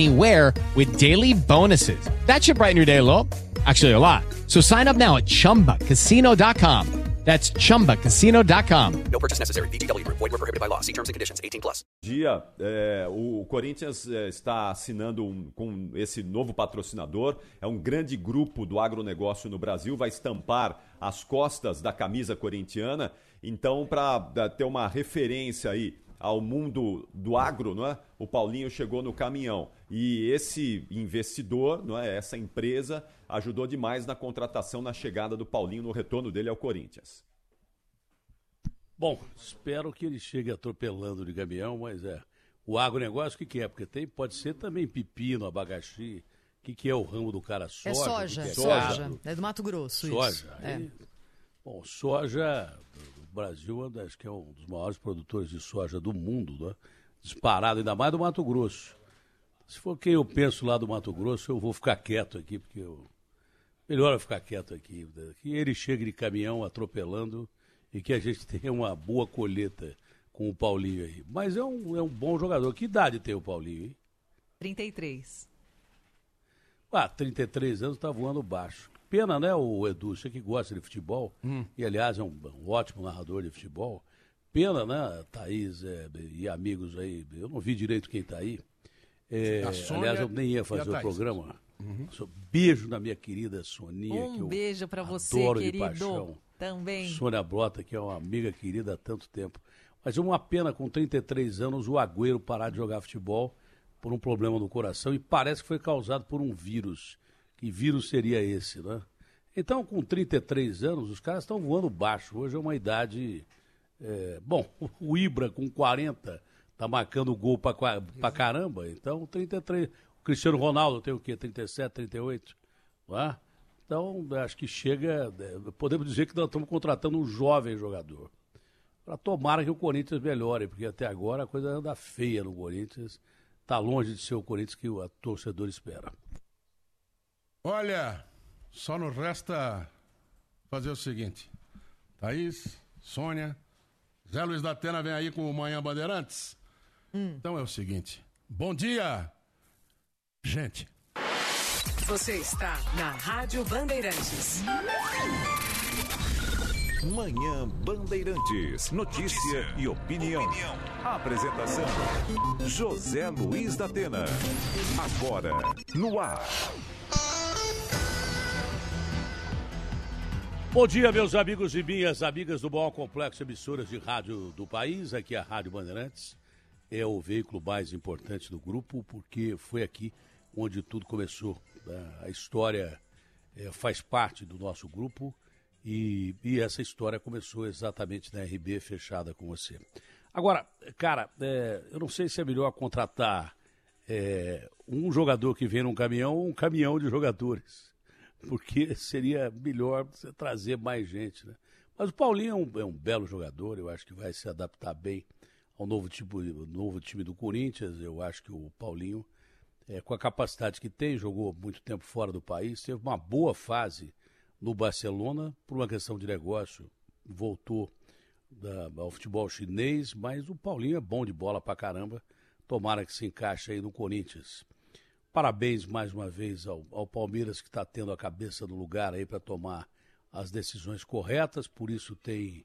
anywhere with daily bonuses. That should brighten your day a little. Actually, a lot. So sign up now at chumbacasino.com. That's chumbacasino.com. No purchase necessary. VGW Group. Void were prohibited by law. See terms and conditions. 18 plus. Dia, é, o Corinthians é, está assinando um- com esse novo patrocinador. É um grande grupo do agronegócio no Brasil, vai estampar as costas da camisa corintiana. Então, para ter uma referência aí ao mundo do agro, não é? O Paulinho chegou no caminhão e esse investidor, não é? Essa empresa ajudou demais na contratação, na chegada do Paulinho, no retorno dele ao Corinthians. Bom, espero que ele chegue atropelando de caminhão, mas é. O agronegócio, o que, que é? Porque tem, pode ser também pepino, abacaxi. O que, que é o ramo do cara? Soja? É soja, que que soja. gado? É do Mato Grosso, isso. Soja. É. Bom, soja, Brasil é, acho que é um dos maiores produtores de soja do mundo, né? Disparado, ainda mais do Mato Grosso. Se for quem eu penso lá do Mato Grosso, eu vou ficar quieto aqui, porque eu... melhor eu ficar quieto aqui. Que ele chegue de caminhão atropelando e que a gente tenha uma boa colheita com o Paulinho aí. Mas é um, é um bom jogador. Que idade tem o Paulinho, hein? 33. Ah, 33 anos tá voando baixo. Pena, né, o Edu, você que gosta de futebol, e aliás é um, um ótimo narrador de futebol. Pena, né, Thaís é, e amigos aí, eu não vi direito quem tá aí. É, aliás, eu nem ia fazer o Thaís. programa. Só Beijo na minha querida Soninha. que Um eu beijo pra você, adoro de querido. paixão. Também. Sônia Brota, que é uma amiga querida há tanto tempo. Mas é uma pena, com 33 anos, o Agüero parar de jogar futebol por um problema no coração e parece que foi causado por um vírus. Que vírus seria esse, né? Então, com 33 anos, os caras estão voando baixo. Hoje é uma idade. é, Bom, o Ibra com 40 tá marcando gol pra, pra caramba. Então, 33. O Cristiano Ronaldo tem o quê? 37, 38? Não é? Então, acho que chega. é, Podemos dizer que nós estamos contratando um jovem jogador. Para tomara que o Corinthians melhore, porque até agora a coisa anda feia no Corinthians. Está longe de ser o Corinthians que o torcedor espera. Olha, só nos resta fazer o seguinte. Thaís, Sônia, Zé Luiz da Atena vem aí com o Manhã Bandeirantes. Então é o seguinte. Bom dia, gente. Você está na Rádio Bandeirantes. Manhã Bandeirantes. Notícia e opinião. Apresentação: José Luiz da Atena. Agora, no ar. Bom dia, meus amigos e minhas amigas do maior complexo emissoras de rádio do país. Aqui é a Rádio Bandeirantes. É o veículo mais importante do grupo, porque foi aqui onde tudo começou. né? A história eh, faz parte do nosso grupo e, e essa história começou exatamente na RB fechada com você. Agora, cara, eh, eu não sei se é melhor contratar eh, um jogador que vem num caminhão ou um caminhão de jogadores porque seria melhor você trazer mais gente, né? Mas o Paulinho é um, é um belo jogador, eu acho que vai se adaptar bem ao novo, tipo, novo time do Corinthians. Eu acho que o Paulinho, é, com a capacidade que tem, jogou muito tempo fora do país, teve uma boa fase no Barcelona, por uma questão de negócio, voltou da- ao futebol chinês, mas o Paulinho é bom de bola pra caramba. Tomara que se encaixe aí no Corinthians. Parabéns mais uma vez ao, ao Palmeiras que está tendo a cabeça no lugar aí para tomar as decisões corretas, por isso tem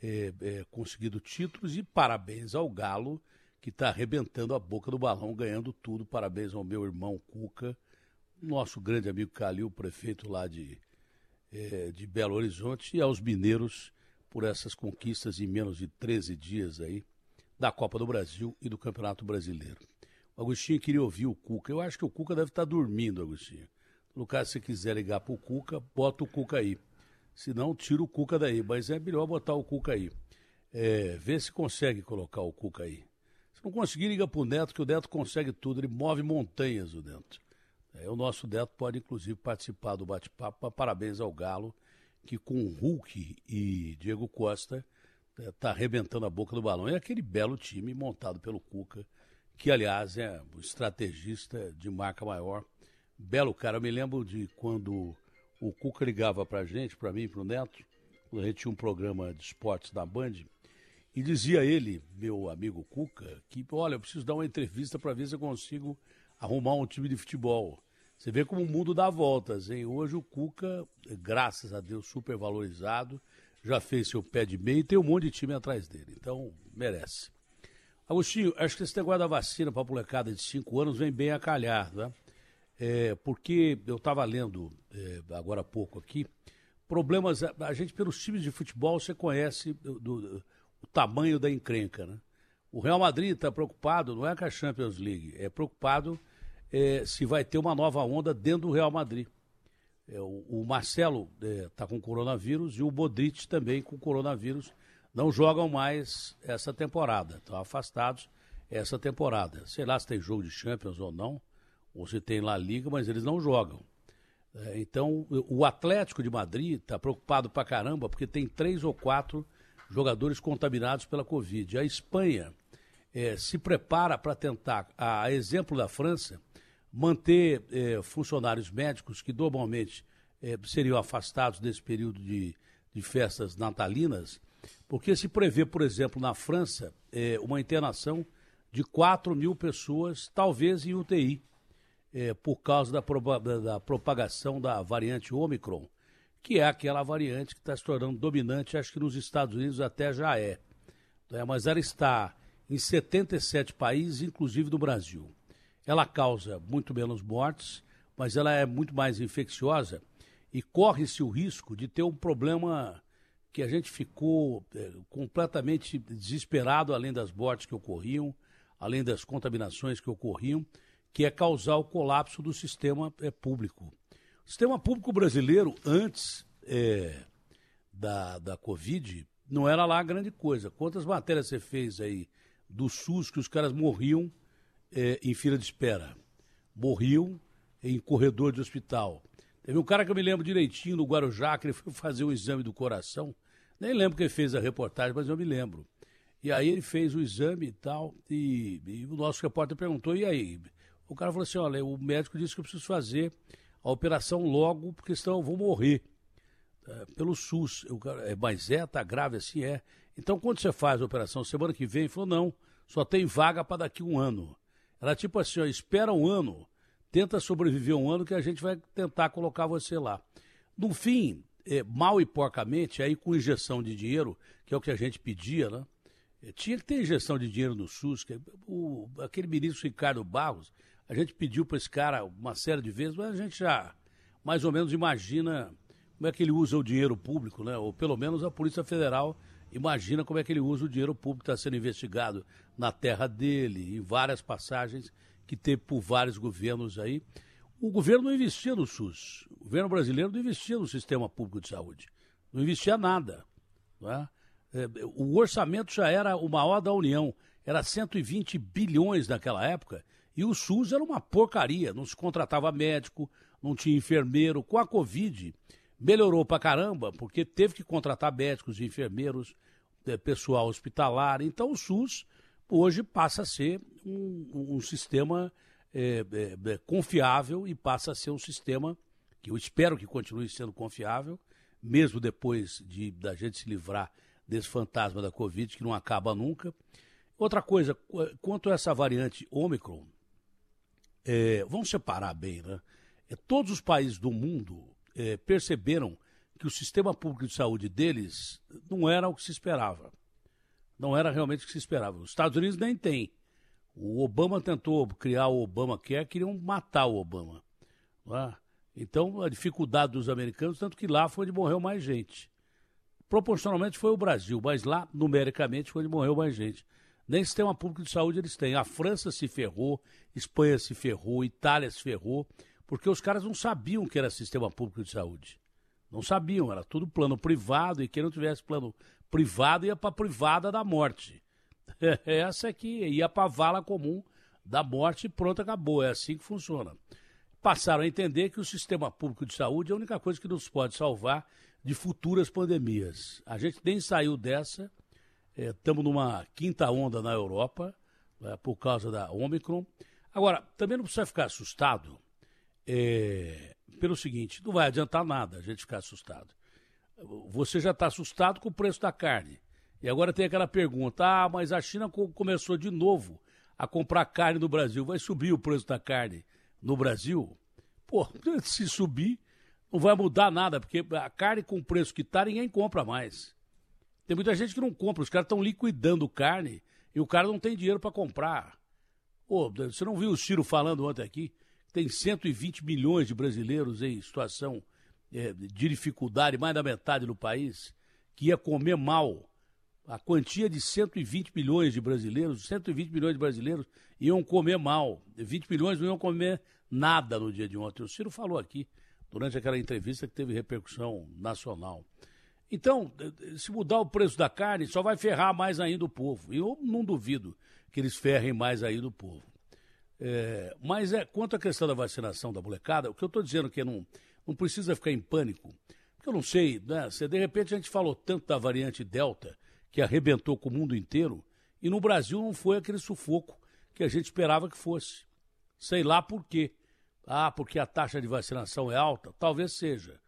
é, é, conseguido títulos e parabéns ao Galo que está arrebentando a boca do balão, ganhando tudo. Parabéns ao meu irmão Cuca, nosso grande amigo Calil, prefeito lá de, é, de Belo Horizonte, e aos mineiros por essas conquistas em menos de 13 dias aí. da Copa do Brasil e do Campeonato Brasileiro. O Agostinho queria ouvir o Cuca. Eu acho que o Cuca deve estar dormindo, Agostinho. No caso, se quiser ligar para o Cuca, bota o Cuca aí. Se não, tira o Cuca daí. Mas é melhor botar o Cuca aí. É, vê se consegue colocar o Cuca aí. Se não conseguir, liga para o Neto, que o Neto consegue tudo. Ele move montanhas, o Neto. É, o nosso Neto pode, inclusive, participar do bate-papo. Parabéns ao Galo, que com Hulk e Diego Costa está arrebentando a boca do balão. É aquele belo time montado pelo Cuca, que, aliás, é um estrategista de marca maior. Belo cara. Eu me lembro de quando o Cuca ligava para a gente, para mim e para o Neto, quando a gente tinha um programa de esportes da Band, e dizia ele, meu amigo Cuca, que, olha, eu preciso dar uma entrevista para ver se eu consigo arrumar um time de futebol. Você vê como o mundo dá voltas, hein? Hoje o Cuca, graças a Deus, super valorizado, já fez seu pé de meio e tem um monte de time atrás dele. Então, merece. Agostinho, acho que esse negócio da vacina para a molecada de 5 anos vem bem a calhar, né? É, porque eu estava lendo é, agora há pouco aqui, problemas, a, a, gente pelos times de futebol, você conhece do, do, o tamanho da encrenca, né? O Real Madrid está preocupado, não é com a Champions League, é preocupado é, se vai ter uma nova onda dentro do Real Madrid. É, o, o, Marcelo está é, com coronavírus e o Modric também com coronavírus. Não jogam mais essa temporada, estão afastados essa temporada. Sei lá se tem jogo de Champions ou não, ou se tem lá Liga, mas eles não jogam. É, então, o Atlético de Madrid está preocupado pra caramba, porque tem três ou quatro jogadores contaminados pela Covid. A Espanha é, se prepara para tentar, a exemplo da França, manter é, funcionários médicos que normalmente é, seriam afastados desse período de, de, festas natalinas, porque se prevê, por exemplo, na França, é, uma internação de 4 mil pessoas, talvez em UTI, é, por causa da, da, propagação da variante Omicron, que é aquela variante que está se tornando dominante, acho que nos Estados Unidos até já é. é mas ela está em 77 países, inclusive no Brasil. Ela causa muito menos mortes, mas ela é muito mais infecciosa e corre-se o risco de ter um problema que a gente ficou é, completamente desesperado, além das mortes que ocorriam, além das contaminações que ocorriam, que é causar o colapso do sistema é, público. O sistema público brasileiro, antes é, da, da Covid, não era lá grande coisa. Quantas matérias você fez aí do SUS que os caras morriam é, em fila de espera. Morriam em corredor de hospital. Teve um cara que eu me lembro direitinho no Guarujá, que ele foi fazer um exame do coração. Nem lembro quem fez a reportagem, mas eu me lembro. E aí ele fez o exame e tal, e, e o nosso repórter perguntou, e aí? O cara falou assim, olha, o médico disse que eu preciso fazer a operação logo, porque senão eu vou morrer. É, pelo SUS. Eu, é, mas é, tá grave assim, é. Então, quando você faz a operação semana que vem, ele falou, não, só tem vaga para daqui um ano. Era tipo assim, ó, espera um ano, tenta sobreviver um ano que a gente vai tentar colocar você lá. No fim, é, mal e porcamente, aí com injeção de dinheiro, que é o que a gente pedia, né? É, tinha que ter injeção de dinheiro no SUS. Que, o, aquele ministro Ricardo Barros, a gente pediu para esse cara uma série de vezes, mas a gente já mais ou menos imagina como é que ele usa o dinheiro público, né? Ou pelo menos a Polícia Federal Imagina como é que ele usa o dinheiro público que está sendo investigado na terra dele, em várias passagens que teve por vários governos aí. O governo não investia no SUS. O governo brasileiro não investia no sistema público de saúde. Não investia nada. Não é? é o orçamento já era o maior da União. Era 120 bilhões naquela época. E o SUS era uma porcaria. Não se contratava médico, não tinha enfermeiro. Com a Covid, melhorou pra caramba, porque teve que contratar médicos, enfermeiros, é, pessoal hospitalar. Então o SUS hoje passa a ser um, um sistema é, é, é, confiável e passa a ser um sistema que eu espero que continue sendo confiável, mesmo depois de da gente se livrar desse fantasma da Covid que não acaba nunca. Outra coisa, quanto a essa variante Omicron, é, vamos separar bem, né? É, todos os países do mundo é, perceberam que o sistema público de saúde deles não era o que se esperava. Não era realmente o que se esperava. Os Estados Unidos nem tem. O Obama tentou criar o Obama Care, queriam matar o Obama. É? Então, a dificuldade dos americanos, tanto que lá foi onde morreu mais gente. Proporcionalmente foi o Brasil, mas lá, numericamente, foi onde morreu mais gente. Nem sistema público de saúde eles têm. A França se ferrou, Espanha se ferrou, Itália se ferrou, porque os caras não sabiam que era sistema público de saúde. Não sabiam, era tudo plano privado e quem não tivesse plano privado ia para a privada da morte. Essa é que ia para a vala comum da morte e pronto, acabou. É assim que funciona. Passaram a entender que o sistema público de saúde é a única coisa que nos pode salvar de futuras pandemias. A gente nem saiu dessa, estamos é, numa quinta onda na Europa, é, por causa da Omicron. Agora, também não precisa ficar assustado é, pelo seguinte: não vai adiantar nada a gente ficar assustado. Você já está assustado com o preço da carne. E agora tem aquela pergunta: ah, mas a China começou de novo a comprar carne no Brasil. Vai subir o preço da carne no Brasil? Pô, se subir, não vai mudar nada, porque a carne com o preço que está, ninguém compra mais. Tem muita gente que não compra, os caras estão liquidando carne e o cara não tem dinheiro para comprar. Pô, você não viu o Ciro falando ontem aqui? Tem 120 milhões de brasileiros em situação é, de dificuldade, mais da metade do país, que ia comer mal. A quantia de 120 milhões de brasileiros, 120 milhões de brasileiros iam comer mal. 20 milhões não iam comer nada no dia de ontem. O Ciro falou aqui, durante aquela entrevista que teve repercussão nacional. Então, se mudar o preço da carne, só vai ferrar mais ainda o povo. E eu não duvido que eles ferrem mais ainda o povo. É, mas é, quanto à questão da vacinação da molecada, o que eu estou dizendo é que não, não precisa ficar em pânico. Porque eu não sei, né? Se de repente a gente falou tanto da variante Delta, que arrebentou com o mundo inteiro, e no Brasil não foi aquele sufoco que a gente esperava que fosse. Sei lá por quê. Ah, porque a taxa de vacinação é alta? Talvez seja.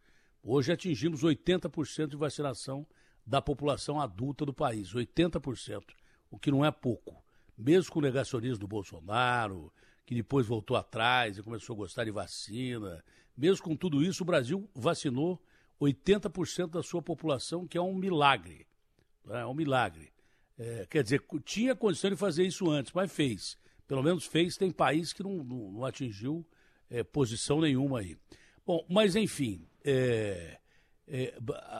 Hoje atingimos 80% de vacinação da população adulta do país. 80%, o que não é pouco. Mesmo com o negacionismo do Bolsonaro, que depois voltou atrás e começou a gostar de vacina. Mesmo com tudo isso, o Brasil vacinou 80% da sua população, que é um milagre. É um milagre. É, quer dizer, tinha condição de fazer isso antes, mas fez. Pelo menos fez. Tem país que não, não, não atingiu é, posição nenhuma aí. Bom, mas enfim, é, é,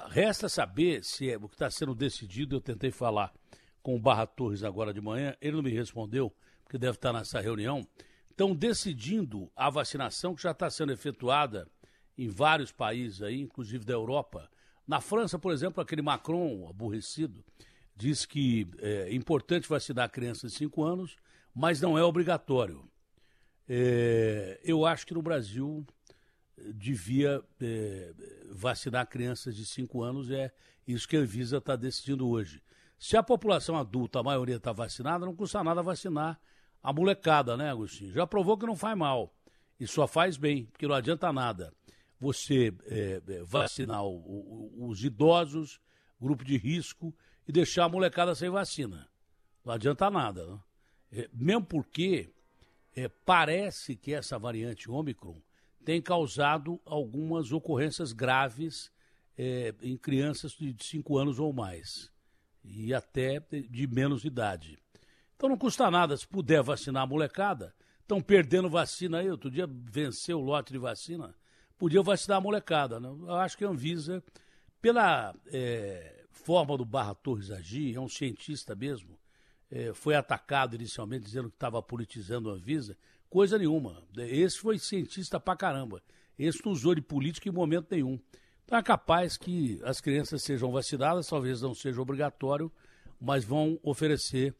resta saber se é, o que está sendo decidido. Eu tentei falar com o Barra Torres agora de manhã, ele não me respondeu, porque deve estar nessa reunião. Estão decidindo a vacinação que já está sendo efetuada em vários países aí, inclusive da Europa. Na França, por exemplo, aquele Macron aborrecido diz que é importante vacinar crianças de 5 anos, mas não é obrigatório. É, eu acho que no Brasil devia é, vacinar crianças de 5 anos, é isso que a Anvisa está decidindo hoje. Se a população adulta, a maioria está vacinada, não custa nada vacinar a molecada, né, Agostinho? Já provou que não faz mal. E só faz bem, porque não adianta nada você é, é vacinar o, o, os idosos, grupo de risco, e deixar a molecada sem vacina. Não adianta nada. Né? É, mesmo porque é, parece que essa variante Ômicron tem causado algumas ocorrências graves é, em crianças de 5 anos ou mais, e até de menos idade. Então não custa nada, se puder vacinar a molecada, estão perdendo vacina aí, outro dia venceu o lote de vacina, podia vacinar a molecada. Né? Eu acho que a Anvisa, pela é, forma do Barra Torres agir, é um cientista mesmo, é, foi atacado inicialmente dizendo que estava politizando a Anvisa, coisa nenhuma. Esse foi cientista pra caramba. Esse não usou de política em momento nenhum. Então é capaz que as crianças sejam vacinadas, talvez não seja obrigatório, mas vão oferecer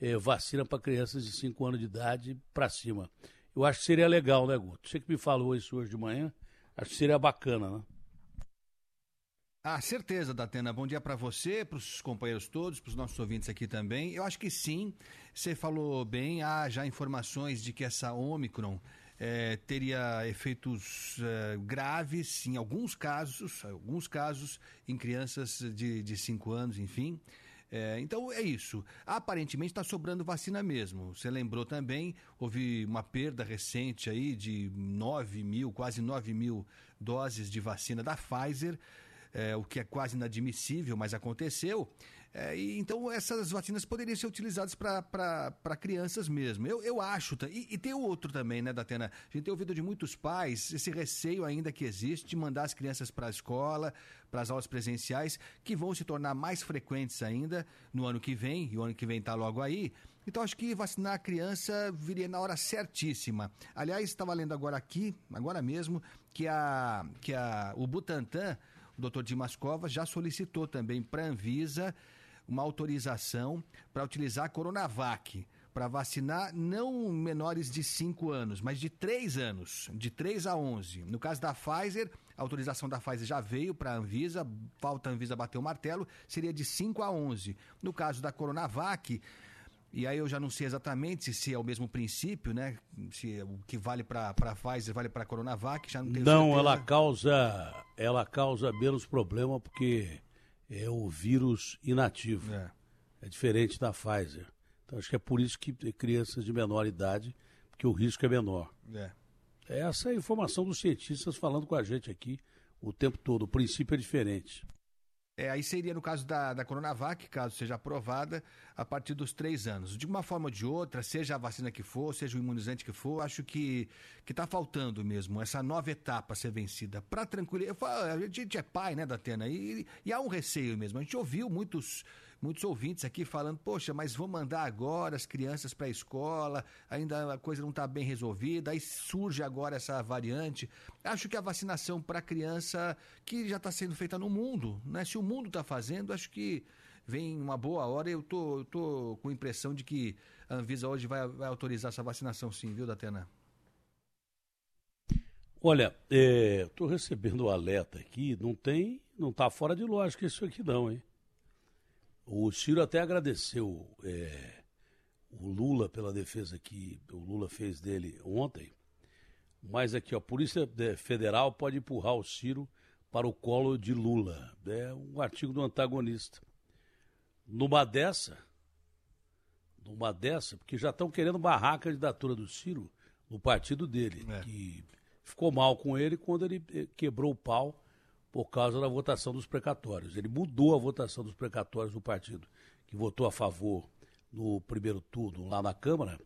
é, vacina para crianças de 5 anos de idade para cima. Eu acho que seria legal, né, Guto? Você que me falou isso hoje de manhã, acho que seria bacana, né? Ah, certeza, Datena. Bom dia para você, para os companheiros todos, para os nossos ouvintes aqui também. Eu acho que sim. Você falou bem. Há já informações de que essa Omicron é, teria efeitos é, graves em alguns casos, alguns casos em crianças de 5 anos, enfim. É, então é isso. Aparentemente está sobrando vacina mesmo. Você lembrou também, houve uma perda recente aí de 9 mil, quase 9 mil doses de vacina da Pfizer. É, o que é quase inadmissível, mas aconteceu. É, e, então, essas vacinas poderiam ser utilizadas para crianças mesmo. Eu, eu acho. E, e tem outro também, né, Datena? A gente tem ouvido de muitos pais esse receio ainda que existe de mandar as crianças para a escola, para as aulas presenciais, que vão se tornar mais frequentes ainda no ano que vem, e o ano que vem está logo aí. Então, acho que vacinar a criança viria na hora certíssima. Aliás, estava lendo agora aqui, agora mesmo, que, a, que a, o Butantan, o doutor Dimas Covas, já solicitou também para a Anvisa uma autorização para utilizar a Coronavac para vacinar não menores de 5 anos, mas de 3 anos, de 3 a 11. No caso da Pfizer, a autorização da Pfizer já veio para a Anvisa, falta a Anvisa bater o martelo, seria de 5 a 11. No caso da Coronavac, e aí eu já não sei exatamente se é o mesmo princípio, né? Se o que vale para a Pfizer vale para a Coronavac, já não tenho Não, certeza. ela causa, ela causa menos problema porque é o vírus inativo. É. É diferente da Pfizer. Então acho que é por isso que crianças de menor idade, porque o risco é menor. É. Essa é a informação dos cientistas falando com a gente aqui o tempo todo. O princípio é diferente. É, aí seria no caso da, da Coronavac, caso seja aprovada, a partir dos três anos. De uma forma ou de outra, seja a vacina que for, seja o imunizante que for, acho que está faltando mesmo essa nova etapa a ser vencida. Para tranquilizar, a gente é pai, né, Datena? E, e há um receio mesmo. A gente ouviu muitos muitos ouvintes aqui falando, poxa, mas vou mandar agora as crianças para a escola, ainda a coisa não está bem resolvida, aí surge agora essa variante. Acho que a vacinação para criança, que já está sendo feita no mundo, né? Se o mundo está fazendo, acho que vem uma boa hora. Eu tô, eu tô com a impressão de que a Anvisa hoje vai, vai autorizar essa vacinação sim, viu, Datena? Olha, estou recebendo o alerta aqui, não tem, não está fora de lógica isso aqui não, hein? O Ciro até agradeceu é, o Lula pela defesa que o Lula fez dele ontem, mas aqui, ó, a Polícia Federal pode empurrar o Ciro para o colo de Lula. É um artigo do antagonista. Numa dessa, numa dessa, porque já estão querendo barrar a candidatura do Ciro no partido dele, É. que ficou mal com ele quando ele eh, quebrou o pau por causa da votação dos precatórios. Ele mudou a votação dos precatórios do partido, que votou a favor no primeiro turno lá na Câmara,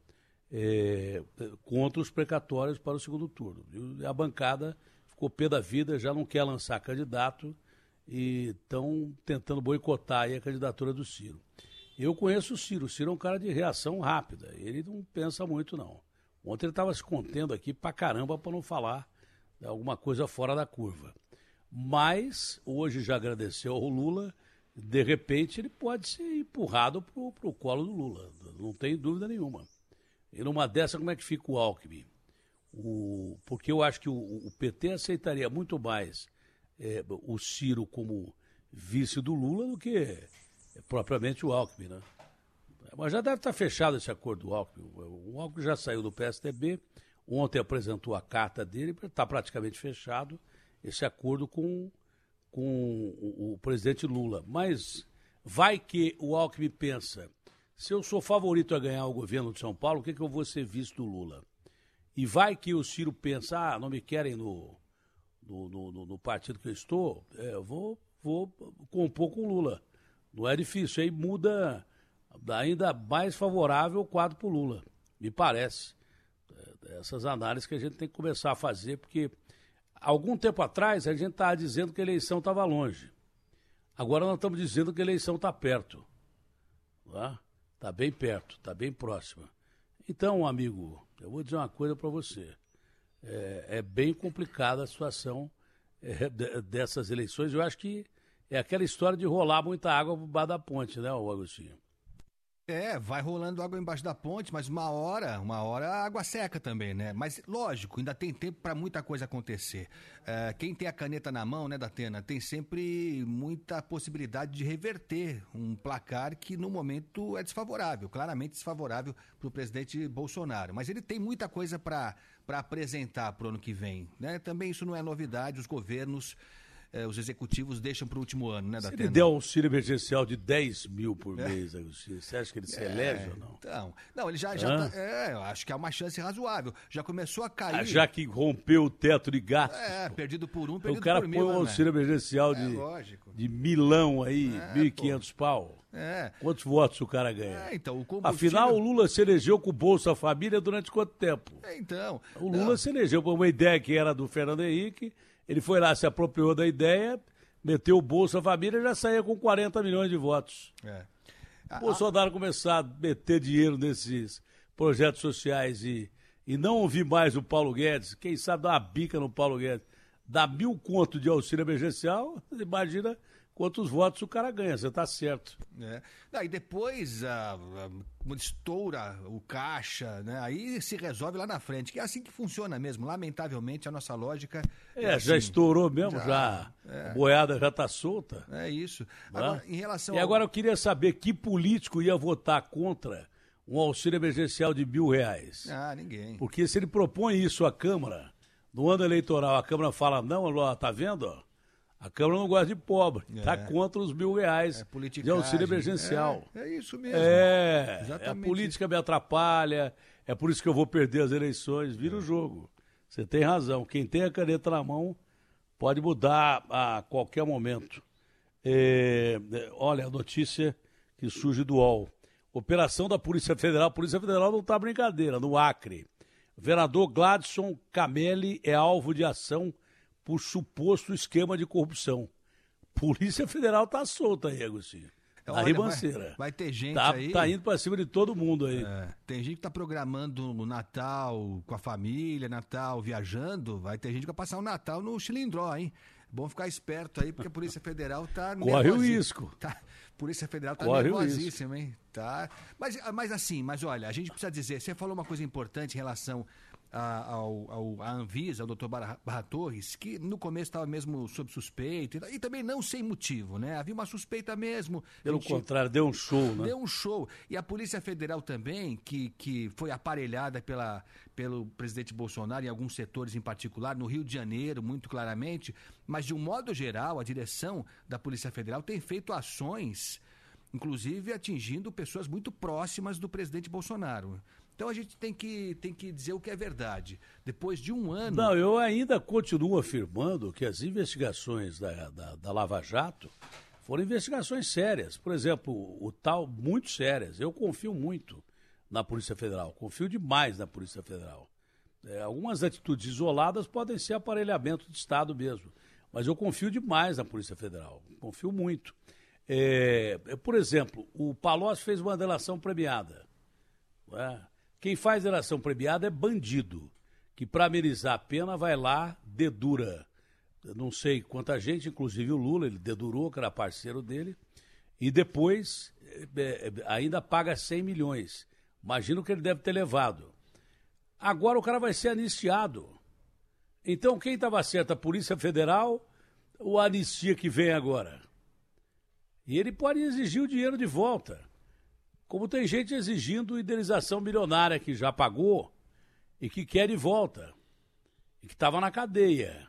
eh, contra os precatórios para o segundo turno. E a bancada ficou pé da vida, já não quer lançar candidato e estão tentando boicotar a candidatura do Ciro. Eu conheço o Ciro, o Ciro é um cara de reação rápida, ele não pensa muito não. Ontem ele estava se contendo aqui pra caramba para não falar de alguma coisa fora da curva. Mas hoje já agradeceu ao Lula, de repente ele pode ser empurrado pro, pro colo do Lula, não tem dúvida nenhuma. E numa dessa, como é que fica o Alckmin? O, porque eu acho que o, o PT aceitaria muito mais é, o Ciro como vice do Lula do que é, propriamente o Alckmin, né? Mas já deve estar fechado esse acordo do Alckmin. O Alckmin já saiu do PSDB, ontem apresentou a carta dele, está praticamente fechado esse acordo com, com o, o presidente Lula. Mas vai que o Alckmin pensa, se eu sou favorito a ganhar o governo de São Paulo, o que, que eu vou ser vice do Lula? E vai que o Ciro pensa, ah, não me querem no, no, no, no partido que eu estou, é, eu vou, vou compor com o Lula. Não é difícil, aí muda ainda mais favorável o quadro para o Lula, me parece. É, essas análises que a gente tem que começar a fazer, porque algum tempo atrás a gente estava dizendo que a eleição estava longe. Agora nós estamos dizendo que a eleição está perto. Está bem perto, está bem próxima. Então, amigo, eu vou dizer uma coisa para você. É, é, bem complicada a situação é, dessas eleições. Eu acho que é aquela história de rolar muita água por baixo da ponte, né, Agostinho? É, vai rolando água embaixo da ponte, mas uma hora, uma hora a água seca também, né? Mas lógico, ainda tem tempo para muita coisa acontecer. É, quem tem a caneta na mão, né, Datena, tem sempre muita possibilidade de reverter um placar que no momento é desfavorável, claramente desfavorável para o presidente Bolsonaro. Mas ele tem muita coisa para apresentar para o ano que vem, né? Também isso não é novidade, os governos eh, os executivos deixam para o último ano, né, Se ele der um auxílio emergencial de 10 mil por mês, Agostinho, você acha que ele se elege ou não? Então, não, ele já, já Hã? tá, é, eu acho que é uma chance razoável. Já começou a cair. Ah, Já que rompeu o teto de gastos, É, perdido por um, perdido o cara por põe mil. um né, auxílio emergencial É, de, lógico. de milão aí, 1.500 pau. É. Quantos votos o cara ganha? É, então, o combustível... Afinal, o Lula se elegeu com o Bolsa Família durante quanto tempo? É, então. O Lula se elegeu por uma ideia que era do Fernando Henrique, ele foi lá, se apropriou da ideia, meteu o Bolsa Família e já saía com 40 milhões de votos. É. O Bolsonaro começar a meter dinheiro nesses projetos sociais e, e não ouvir mais o Paulo Guedes, quem sabe dar uma bica no Paulo Guedes, dar mil conto de auxílio emergencial, imagina quantos votos o cara ganha, você tá certo. É. Aí depois ah, ah, quando estoura o caixa, né? Aí se resolve lá na frente, que é assim que funciona mesmo. Lamentavelmente, a nossa lógica. É, assim. já estourou mesmo, já, Já, é. a boiada já tá solta. É isso. né? Agora, em relação E ao- agora eu queria saber que político ia votar contra um auxílio emergencial de mil reais. Ah, ninguém. Porque se ele propõe isso à Câmara, no ano eleitoral, a Câmara fala, não, tá vendo? ó? A Câmara não gosta de pobre, tá É. contra os mil reais de politicagem. auxílio emergencial. É, é isso mesmo. É, Exatamente a política me atrapalha, é por isso que eu vou perder as eleições, vira o jogo. Você tem razão, quem tem a caneta na mão pode mudar a qualquer momento. É, é, olha a notícia que surge do UOL. Operação da Polícia Federal. A Polícia Federal não está brincadeira, no Acre. Vereador Gladson Camelli é alvo de ação por suposto esquema de corrupção. Polícia Federal está solta aí, Agostinho. Na Olha, ribanceira. vai- vai ter gente tá, aí- Tá indo para cima de todo mundo aí. É, tem gente que tá programando o Natal com a família, Natal viajando. Vai ter gente que vai passar o Natal no Chilindró, hein? Bom ficar esperto aí, porque a Polícia Federal tá Corre o risco. Tá, Polícia Federal tá Corre nervosíssima, hein? Tá. Mas, mas assim, mas olha, a gente precisa dizer, você falou uma coisa importante em relação a, ao, ao, à Anvisa, ao doutor Barra, Barra Torres, que no começo estava mesmo sob suspeita, e, e também não sem motivo, né? Havia uma suspeita mesmo. Pelo gente- contrário, deu um show, né? Deu um show. E a Polícia Federal também, que, que foi aparelhada pela, pelo presidente Bolsonaro em alguns setores em particular, no Rio de Janeiro, muito claramente, mas de um modo geral, a direção da Polícia Federal tem feito ações, inclusive atingindo pessoas muito próximas do presidente Bolsonaro. Então a gente tem que, tem que dizer o que é verdade. Depois de um ano. Não, eu ainda continuo afirmando que as investigações da, da, da Lava Jato foram investigações sérias. Por exemplo, o tal, muito sérias. Eu confio muito na Polícia Federal, confio demais na Polícia Federal. É, algumas atitudes isoladas podem ser aparelhamento de Estado mesmo, mas eu confio demais na Polícia Federal, confio muito. É, é, por exemplo, o Palocci fez uma delação premiada. não é? Quem faz delação premiada é bandido, que para amenizar a pena vai lá, dedura. Eu Não sei quanta gente, inclusive o Lula, ele dedurou, que era parceiro dele, e depois é, é, ainda paga 100 milhões. Imagino que ele deve ter levado. Agora o cara vai ser anistiado. Então quem estava certo, a Polícia Federal ou a anistia que vem agora? E ele pode exigir o dinheiro de volta. Como tem gente exigindo indenização milionária que já pagou e que quer de volta. E que estava na cadeia.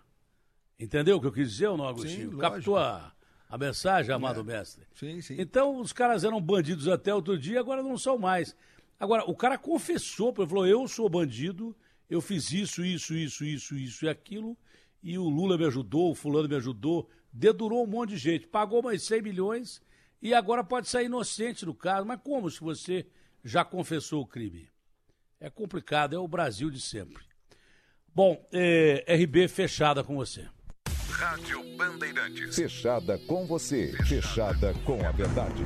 Entendeu o que eu quis dizer ou não, Agostinho? lógico. Captou a, a mensagem, amado mestre? Sim, sim. Então, os caras eram bandidos até outro dia, agora não são mais. Agora, o cara confessou, ele falou: eu sou bandido, eu fiz isso, isso, isso, isso, isso e aquilo, e o Lula me ajudou, o fulano me ajudou, dedurou um monte de gente, pagou mais 100 milhões e agora pode sair inocente do caso. Mas como se você já confessou o crime? É complicado, é o Brasil de sempre. Bom, é, RB fechada com você. Rádio Bandeirantes. Fechada com você, fechada com a verdade.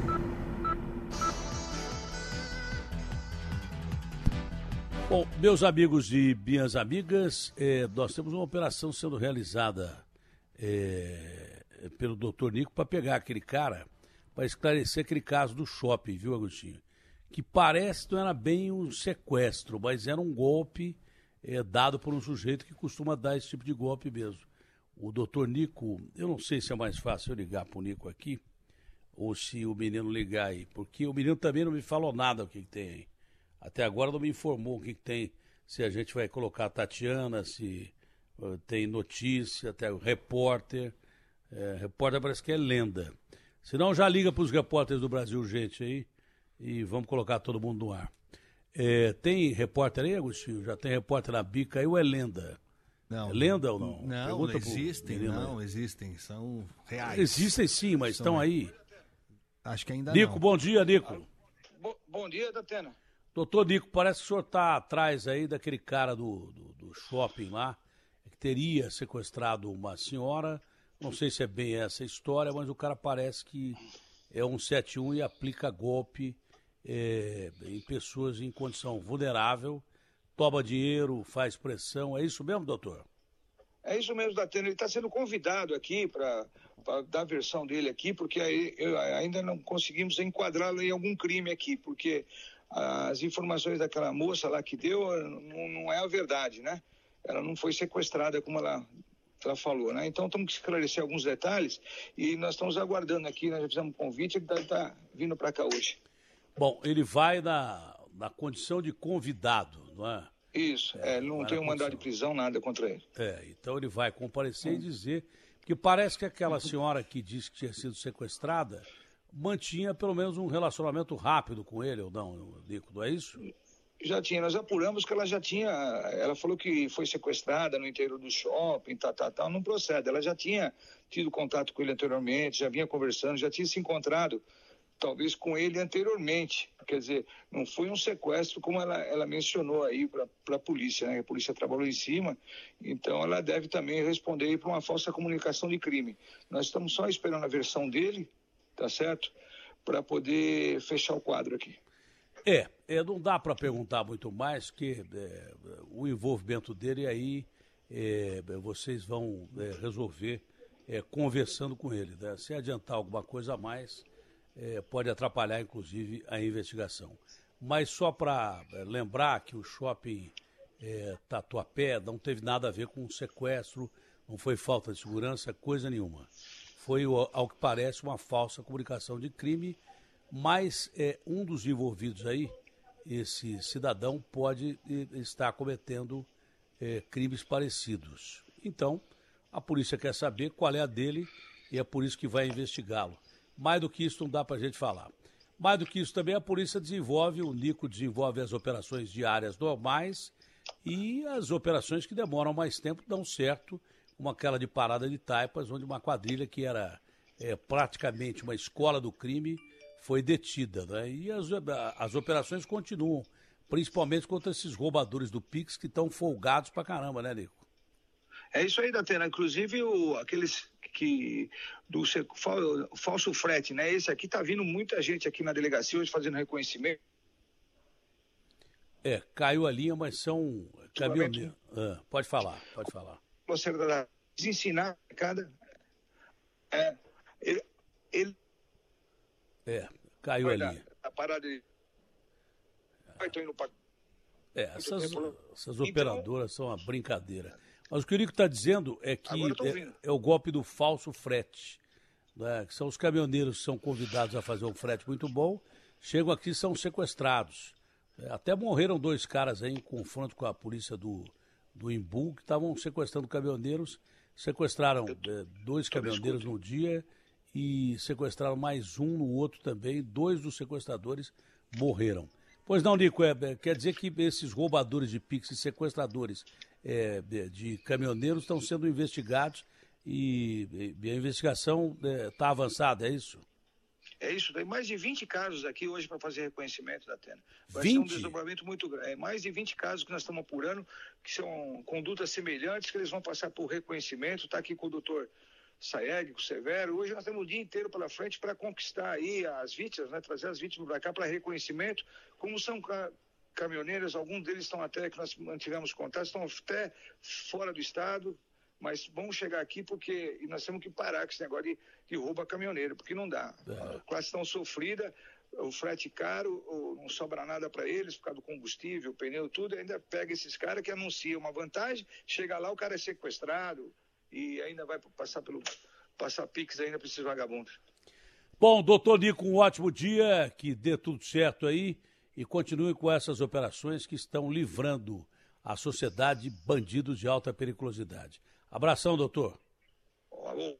Bom, meus amigos e minhas amigas, eh, nós temos uma operação sendo realizada eh, pelo doutor Nico para pegar aquele cara, para esclarecer aquele caso do shopping, viu, Agostinho? Que parece não era bem um sequestro, mas era um golpe eh, dado por um sujeito que costuma dar esse tipo de golpe mesmo. O doutor Nico, eu não sei se é mais fácil eu ligar para o Nico aqui, ou se o menino ligar aí, porque o menino também não me falou nada o que, que tem aí. Até agora não me informou o que, que tem, se a gente vai colocar a Tatiana, se uh, tem notícia, até o repórter. É, repórter parece que é lenda. Se não, já liga para os repórteres do Brasil, gente, aí, e vamos colocar todo mundo no ar. É, tem repórter aí, Agostinho? Já tem repórter na bica aí ou é lenda? Não. É lenda ou não? Não, Pergunta não existem, aí. não, existem. São reais. Existem sim, mas São- estão aí. Acho que ainda Nico, não. bom dia, Nico. Bo- bom dia, Datena. Doutor Nico, parece que o senhor está atrás aí daquele cara do, do, do shopping lá, que teria sequestrado uma senhora. Não sei se é bem essa história, mas o cara parece que é um 71 e aplica golpe é, em pessoas em condição vulnerável, toma dinheiro, faz pressão. É isso mesmo, doutor? É isso mesmo, Datena. Ele está sendo convidado aqui para dar a versão dele aqui, porque aí, eu- ainda não conseguimos enquadrá-lo em algum crime aqui, porque as informações daquela moça lá que deu não, não é a verdade, né? Ela não foi sequestrada como ela, ela falou, né? Então temos que esclarecer alguns detalhes e nós estamos aguardando aqui, nós já fizemos um convite, ele está tá vindo para cá hoje. Bom, ele vai na, na condição de convidado, não é? Isso, é, não vai tem um mandado de prisão, nada contra ele. É, então ele vai comparecer e dizer que parece que aquela senhora que disse que tinha sido sequestrada mantinha pelo menos um relacionamento rápido com ele, ou não, Nico, não é isso? Já tinha, nós apuramos que ela já tinha, ela falou que foi sequestrada no interior do shopping, tal, tal, tal, não procede. Ela já tinha tido contato com ele anteriormente, já vinha conversando, já tinha se encontrado, talvez com ele anteriormente. Quer dizer, não foi um sequestro como ela, ela mencionou aí para a polícia, né? A polícia trabalhou em cima, então ela deve também responder para uma falsa comunicação de crime. Nós estamos só esperando a versão dele, tá certo? Para poder fechar o quadro aqui. É, é, não dá para perguntar muito mais, que é, o envolvimento dele aí é, vocês vão é, resolver é, conversando com ele. né? Se adiantar alguma coisa a mais, é, pode atrapalhar, inclusive, a investigação. Mas só para lembrar que o shopping é, Tatuapé não teve nada a ver com sequestro, não foi falta de segurança, coisa nenhuma. Foi, o- ao que parece, uma falsa comunicação de crime, mas é, um dos envolvidos aí, esse cidadão, pode estar cometendo eh, crimes parecidos. Então, a polícia quer saber qual é a dele e é por isso que vai investigá-lo. Mais do que isso, não dá para a gente falar. Mais do que isso também, a polícia desenvolve, o Nico desenvolve as operações diárias normais e as operações que demoram mais tempo dão certo, como aquela de Parada de Taipas, onde uma quadrilha que era eh, praticamente uma escola do crime foi detida. Né? E as, as operações continuam, principalmente contra esses roubadores do Pix que estão folgados pra caramba, né, Nico? É isso aí, Datena. Inclusive, o, aqueles que. do falso frete, né? Esse aqui tá vindo muita gente aqui na delegacia hoje fazendo reconhecimento. É, caiu a linha, mas são caminhoneiros. Ah, pode falar, pode falar. Você ensinar cada. É, ele, ele É, caiu a vai dar linha. a parada de. Vai, tô indo pra. É, essas, essas Então- operadoras são uma brincadeira. Mas o que o Nico está dizendo é que é, é o golpe do falso frete. né? Que são os caminhoneiros que são convidados a fazer um frete muito bom, chegam aqui e são sequestrados. É, até morreram dois caras aí em confronto com a polícia do, do Imbu, que estavam sequestrando caminhoneiros. Sequestraram é, dois caminhoneiros no dia e sequestraram mais um no outro também. Dois dos sequestradores morreram. Pois não, Nico, é, é, quer dizer que esses roubadores de Pix e sequestradores é, de, caminhoneiros estão sendo investigados e, e a investigação está avançada, é isso? É isso, tem mais de 20 casos aqui hoje para fazer reconhecimento da Atena. Vai ser um 20? desdobramento muito grande. É mais de 20 casos que nós estamos apurando, que são condutas semelhantes, que eles vão passar por reconhecimento. Está aqui com o doutor Saeg, com o Severo. Hoje nós temos o dia inteiro pela frente para conquistar aí as vítimas, né? trazer as vítimas para cá para reconhecimento. Como são ca- caminhoneiros, alguns deles estão até, que nós mantivemos contato, estão até fora do estado, mas vamos chegar aqui porque nós temos que parar com esse negócio de, de roubo a caminhoneiro, porque não dá. A classe tão sofrida, o frete caro, não sobra nada para eles por causa do combustível, pneu, tudo, ainda pega esses caras que anunciam uma vantagem, chega lá, o cara é sequestrado e ainda vai passar pelo passar pix ainda para esses vagabundos. Bom, doutor Nico, um ótimo dia, que dê tudo certo aí e continue com essas operações que estão livrando a sociedade de bandidos de alta periculosidade. Abração, doutor. Alô.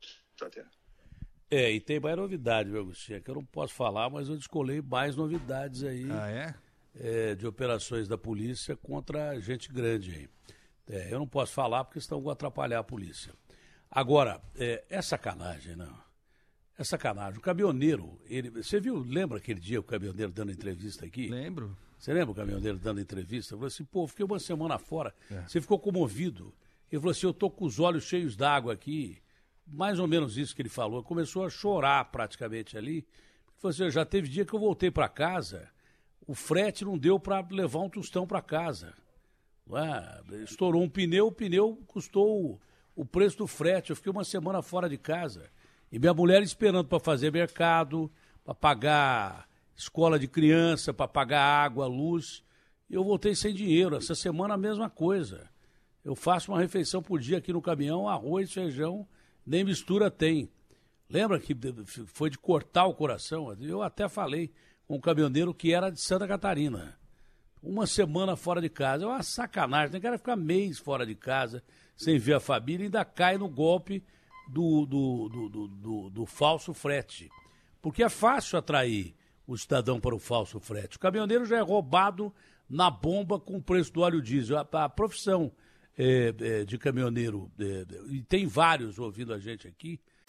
É, e tem mais novidade, meu Agostinho, é que eu não posso falar, mas eu descolei mais novidades aí. Ah, é? é, de operações da polícia contra gente grande aí. É, eu não posso falar porque estão vão atrapalhar a polícia. Agora, é, é sacanagem, não. É sacanagem. O caminhoneiro, ele, você viu, lembra aquele dia o caminhoneiro dando entrevista aqui? Lembro. Você lembra o caminhoneiro dando entrevista? Falou assim, pô, fiquei uma semana fora. É. Você ficou comovido. Ele falou assim, eu tô com os olhos cheios d'água aqui. Mais ou menos isso que ele falou. Começou a chorar praticamente ali. Ele falou assim, já teve dia que eu voltei para casa, o frete não deu para levar um tostão para casa. Ué, estourou um pneu, o pneu custou o, preço do frete. Eu fiquei uma semana fora de casa. E minha mulher esperando para fazer mercado, para pagar escola de criança, para pagar água, luz. E eu voltei sem dinheiro. Essa semana a mesma coisa. Eu faço uma refeição por dia aqui no caminhão, arroz, feijão, nem mistura tem. Lembra que foi de cortar o coração? Eu até falei com um caminhoneiro que era de Santa Catarina. Uma semana fora de casa. É uma sacanagem. Tem cara ficar mês fora de casa, sem ver a família, ainda cai no golpe do, do, do, do, do, do falso frete. Porque é fácil atrair o cidadão para o falso frete. O caminhoneiro já é roubado na bomba com o preço do óleo diesel. A, a profissão é, é, de caminhoneiro, é, e tem vários ouvindo a gente aqui,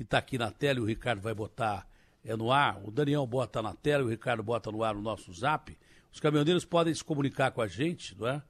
que está aqui na tela e o Ricardo vai botar é, no ar. O Daniel bota na tela e o Ricardo bota no ar no nosso zap. Os caminhoneiros podem se comunicar com a gente, não é?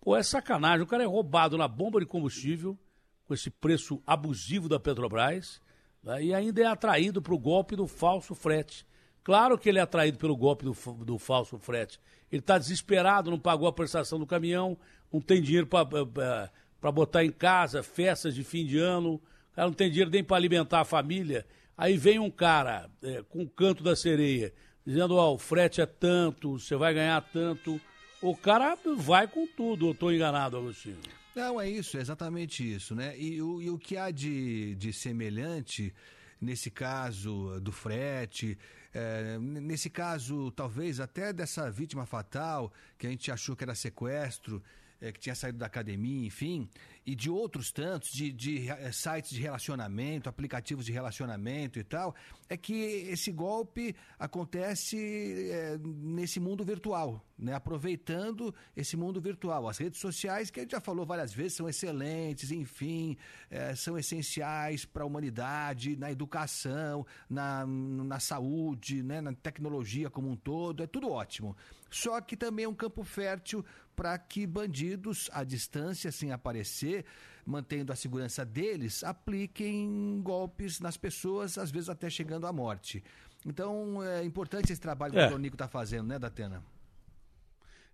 Pô, é sacanagem. O cara é roubado na bomba de combustível com esse preço abusivo da Petrobras né? e ainda é atraído para o golpe do falso frete. Claro que ele é atraído pelo golpe do, do falso frete. Ele está desesperado, não pagou a prestação do caminhão, não tem dinheiro para botar em casa, festas de fim de ano, cara não tem dinheiro nem para alimentar a família. Aí vem um cara é, com o canto da sereia, dizendo, ó, o frete é tanto, você vai ganhar tanto. O cara vai com tudo, eu estou enganado, Agostinho. Não, é isso, é exatamente isso, né? E, o, e o que há de, de semelhante nesse caso do frete, é, nesse caso, talvez até dessa vítima fatal, que a gente achou que era sequestro, é, que tinha saído da academia, enfim, e de outros tantos, de, de é, sites de relacionamento, aplicativos de relacionamento e tal, é que esse golpe acontece é, nesse mundo virtual, né? aproveitando esse mundo virtual. As redes sociais, que a gente já falou várias vezes, são excelentes, enfim, é, são essenciais para a humanidade, na educação, na, na saúde, né? na tecnologia como um todo, é tudo ótimo. Só que também é um campo fértil para que bandidos, à distância, sem aparecer, mantendo a segurança deles, apliquem golpes nas pessoas, às vezes até chegando à morte. Então é importante esse trabalho é. que o Nico está fazendo, né, Datena?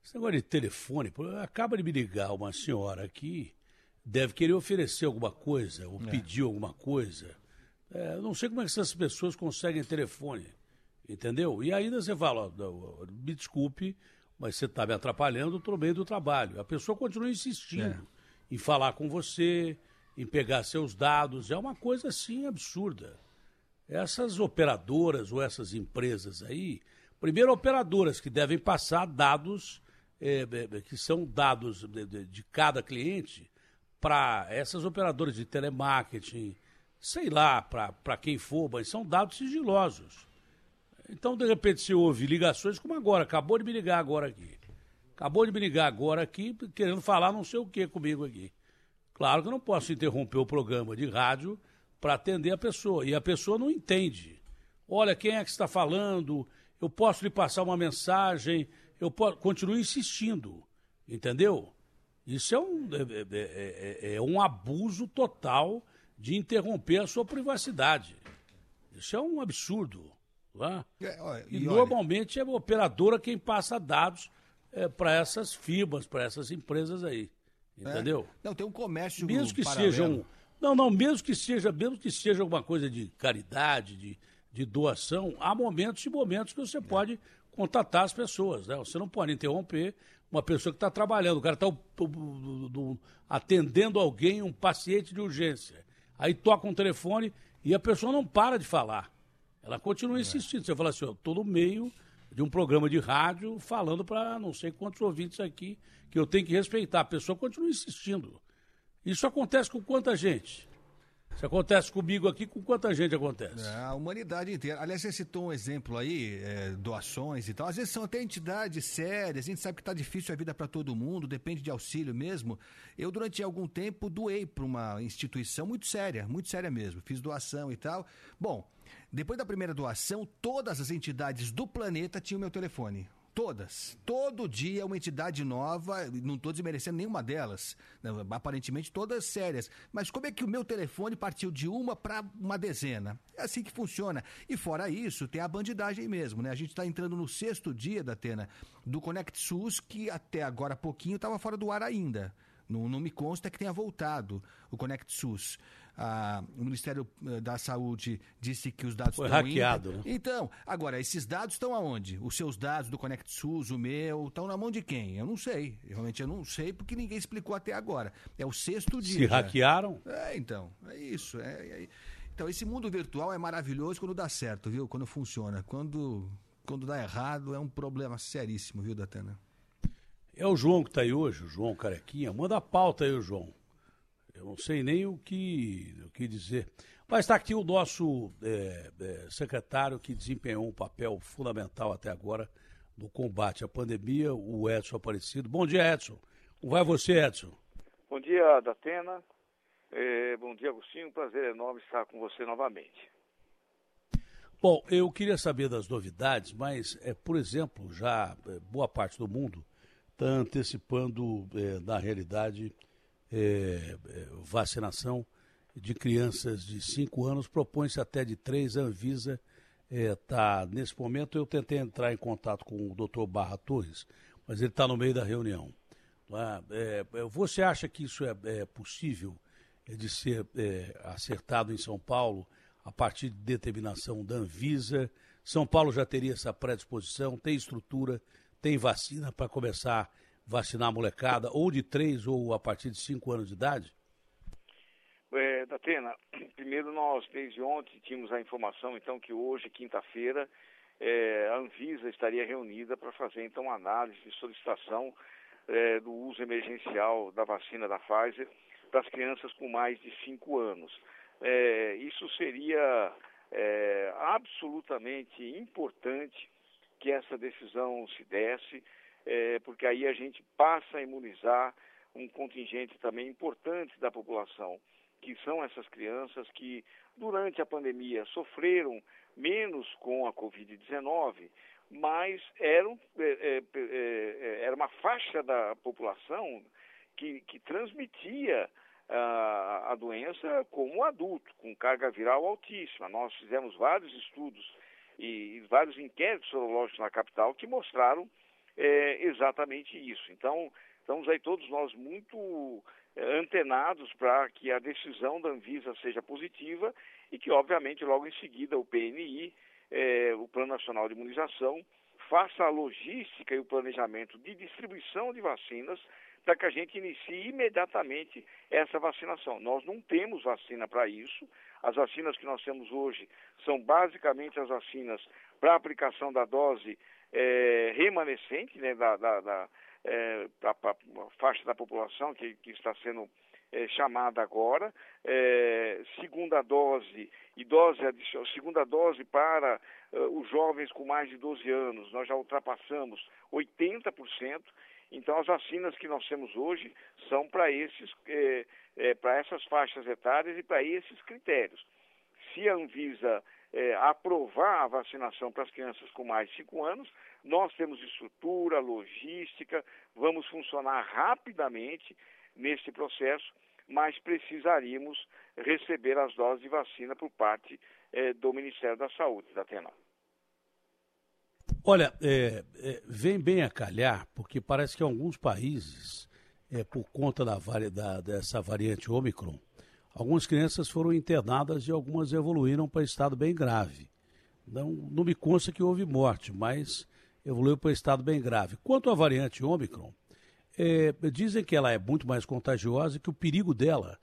Esse negócio de telefone, acaba de me ligar uma senhora aqui, deve querer oferecer alguma coisa, ou é. pedir alguma coisa. É, não sei como é que essas pessoas conseguem telefone, entendeu? E ainda você fala, ó, me desculpe, mas você está me atrapalhando no meio do trabalho. A pessoa continua insistindo é. Em falar com você, em pegar seus dados. É uma coisa assim absurda. Essas operadoras ou essas empresas aí, primeiro operadoras que devem passar dados é, é, que são dados de, de, de cada cliente para essas operadoras de telemarketing, sei lá, para quem for, mas são dados sigilosos. Então, de repente, se houve ligações, como agora, acabou de me ligar agora aqui. Acabou de me ligar agora aqui, querendo falar não sei o que comigo aqui. Claro que eu não posso interromper o programa de rádio para atender a pessoa. E a pessoa não entende. Olha, quem é que está falando? Eu posso lhe passar uma mensagem? Eu posso... continuo insistindo. Entendeu? Isso é um, é, é, é, é um abuso total de interromper a sua privacidade. Isso é um absurdo. Tá? e, e normalmente é a operadora quem passa dados é, para essas firmas, para essas empresas aí. Entendeu? É. Não, tem um comércio mesmo que paralelo. seja um, Não, não, mesmo que seja, mesmo que seja alguma coisa de caridade, de, de doação, há momentos e momentos que você pode contatar as pessoas. Né? Você não pode interromper uma pessoa que está trabalhando, o cara está atendendo alguém, um paciente de urgência. Aí toca um telefone e a pessoa não para de falar. Ela continua insistindo. Você fala assim, eu estou no meio de um programa de rádio falando para não sei quantos ouvintes aqui que eu tenho que respeitar. A pessoa continua insistindo. Isso acontece com quanta gente? Isso acontece comigo aqui, com quanta gente acontece? É, a humanidade inteira. Aliás, você citou um exemplo aí, é, doações e tal. Às vezes são até entidades sérias, a gente sabe que está difícil a vida para todo mundo, depende de auxílio mesmo. Eu, durante algum tempo, doei para uma instituição muito séria, muito séria mesmo. Fiz doação e tal. Bom, depois da primeira doação, todas as entidades do planeta tinham meu telefone. Todas. Todo dia uma entidade nova, não estou desmerecendo nenhuma delas, né, aparentemente todas sérias. Mas como é que o meu telefone partiu de uma para uma dezena? É assim que funciona. E fora isso, tem a bandidagem mesmo, né? A gente está entrando no sexto dia da Atena do Connect SUS, que até agora pouquinho estava fora do ar ainda. Não, não me consta que tenha voltado o Connect SUS a, o Ministério eh, da Saúde disse que os dados Foi estão hackeado. Né? Então, agora, esses dados estão aonde? Os seus dados do Connect SUS, o meu, estão na mão de quem? Eu não sei. Realmente eu não sei porque ninguém explicou até agora. É o sexto dia. Se hackearam? É, então. É isso. É, é, então, esse mundo virtual é maravilhoso quando dá certo, viu? Quando funciona. Quando, quando dá errado, é um problema seríssimo, viu, Datena? É o João que está aí hoje, o João Carequinha. Manda a pauta aí, o João. Eu não sei nem o que, o que dizer. Mas está aqui o nosso é, é, secretário que desempenhou um papel fundamental até agora no combate à pandemia, o Edson Aparecido. Bom dia, Edson. Como vai você, Edson? Bom dia, Datena. É, bom dia, Agostinho. Prazer enorme estar com você novamente. Bom, eu queria saber das novidades, mas, é, por exemplo, já é, boa parte do mundo está antecipando, é, na realidade, é, vacinação de crianças de 5 anos, propõe-se até de 3, a Anvisa está, é, nesse momento, eu tentei entrar em contato com o doutor Barra Torres, mas ele está no meio da reunião. É, é, você acha que isso é, é possível de ser acertado em São Paulo a partir de determinação da Anvisa? São Paulo já teria essa predisposição, tem estrutura, tem vacina para começar vacinar a molecada, ou de 3 ou a partir de 5 anos de idade? É, Datena, primeiro nós, desde ontem, tínhamos a informação, então, que hoje, quinta-feira, é, a Anvisa estaria reunida para fazer, então, análise de solicitação é, do uso emergencial da vacina da Pfizer para as crianças com mais de 5 anos. É, isso seria é, absolutamente importante que essa decisão se desse, é, porque aí a gente passa a imunizar um contingente também importante da população, que são essas crianças que, durante a pandemia, sofreram menos com a Covid-19, mas eram, é, é, é, é era uma faixa da população que, que transmitia a, doença como adulto, com carga viral altíssima. Nós fizemos vários estudos e, e vários inquéritos sorológicos na capital que mostraram é exatamente isso. Então, estamos aí todos nós muito é, antenados para que a decisão da Anvisa seja positiva e que, obviamente, logo em seguida o PNI, é, o Plano Nacional de Imunização, faça a logística e o planejamento de distribuição de vacinas para que a gente inicie imediatamente essa vacinação. Nós não temos vacina para isso. As vacinas que nós temos hoje são basicamente as vacinas para aplicação da dose é, remanescente né, da, da, da, é, faixa da população que, que está sendo é, chamada agora, é, segunda dose e dose adicional, segunda dose para uh, os jovens com mais de 12 anos, nós já ultrapassamos 80%. Então, as vacinas que nós temos hoje são para esses, é, é, para essas faixas etárias e para esses critérios. Se a Anvisa é, aprovar a vacinação para as crianças com mais de 5 anos, nós temos estrutura, logística, vamos funcionar rapidamente nesse processo, mas precisaríamos receber as doses de vacina por parte é, do Ministério da Saúde, da TENA. Olha, é, é, vem bem a calhar, porque parece que alguns países, é, por conta da, da, dessa variante Omicron, algumas crianças foram internadas e algumas evoluíram para estado bem grave. Não, não me consta que houve morte, mas evoluiu para estado bem grave. Quanto à variante Omicron, é, dizem que ela é muito mais contagiosa e que o perigo dela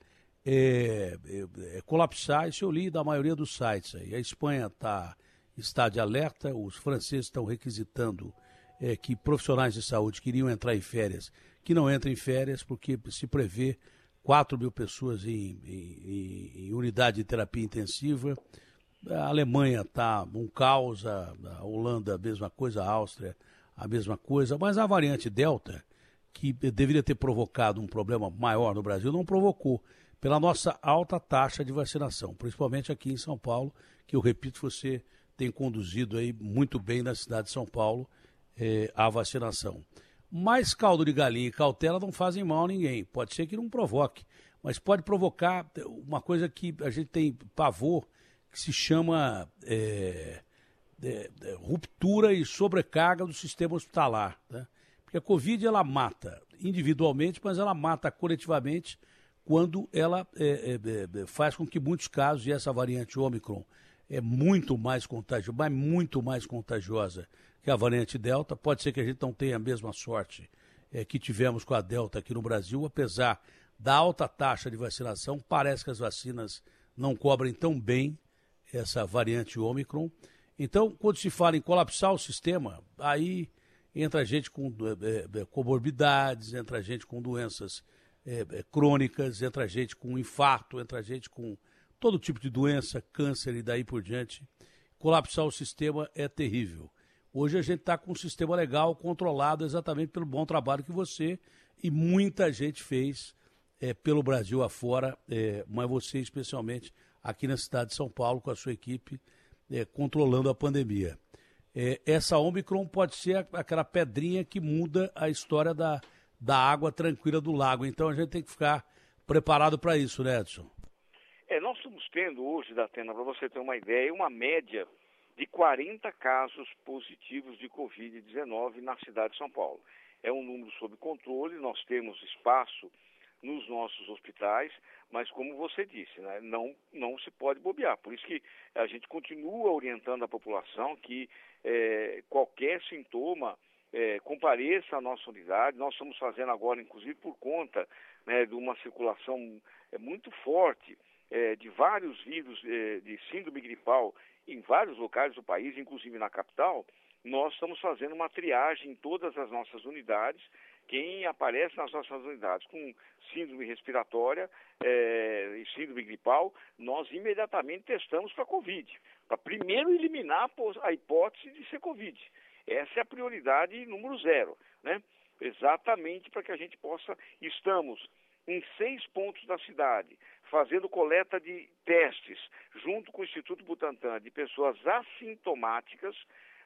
é, é, é colapsar, isso eu li da maioria dos sites aí. A Espanha está está de alerta, os franceses estão requisitando é, que profissionais de saúde queriam entrar em férias, que não entrem em férias, porque se prevê 4 mil pessoas em, em, em unidade de terapia intensiva. A Alemanha está um caos, a, a Holanda a mesma coisa, a Áustria a mesma coisa, mas a variante Delta, que deveria ter provocado um problema maior no Brasil, não provocou, pela nossa alta taxa de vacinação, principalmente aqui em São Paulo, que eu repito, você tem conduzido aí muito bem na cidade de São Paulo eh, a vacinação. Mas caldo de galinha e cautela não fazem mal a ninguém. Pode ser que não provoque, mas pode provocar uma coisa que a gente tem pavor, que se chama é, é, é, ruptura e sobrecarga do sistema hospitalar. Né? Porque a Covid ela mata individualmente, mas ela mata coletivamente quando ela é, é, é, faz com que muitos casos, e essa variante Ômicron é muito mais contagiosa, mas muito mais contagiosa que a variante Delta. Pode ser que a gente não tenha a mesma sorte é, que tivemos com a Delta aqui no Brasil, apesar da alta taxa de vacinação, parece que as vacinas não cobrem tão bem essa variante Ômicron. Então, quando se fala em colapsar o sistema, aí entra gente com é, comorbidades, entra gente com doenças é, crônicas, entra gente com infarto, entra gente com todo tipo de doença, câncer e daí por diante. Colapsar o sistema é terrível. Hoje a gente está com um sistema legal, controlado exatamente pelo bom trabalho que você e muita gente fez é, pelo Brasil afora, é, mas você especialmente aqui na cidade de São Paulo com a sua equipe é, controlando a pandemia. É, essa Omicron pode ser aquela pedrinha que muda a história da, da água tranquila do lago. Então a gente tem que ficar preparado para isso, né, Edson? É, nós estamos tendo hoje, Datena, para você ter uma ideia, uma média de 40 casos positivos de Covid-19 na cidade de São Paulo. É um número sob controle, nós temos espaço nos nossos hospitais, mas como você disse, né, não, não se pode bobear. Por isso que a gente continua orientando a população que é, qualquer sintoma é, compareça à nossa unidade. Nós estamos fazendo agora, inclusive por conta né, de uma circulação é, muito forte é, de vários vírus é, de síndrome gripal em vários locais do país, inclusive na capital, nós estamos fazendo uma triagem em todas as nossas unidades. Quem aparece nas nossas unidades com síndrome respiratória é, e síndrome gripal, nós imediatamente testamos para Covid, para primeiro eliminar a hipótese de ser Covid. Essa é a prioridade número zero, né? Exatamente para que a gente possa. Estamos em seis pontos da cidade, fazendo coleta de testes junto com o Instituto Butantan de pessoas assintomáticas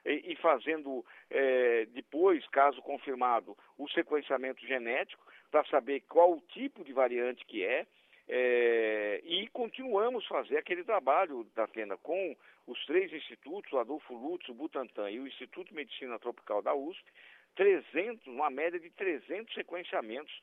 e, fazendo é, depois, caso confirmado, o sequenciamento genético para saber qual o tipo de variante que é. É, e continuamos fazer aquele trabalho da Atena com os três institutos, o Adolfo Lutz, o Butantan e o Instituto de Medicina Tropical da USP, 300, uma média de 300 sequenciamentos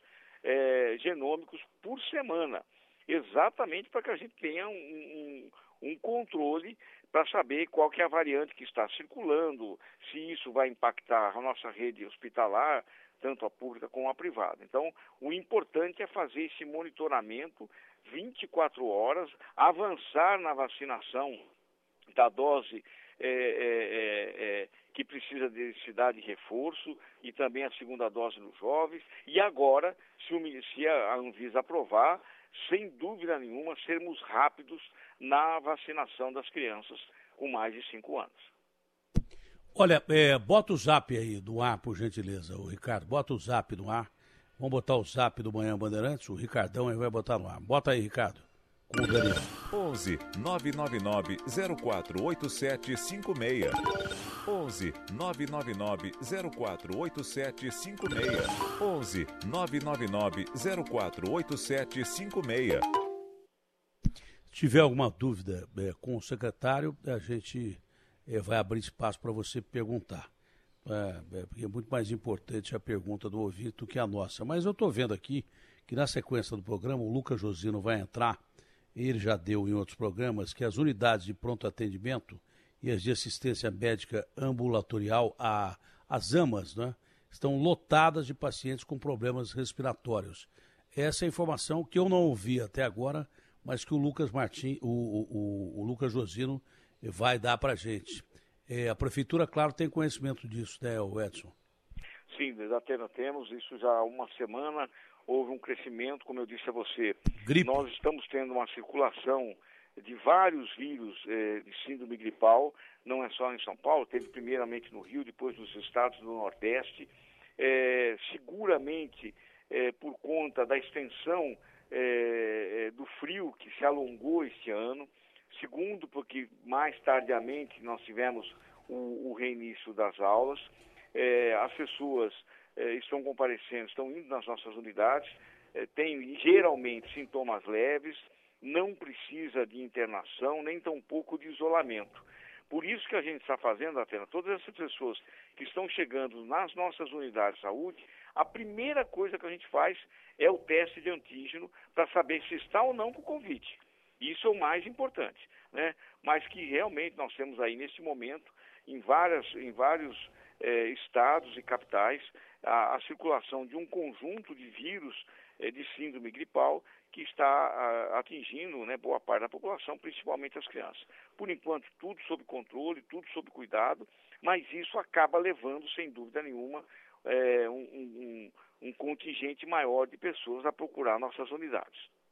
é, genômicos por semana, exatamente para que a gente tenha um, um, um controle para saber qual que é a variante que está circulando, se isso vai impactar a nossa rede hospitalar, tanto a pública como a privada. Então, o importante é fazer esse monitoramento 24 horas, avançar na vacinação da dose é, é, é, que precisa de dar de reforço e também a segunda dose nos jovens. E agora, se, o, se a Anvisa aprovar, sem dúvida nenhuma, sermos rápidos na vacinação das crianças com mais de 5 anos. Olha, é, bota o zap aí do ar, por gentileza, o Ricardo. Bota o zap no ar. Vamos botar o zap do Manhã Bandeirantes. O Ricardão aí vai botar no ar. Bota aí, Ricardo. Com o Daniel. 11 999 048756. 11 999 048756. 11 999 048756. Se tiver alguma dúvida é, com o secretário, a gente é, vai abrir espaço para você perguntar. É, é, porque é muito mais importante a pergunta do ouvinte do que a nossa. Mas eu estou vendo aqui que na sequência do programa o Lucas Josino vai entrar, ele já deu em outros programas, que as unidades de pronto atendimento e as de assistência médica ambulatorial, a, as AMAs, né, estão lotadas de pacientes com problemas respiratórios. Essa é a informação que eu não ouvi até agora, mas que o Lucas Martins, o, o, o, Lucas Josino vai dar para a gente. É, a prefeitura, claro, tem conhecimento disso, né, Edson? Sim, Atena temos, isso já há uma semana houve um crescimento, como eu disse a você. Gripe. Nós estamos tendo uma circulação de vários vírus eh, de síndrome gripal, não é só em São Paulo, teve primeiramente no Rio, depois nos estados do Nordeste. Eh, seguramente, eh, por conta da extensão do frio que se alongou este ano, Segundo, porque mais tardiamente nós tivemos o, o reinício das aulas. É, as pessoas estão comparecendo, estão indo nas nossas unidades, é, têm geralmente sintomas leves, não precisa de internação, nem tampouco de isolamento. Por isso que a gente está fazendo, Atena, todas essas pessoas que estão chegando nas nossas unidades de saúde, a primeira coisa que a gente faz é o teste de antígeno para saber se está ou não com Covid. Isso é o mais importante, né? Mas que realmente nós temos aí nesse momento, em, várias, em vários eh, estados e capitais, a, a, circulação de um conjunto de vírus eh, de síndrome gripal que está a, atingindo né, boa parte da população, principalmente as crianças. Por enquanto, tudo sob controle, tudo sob cuidado, mas isso acaba levando, sem dúvida nenhuma, eh, um, um, um contingente maior de pessoas a procurar nossas unidades.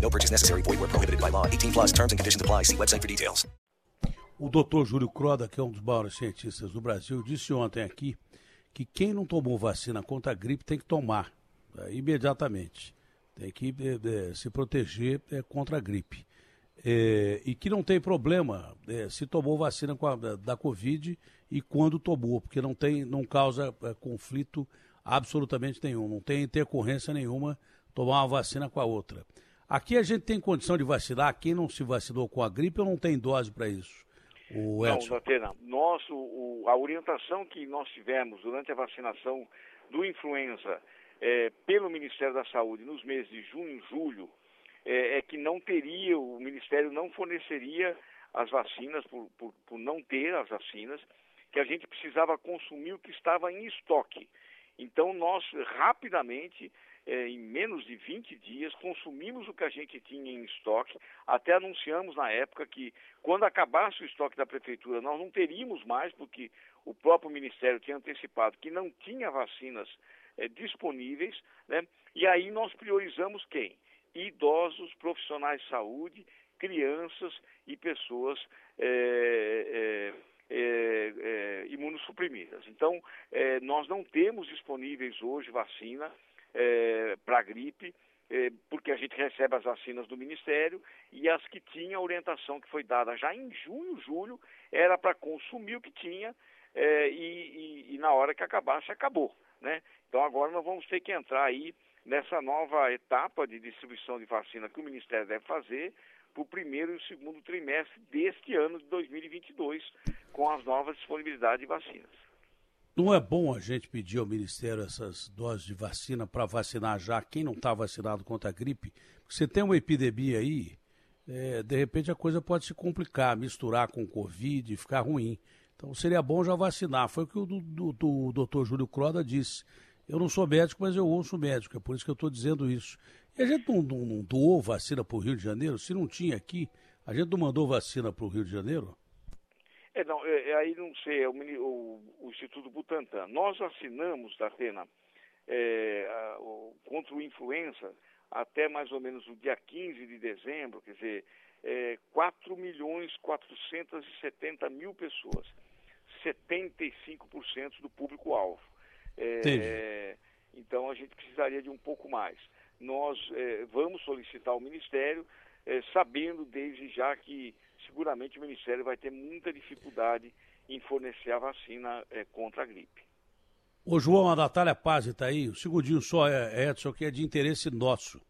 No purchase necessary. Void where prohibited by law. 18 plus terms and conditions apply. See website for details. O doutor Júlio Croda, que é um dos maiores cientistas do Brasil, disse ontem aqui que quem não tomou vacina contra a gripe tem que tomar é, imediatamente. Tem que é, se proteger é, contra a gripe. É, e que não tem problema se tomou vacina a, da, da Covid e quando tomou, porque não, tem, não causa conflito absolutamente nenhum, não tem intercorrência nenhuma tomar uma vacina com a outra. Aqui a gente tem condição de vacinar quem não se vacinou com a gripe ou não tem dose para isso? O Edson. Não, Datena, nós, o, a orientação que nós tivemos durante a vacinação do influenza é, pelo Ministério da Saúde nos meses de junho e julho é, é, que não teria, o Ministério não forneceria as vacinas, por, por, por não ter as vacinas, que a gente precisava consumir o que estava em estoque. Então nós rapidamente é, em menos de 20 dias, consumimos o que a gente tinha em estoque, até anunciamos na época que quando acabasse o estoque da prefeitura, nós não teríamos mais, porque o próprio Ministério tinha antecipado que não tinha vacinas é, disponíveis, né? e aí nós priorizamos quem? Idosos, profissionais de saúde, crianças e pessoas é, é, é, é, imunossuprimidas. Então, é, nós não temos disponíveis hoje vacina é, para gripe, é, porque a gente recebe as vacinas do Ministério e as que tinha a orientação que foi dada já em junho, julho, era para consumir o que tinha é, e, e, e, na hora que acabasse, acabou. Né? Então agora nós vamos ter que entrar aí nessa nova etapa de distribuição de vacina que o Ministério deve fazer para o primeiro e o segundo trimestre deste ano de 2022, com as novas disponibilidades de vacinas. Não é bom a gente pedir ao Ministério essas doses de vacina para vacinar já quem não está vacinado contra a gripe? Você tem uma epidemia aí, é, de repente a coisa pode se complicar, misturar com Covid, ficar ruim. Então seria bom já vacinar. Foi o que o do, do doutor Júlio Croda disse. Eu não sou médico, mas eu ouço médico, é por isso que eu estou dizendo isso. E a gente não, não, não doou vacina para o Rio de Janeiro? Se não tinha aqui, a gente não mandou vacina para o Rio de Janeiro? É, não, é, é, aí não sei, é o, o, o, Instituto Butantan. Nós assinamos, Datena, é, a, o, contra o influenza até mais ou menos o dia 15 de dezembro, quer dizer, é, 4 milhões 470 mil pessoas, 75% do público-alvo. É, então a gente precisaria de um pouco mais. Nós é, vamos solicitar ao Ministério, é, sabendo desde já que seguramente o Ministério vai ter muita dificuldade em fornecer a vacina é, contra a gripe. Ô João, a Natália Paz está aí, o segundinho só, é, Edson, que é de interesse nosso,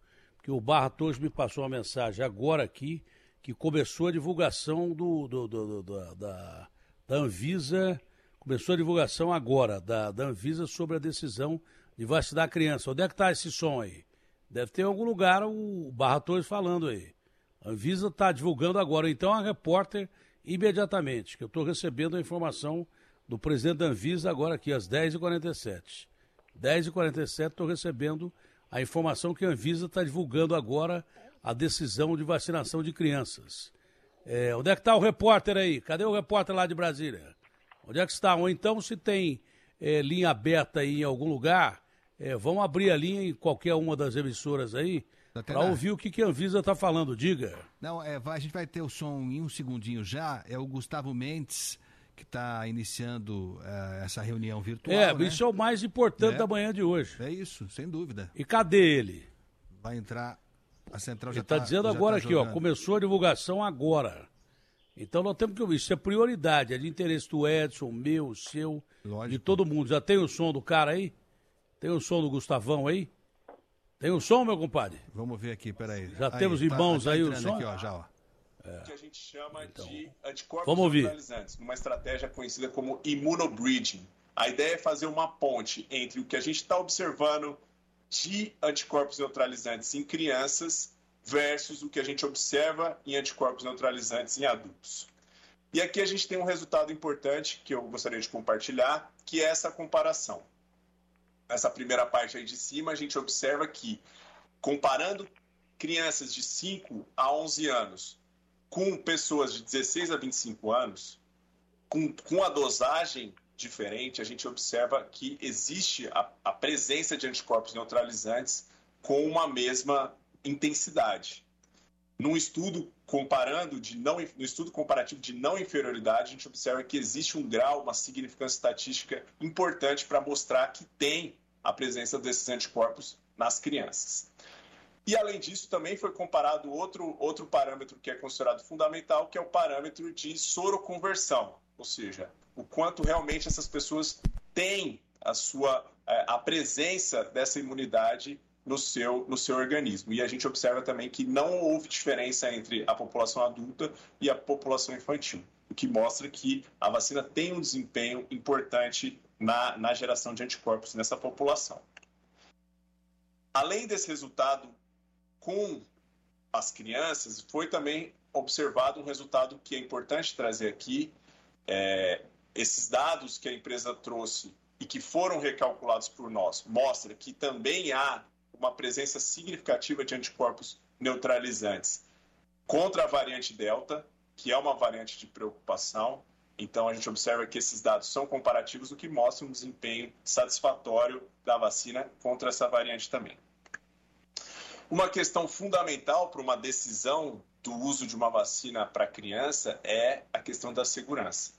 que o Barra Torres me passou uma mensagem agora aqui, que começou a divulgação do, do, do, do da, da Anvisa, começou a divulgação agora da, da Anvisa sobre a decisão de vacinar a criança. Onde é que está esse som aí? Deve ter em algum lugar o Barra Torres falando aí. A Anvisa está divulgando agora, então a repórter imediatamente, que eu estou recebendo a informação do presidente da Anvisa agora aqui às 10h47. 10h47 estou recebendo a informação que a Anvisa está divulgando agora a decisão de vacinação de crianças. É, onde é que está o repórter aí? Cadê o repórter lá de Brasília? Onde é que está? Ou então, se tem é, linha aberta aí em algum lugar, é, vamos abrir a linha em qualquer uma das emissoras aí para ouvir o que, que a Anvisa está falando. Diga. Não, é, vai, a gente vai ter o som em um segundinho já. É o Gustavo Mendes que está iniciando uh, essa reunião virtual. É, né? isso é o mais importante é. da manhã de hoje. É isso, sem dúvida. E cadê ele? Vai entrar. A central ele já está tá, dizendo agora tá aqui, ó, começou a divulgação agora. Então nós temos que ouvir. Isso é prioridade, é de interesse do Edson, meu, seu, Lógico. de todo mundo. Já tem o som do cara aí? Tem o som do Gustavão aí? Tem o som, meu compadre? Vamos ver aqui, peraí. Já aí, temos em tá, mãos tá aí o som? Aqui, ó, já, ó. É. que a gente chama então, de anticorpos vamos ouvir. neutralizantes, numa estratégia conhecida como immunobridging. A ideia é fazer uma ponte entre o que a gente está observando de anticorpos neutralizantes em crianças versus o que a gente observa em anticorpos neutralizantes em adultos. E aqui a gente tem um resultado importante que eu gostaria de compartilhar, que é essa comparação. Nessa primeira parte aí de cima, a gente observa que, comparando crianças de 5 a 11 anos com pessoas de 16 a 25 anos, com, com a dosagem diferente, a gente observa que existe a, a presença de anticorpos neutralizantes com uma mesma intensidade. Num estudo comparando de não, no estudo comparativo de não inferioridade, a gente observa que existe um grau, uma significância estatística importante para mostrar que tem a presença desses anticorpos nas crianças. E além disso, também foi comparado outro, outro parâmetro que é considerado fundamental, que é o parâmetro de soroconversão, ou seja, o quanto realmente essas pessoas têm a sua é, a presença dessa imunidade no seu, no seu organismo. E a gente observa também que não houve diferença entre a população adulta e a população infantil, o que mostra que a vacina tem um desempenho importante na, na geração de anticorpos nessa população. Além desse resultado com as crianças, foi também observado um resultado que é importante trazer aqui. É, esses dados que a empresa trouxe e que foram recalculados por nós mostra que também há uma presença significativa de anticorpos neutralizantes contra a variante Delta, que é uma variante de preocupação. Então, a gente observa que esses dados são comparativos, o que mostra um desempenho satisfatório da vacina contra essa variante também. Uma questão fundamental para uma decisão do uso de uma vacina para criança é a questão da segurança.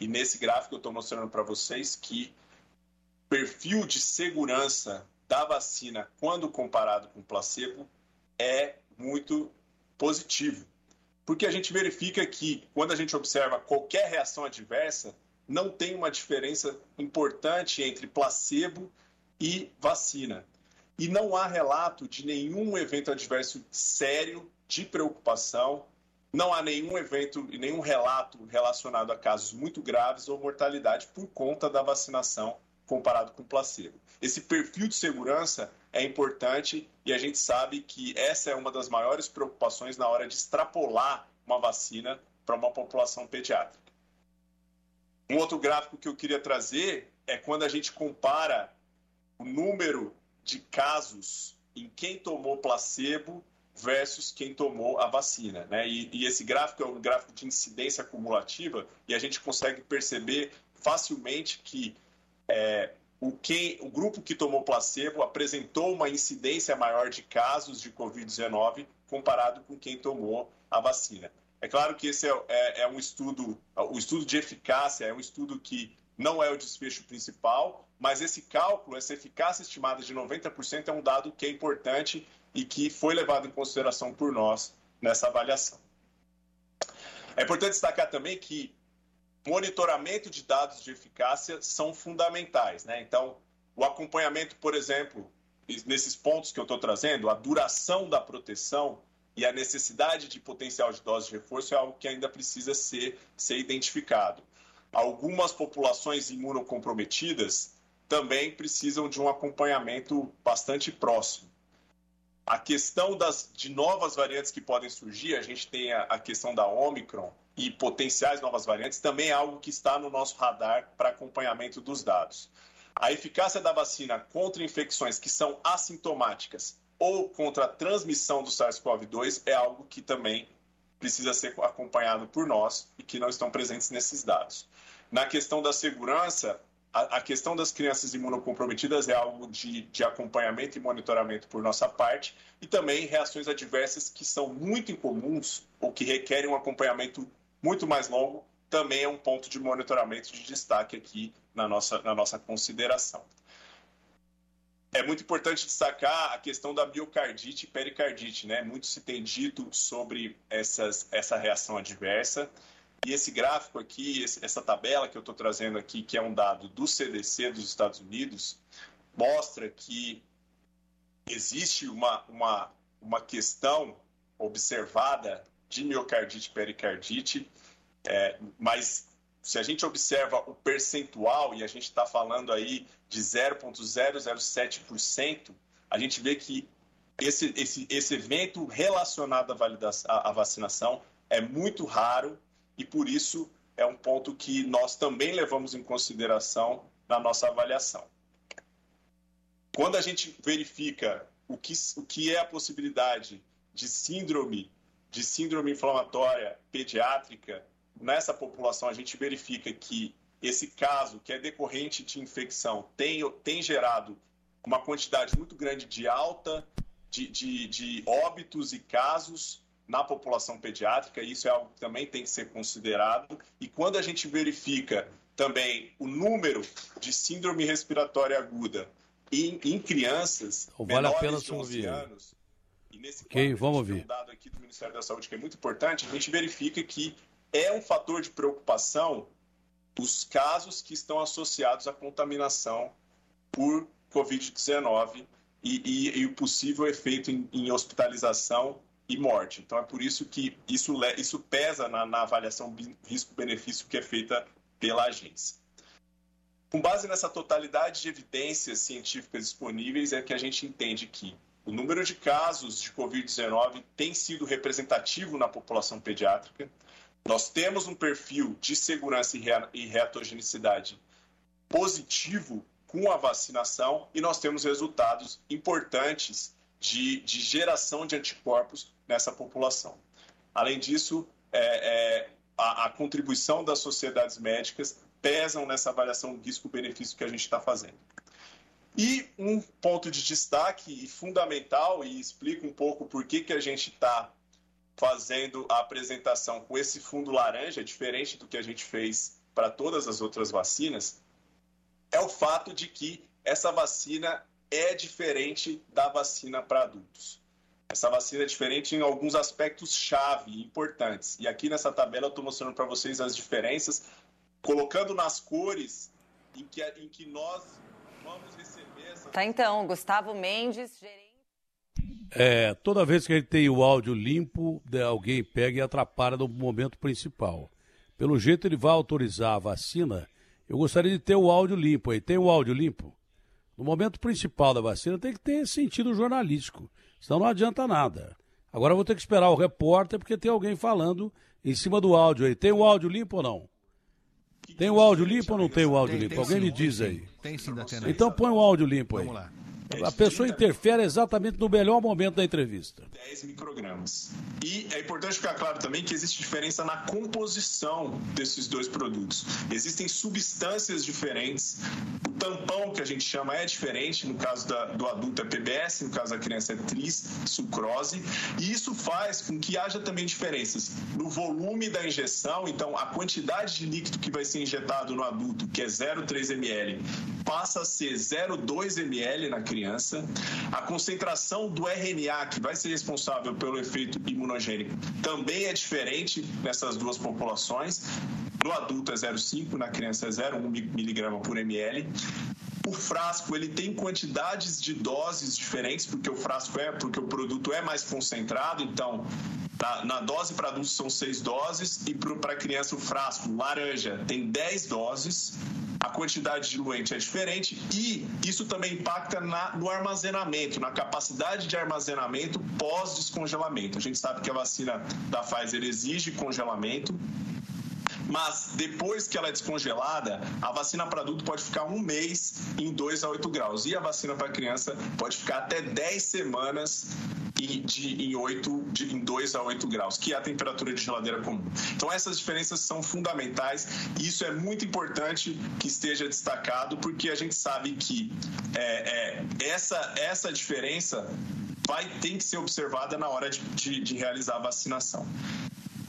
E nesse gráfico eu estou mostrando para vocês que perfil de segurança da vacina, quando comparado com placebo, é muito positivo. Porque a gente verifica que, quando a gente observa qualquer reação adversa, não tem uma diferença importante entre placebo e vacina e não há relato de nenhum evento adverso sério de preocupação não há nenhum evento e nenhum relato relacionado a casos muito graves ou mortalidade por conta da vacinação comparado com placebo. Esse perfil de segurança é importante e a gente sabe que essa é uma das maiores preocupações na hora de extrapolar uma vacina para uma população pediátrica. Um outro gráfico que eu queria trazer é quando a gente compara o número de casos em quem tomou placebo versus quem tomou a vacina. Né? E, e, esse gráfico é um gráfico de incidência acumulativa e a gente consegue perceber facilmente que é, o, o grupo que tomou placebo apresentou uma incidência maior de casos de Covid-19 comparado com quem tomou a vacina. É claro que esse é, é, é um estudo, o estudo de eficácia é um estudo que não é o desfecho principal, mas esse cálculo, essa eficácia estimada de 90% é um dado que é importante e que foi levado em consideração por nós nessa avaliação. É importante destacar também que monitoramento de dados de eficácia são fundamentais. Né? Então, o acompanhamento, por exemplo, nesses pontos que eu estou trazendo, a duração da proteção e a necessidade de potencial de dose de reforço é algo que ainda precisa ser, ser identificado. Algumas populações imunocomprometidas também precisam de um acompanhamento bastante próximo. A questão das, de novas variantes que podem surgir, a gente tem a, a questão da Omicron e potenciais novas variantes, também é algo que está no nosso radar para acompanhamento dos dados. A eficácia da vacina contra infecções que são assintomáticas ou contra a transmissão do SARS-CoV-2 é algo que também precisa ser acompanhado por nós e que não estão presentes nesses dados. Na questão da segurança, a, questão das crianças imunocomprometidas é algo de, de acompanhamento e monitoramento por nossa parte, e também reações adversas que são muito incomuns ou que requerem um acompanhamento muito mais longo, também é um ponto de monitoramento de destaque aqui na nossa, na nossa consideração. É muito importante destacar a questão da miocardite e pericardite, né? Muito se tem dito sobre essas, essa reação adversa. E esse gráfico aqui, essa tabela que eu estou trazendo aqui, que é um dado do CDC dos Estados Unidos, mostra que existe uma, uma, uma questão observada de miocardite pericardite, é, mas se a gente observa o percentual, e a gente está falando aí de 0,007%, a gente vê que esse, esse, esse evento relacionado à, validação, à vacinação é muito raro e por isso é um ponto que nós também levamos em consideração na nossa avaliação. Quando a gente verifica o que, o que é a possibilidade de síndrome, de síndrome inflamatória pediátrica, nessa população a gente verifica que esse caso, que é decorrente de infecção, tem, tem gerado uma quantidade muito grande de alta de, de, de óbitos e casos na população pediátrica, isso é algo que também tem que ser considerado. E quando a gente verifica também o número de síndrome respiratória aguda em, em crianças então, vale a pena de 11 anos, nesse ok, vamos ver. Um dado aqui do Ministério da Saúde que é muito importante, a gente verifica que é um fator de preocupação os casos que estão associados à contaminação por Covid-19 e, e, e, o possível efeito em, em hospitalização e morte. Então é por isso que isso, isso pesa na, na avaliação risco-benefício que é feita pela agência. Com base nessa totalidade de evidências científicas disponíveis, é que a gente entende que o número de casos de Covid-19 tem sido representativo na população pediátrica. Nós temos um perfil de segurança e reatogenicidade positivo com a vacinação e nós temos resultados importantes de, de geração de anticorpos nessa população. Além disso, é, é, a, a, contribuição das sociedades médicas pesam nessa avaliação risco-benefício que a gente está fazendo. E um ponto de destaque e fundamental, e explica um pouco por que, que a gente está fazendo a apresentação com esse fundo laranja, diferente do que a gente fez para todas as outras vacinas, é o fato de que essa vacina é diferente da vacina para adultos. Essa vacina é diferente em alguns aspectos chave importantes. E aqui nessa tabela eu estou mostrando para vocês as diferenças, colocando nas cores em que, em que nós. Tá então, Gustavo Mendes, gerente. É, toda vez que gente tem o áudio limpo, alguém pega e atrapalha no momento principal. Pelo jeito ele vai autorizar a vacina. Eu gostaria de ter o áudio limpo aí. Tem o áudio limpo? No momento principal da vacina tem que ter sentido jornalístico. Senão não adianta nada. Agora eu vou ter que esperar o repórter porque tem alguém falando em cima do áudio aí. Tem o áudio limpo ou não? Tem o áudio limpo ou não tem o áudio tem Alguém me diz aí. Tem sim, Datena. Então põe o áudio limpo aí. Vamos lá. A pessoa interfere exatamente no melhor momento da entrevista. 10 microgramas. E é importante ficar claro também que existe diferença na composição desses dois produtos. Existem substâncias diferentes. O tampão que a gente chama é diferente. No caso da- do adulto é PBS, no caso da criança é tris, sucrose. E isso faz com que haja também diferenças no volume da injeção. Então, a quantidade de líquido que vai ser injetado no adulto, que é 0,3 ml, passa a ser 0,2 ml na criança. A concentração do RNA, que vai ser responsável pelo efeito imunogênico, também é diferente nessas duas populações. No adulto é 0,5, na criança é 0,1 miligrama por ml. O frasco ele tem quantidades de doses diferentes, porque o frasco é, porque o produto é mais concentrado. Então, na, na dose para adultos são seis doses e para criança o frasco laranja tem 10 doses. A quantidade diluente é diferente e isso também impacta na- no armazenamento, na capacidade de armazenamento pós-descongelamento. A gente sabe que a vacina da Pfizer exige congelamento. Mas depois que ela é descongelada, a vacina para adulto pode ficar um mês em 2 a 8 graus. E a vacina para criança pode ficar até 10 semanas em, de, em, 8, de, em 2 a 8 graus, que é a temperatura de geladeira comum. Então essas diferenças são fundamentais e isso é muito importante que esteja destacado, porque a gente sabe que é, é, essa, essa diferença vai tem que ser observada na hora de, de, de realizar a vacinação.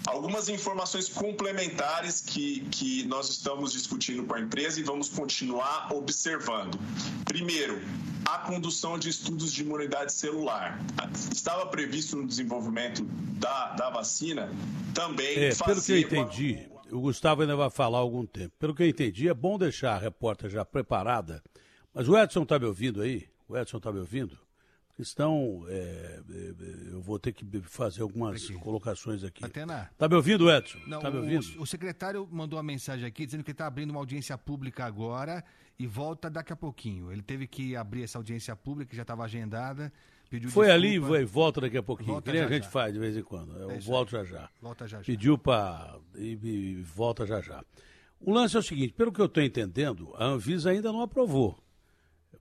Algumas informações complementares que, que nós estamos discutindo com a empresa e vamos continuar observando. Primeiro, a condução de estudos de imunidade celular. Estava previsto no desenvolvimento da, da vacina também É, pelo que eu fazer uma- entendi, o Gustavo ainda vai falar há algum tempo. Pelo que eu entendi, é bom deixar a repórter já preparada. Mas o Edson está me ouvindo aí? O Edson está me ouvindo? Porque senão é, é, eu vou ter que fazer algumas colocações aqui. Atena. Tá me ouvindo, Edson? Não, tá me o- ouvindo? O, secretário mandou uma mensagem aqui dizendo que está abrindo uma audiência pública agora e volta daqui a pouquinho. Ele teve que abrir essa audiência pública que já estava agendada. Pediu Foi ali e desculpa. volta daqui a pouquinho. Volta que nem a gente já. faz de vez em quando. Eu É isso volto aí. já já. Volta já já. Pediu para. E, e volta já já. O lance é o seguinte: pelo que eu estou entendendo, a Anvisa ainda não aprovou.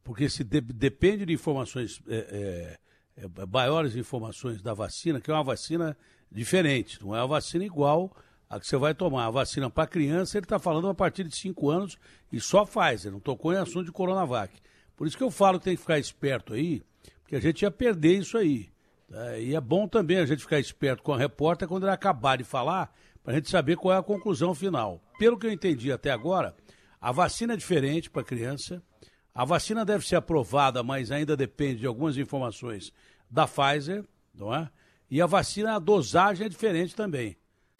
Porque se de- depende de informações, é, é, é, maiores informações da vacina, que é uma vacina diferente, não é uma vacina igual a que você vai tomar. A vacina para criança, ele está falando a partir de 5 anos e só faz, ele não tocou em assunto de Coronavac. Por isso que eu falo que tem que ficar esperto aí, porque a gente ia perder isso aí. tá? E é bom também a gente ficar esperto com a repórter quando ele acabar de falar, para a gente saber qual é a conclusão final. Pelo que eu entendi até agora, a vacina é diferente para criança, a vacina deve ser aprovada, mas ainda depende de algumas informações da Pfizer, não é? E a vacina, a dosagem é diferente também.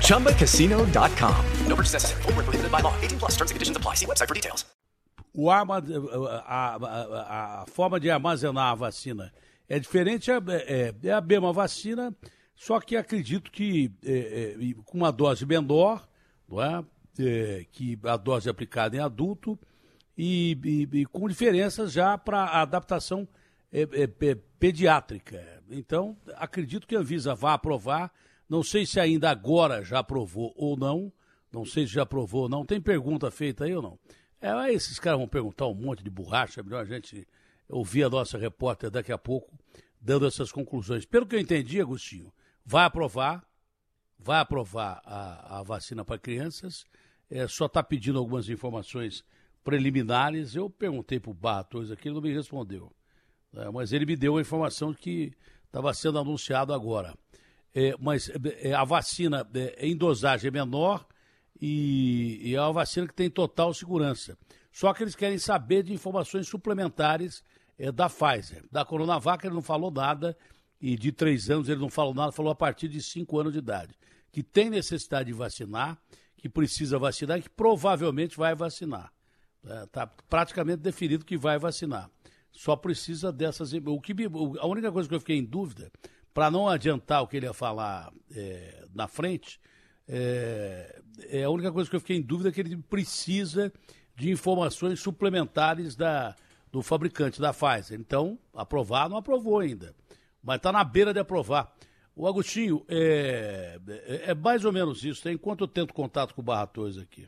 ChumbaCasino.com. No purchase necessary. Void were prohibited by law. 18 plus terms and conditions apply. See website for details. O arma, a, a- a forma de armazenar a vacina é diferente, é, é- é a mesma vacina, só que acredito que é, com uma dose menor, não é? É, que a dose aplicada em adulto, e, e- e com diferenças já para a adaptação é, é, é, pediátrica. Então, acredito que a Anvisa vá aprovar, Não sei se ainda agora já aprovou ou não. Não sei se já aprovou ou não. Tem pergunta feita aí ou não? É, esses caras vão perguntar um monte de borracha. É melhor a gente ouvir a nossa repórter daqui a pouco dando essas conclusões. Pelo que eu entendi, Agostinho, vai aprovar, vai aprovar a, a vacina para crianças. É, só está pedindo algumas informações preliminares. Eu perguntei para o Barros aqui, ele não me respondeu. É, mas ele me deu a informação que estava sendo anunciado agora. É, mas é, a vacina é, em dosagem é menor e, e, é uma vacina que tem total segurança. Só que eles querem saber de informações suplementares é, da Pfizer. Da Coronavac ele não falou nada e de três anos ele não falou nada, falou a partir de cinco anos de idade. Que tem necessidade de vacinar, que precisa vacinar e que provavelmente vai vacinar. Está é, praticamente definido que vai vacinar. Só precisa dessas. O que, a única coisa que eu fiquei em dúvida, para não adiantar o que ele ia falar é, na frente, é, é, a única coisa que eu fiquei em dúvida é que ele precisa de informações suplementares da, do fabricante, da Pfizer. Então, aprovar não aprovou ainda, mas está na beira de aprovar. O Agostinho, é, é, é, mais ou menos isso. Tem quanto eu tento contato com o Barra Torres aqui?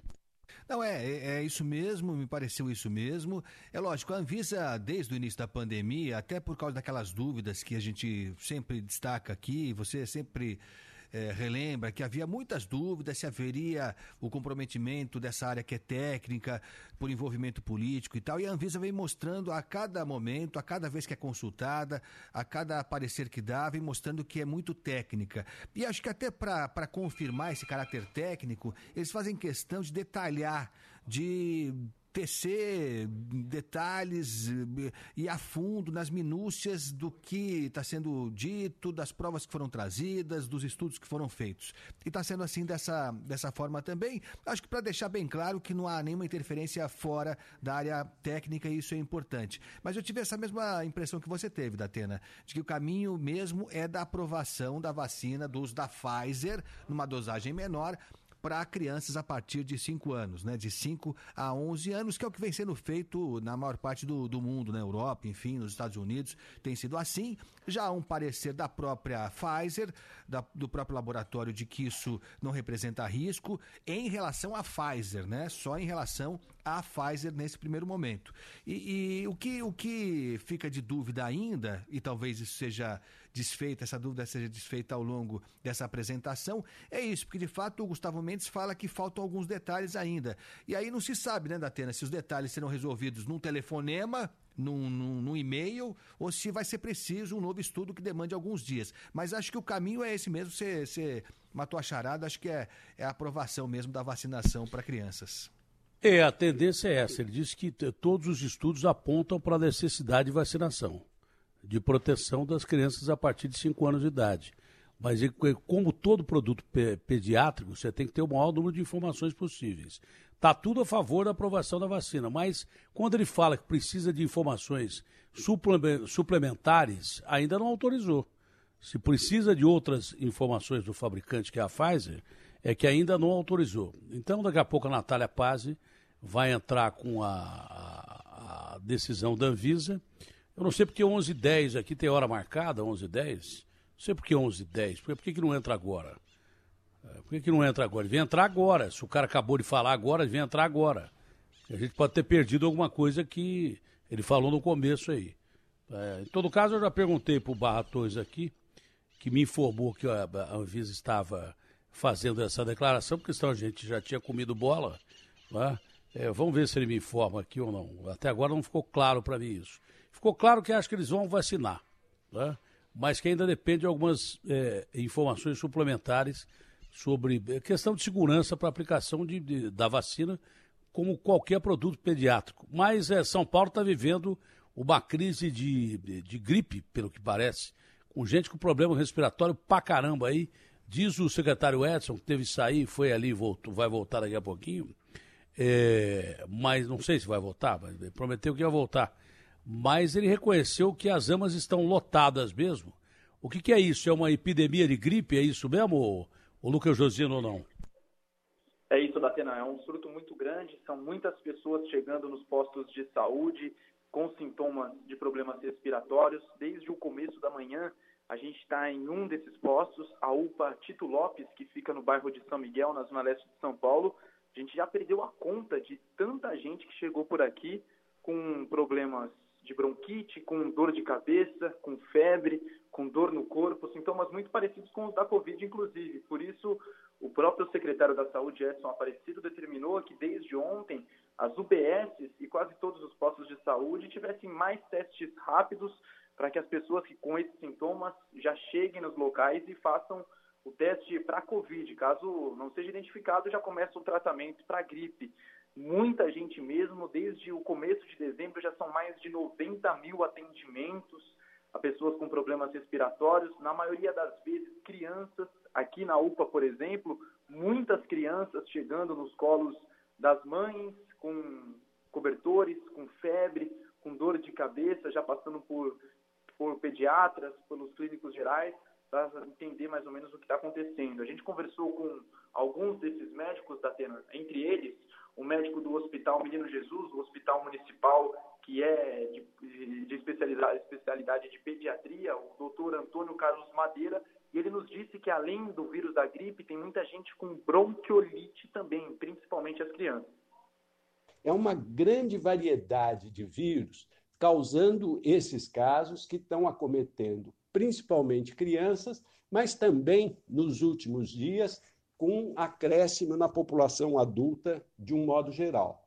Não, é, é, é, isso mesmo, me pareceu isso mesmo. É lógico, a Anvisa, desde o início da pandemia, até por causa daquelas dúvidas que a gente sempre destaca aqui, você sempre é, relembra que havia muitas dúvidas se haveria o comprometimento dessa área que é técnica, por envolvimento político e tal. E a Anvisa vem mostrando a cada momento, a cada vez que é consultada, a cada parecer que dá, vem mostrando que é muito técnica. E acho que até para confirmar esse caráter técnico, eles fazem questão de detalhar, de tecer detalhes e a fundo nas minúcias do que está sendo dito, das provas que foram trazidas, dos estudos que foram feitos. E está sendo assim dessa, dessa forma também. Acho que para deixar bem claro que não há nenhuma interferência fora da área técnica e isso é importante. Mas eu tive essa mesma impressão que você teve, Datena, de que o caminho mesmo é da aprovação da vacina do uso da Pfizer numa dosagem menor para crianças a partir de 5 anos, né? De 5 a 11 anos, que é o que vem sendo feito na maior parte do, do mundo, na Europa, enfim, nos Estados Unidos, tem sido assim. Já há um parecer da própria Pfizer, da, do próprio laboratório, de que isso não representa risco em relação à Pfizer, né? Só em relação à Pfizer nesse primeiro momento. E, e o, que, o que fica de dúvida ainda, e talvez isso seja desfeita, essa dúvida seja desfeita ao longo dessa apresentação, é isso, porque de fato o Gustavo Mendes fala que faltam alguns detalhes ainda. E aí não se sabe, né, Datena, se os detalhes serão resolvidos num telefonema, num, num, num, e-mail ou se vai ser preciso um novo estudo que demande alguns dias. Mas acho que o caminho é esse mesmo, você, matou a charada, acho que é, é a aprovação mesmo da vacinação para crianças. É, a tendência é essa. Ele disse que todos os estudos apontam para a necessidade de vacinação de proteção das crianças a partir de 5 anos de idade. Mas como todo produto pediátrico, você tem que ter o maior número de informações possíveis. Está tudo a favor da aprovação da vacina, mas quando ele fala que precisa de informações suplementares, ainda não autorizou. Se precisa de outras informações do fabricante, que é a Pfizer, é que ainda não autorizou. Então, daqui a pouco, a Natália Pazzi vai entrar com a, a, a decisão da Anvisa eu não sei porque 11 h 10 aqui tem hora marcada, 11 h 10. Não sei por que 11 h 10. Por que, que não entra agora? É, por que, que não entra agora? Ele vem entrar agora. Se o cara acabou de falar agora, ele vem entrar agora. A gente pode ter perdido alguma coisa que ele falou no começo aí. É, em todo caso, eu já perguntei para o Barra Torres aqui, que me informou que a, a Anvisa estava fazendo essa declaração, porque senão a gente já tinha comido bola. Né? É, vamos ver se ele me informa aqui ou não. Até agora não ficou claro para mim isso. Ficou claro que acho que eles vão vacinar, né? mas que ainda depende de algumas é, informações suplementares sobre é, questão de segurança para aplicação de, de, da vacina, como qualquer produto pediátrico. Mas é, São Paulo está vivendo uma crise de, de, de, gripe, pelo que parece, com gente com problema respiratório pra caramba aí. Diz o secretário Edson, que teve que sair, foi ali, voltou, vai voltar daqui a pouquinho. É, mas não sei se vai voltar, mas prometeu que ia voltar mas ele reconheceu que as amas estão lotadas mesmo. O que, que é isso? É uma epidemia de gripe? É isso mesmo, o Lucas Josino ou não? É isso, Datena. É um surto muito grande. São muitas pessoas chegando nos postos de saúde com sintomas de problemas respiratórios. Desde o começo da manhã, A gente está em um desses postos, a UPA Tito Lopes, que fica no bairro de São Miguel, na zona leste de São Paulo. A gente já perdeu a conta de tanta gente que chegou por aqui com problemas de bronquite, com dor de cabeça, com febre, com dor no corpo, sintomas muito parecidos com os da Covid, inclusive. Por isso, o próprio secretário da Saúde, Edson Aparecido, determinou que desde ontem as UBSs e quase todos os postos de saúde tivessem mais testes rápidos para que as pessoas que com esses sintomas já cheguem nos locais e façam o teste para Covid. Caso não seja identificado, já começa o tratamento para gripe. Muita gente mesmo, desde o começo de dezembro, já são mais de 90 mil atendimentos a pessoas com problemas respiratórios, na maioria das vezes crianças. Aqui na UPA, por exemplo, muitas crianças chegando nos colos das mães com cobertores, com febre, com dor de cabeça, já passando por, por pediatras, pelos clínicos gerais, para entender mais ou menos o que está acontecendo. A gente conversou com alguns desses médicos da Tenor, entre eles o médico do Hospital Menino Jesus, o Hospital Municipal, que é de, de especialidade, especialidade de pediatria, o doutor Antônio Carlos Madeira, e ele nos disse que além do vírus da gripe, tem muita gente com bronquiolite também, principalmente as crianças. É uma grande variedade de vírus causando esses casos que estão acometendo principalmente crianças, mas também nos últimos dias com acréscimo na população adulta de um modo geral.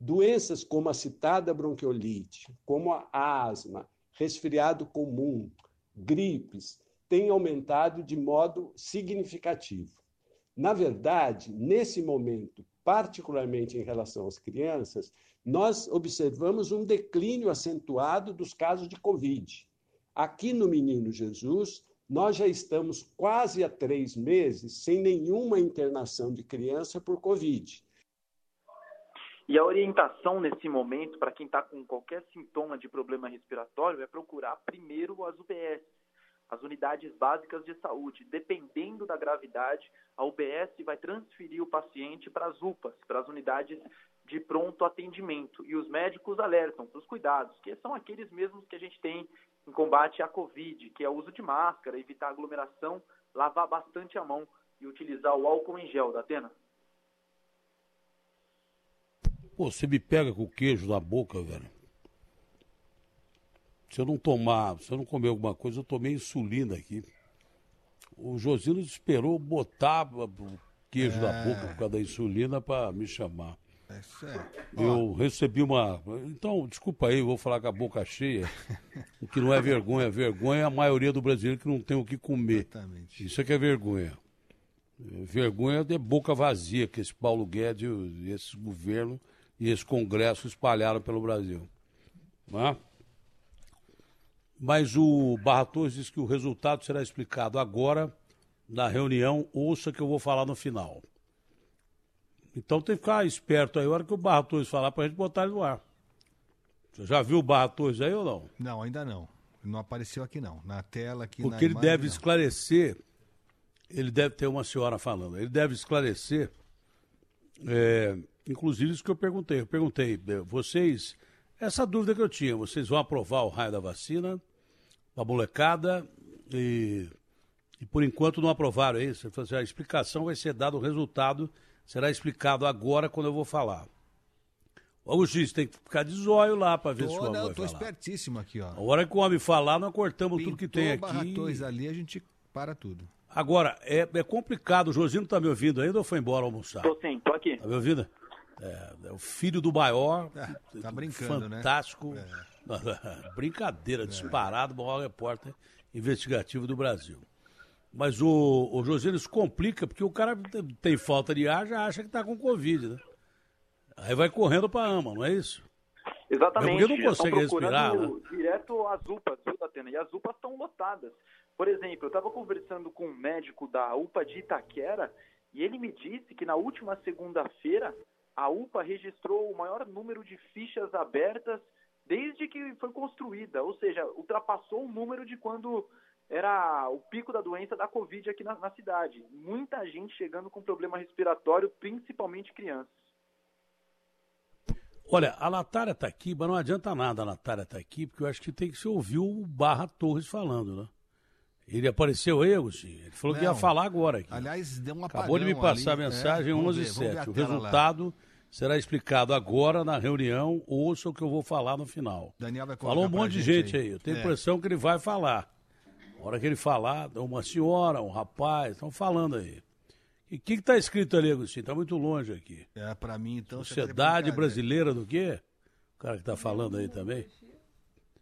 Doenças como a citada bronquiolite, como a asma, resfriado comum, gripes, têm aumentado de modo significativo. Na verdade, nesse momento, particularmente em relação às crianças, nós observamos um declínio acentuado dos casos de Covid. Aqui no Menino Jesus, nós já estamos quase há três meses sem nenhuma internação de criança por Covid. E a orientação nesse momento, para quem está com qualquer sintoma de problema respiratório, é procurar primeiro as UBS, as unidades básicas de saúde. Dependendo da gravidade, a UBS vai transferir o paciente para as UPAs, para as unidades de pronto atendimento. E os médicos alertam para os cuidados, que são aqueles mesmos que a gente tem em combate à Covid, que é o uso de máscara, evitar aglomeração, lavar bastante a mão e utilizar o álcool em gel, da Atena. Pô, você me pega com o queijo na boca, velho. Se eu não tomar, se eu não comer alguma coisa, eu tomei insulina aqui. O Josino esperou botar o queijo é... na boca por causa da insulina para me chamar. É. Eu recebi uma. Então, desculpa aí, eu vou falar com a boca cheia. o que não é vergonha. Vergonha é a maioria do brasileiro que não tem o que comer. Exatamente. Isso é que é vergonha. Vergonha é boca vazia que esse Paulo Guedes esse governo e esse Congresso espalharam pelo Brasil. Né? Mas o Barra Torres disse que o resultado será explicado agora na reunião. Ouça que eu vou falar no final. Então tem que ficar esperto aí, a hora que o Barra Torres falar pra gente botar ele no ar. Você já viu o Barra Torres aí ou não? Não, ainda não. Não apareceu aqui não. Na tela aqui Porque ele imagem, deve não. esclarecer, ele deve ter uma senhora falando, ele deve esclarecer, é, inclusive isso que eu perguntei. Eu perguntei, é, vocês, essa dúvida que eu tinha, vocês vão aprovar o raio da vacina pra molecada e, e por enquanto não aprovaram é isso? Ele falou assim, a explicação vai ser dada o resultado será explicado agora quando eu vou falar. O juiz tem que ficar de zóio lá para ver tô, se o homem não, vai tô falar. espertíssimo aqui, ó. A hora que o homem falar, nós cortamos Pintou tudo que tem aqui. barratões ali, a gente para tudo. Agora, é, é complicado. O Josino tá me ouvindo ainda ou foi embora almoçar? Tô sim, tô aqui. Tá me ouvindo? É, é o filho do maior. tá brincando, né? fantástico. Brincadeira, disparado, maior repórter investigativo do Brasil. Mas o, o Josino isso complica, porque o cara tem falta de ar, já acha que tá com Covid, né? Aí vai correndo pra ama, não é isso? Exatamente. Porque não consegue respirar, né? direto as UPAs, viu, Datena? E as UPAs estão lotadas. Por exemplo, eu estava conversando com um médico da UPA de Itaquera e ele me disse que na última segunda-feira a UPA registrou o maior número de fichas abertas desde que foi construída, ou seja, ultrapassou o número de quando era o pico da doença da Covid aqui na, na cidade. Muita gente chegando com problema respiratório, principalmente crianças. Olha, a Natália tá aqui, mas não adianta nada a Natália tá aqui, porque eu acho que tem que se ouvir o Barra Torres falando, né? Ele apareceu aí, Agostinho? Ele falou que ia Não. falar agora aqui. Aliás, deu um Acabou de me passar ali, a mensagem é, vamos 11 ver, h vamos ver a 07 O tela lá. resultado será explicado agora na reunião. Ouça o que eu vou falar no final. Daniel vai Falou um monte de gente gente aí. aí. Eu tenho a É. impressão que ele vai falar. A hora que ele falar, uma senhora, um rapaz, estão falando aí. E o que está escrito ali, Agostinho? Está muito longe aqui. É, pra mim, então... tá de Sociedade. Brasileira do quê? O cara que está falando aí também.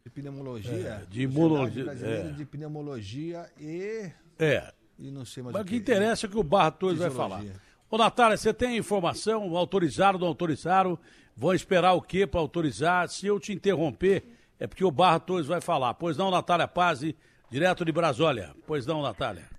De pneumologia. É, de imunologia, é. de pneumologia e... É. E não sei mais Mas o o que interessa é que o Barra Torres vai falar. Ô, Natália, você tem informação? Autorizaram, não autorizaram? Vão esperar o quê para autorizar? Se eu te interromper, é porque o Barra Torres vai falar. Pois não, Natália Pazzi, direto de Brasólia. Pois não, Natália.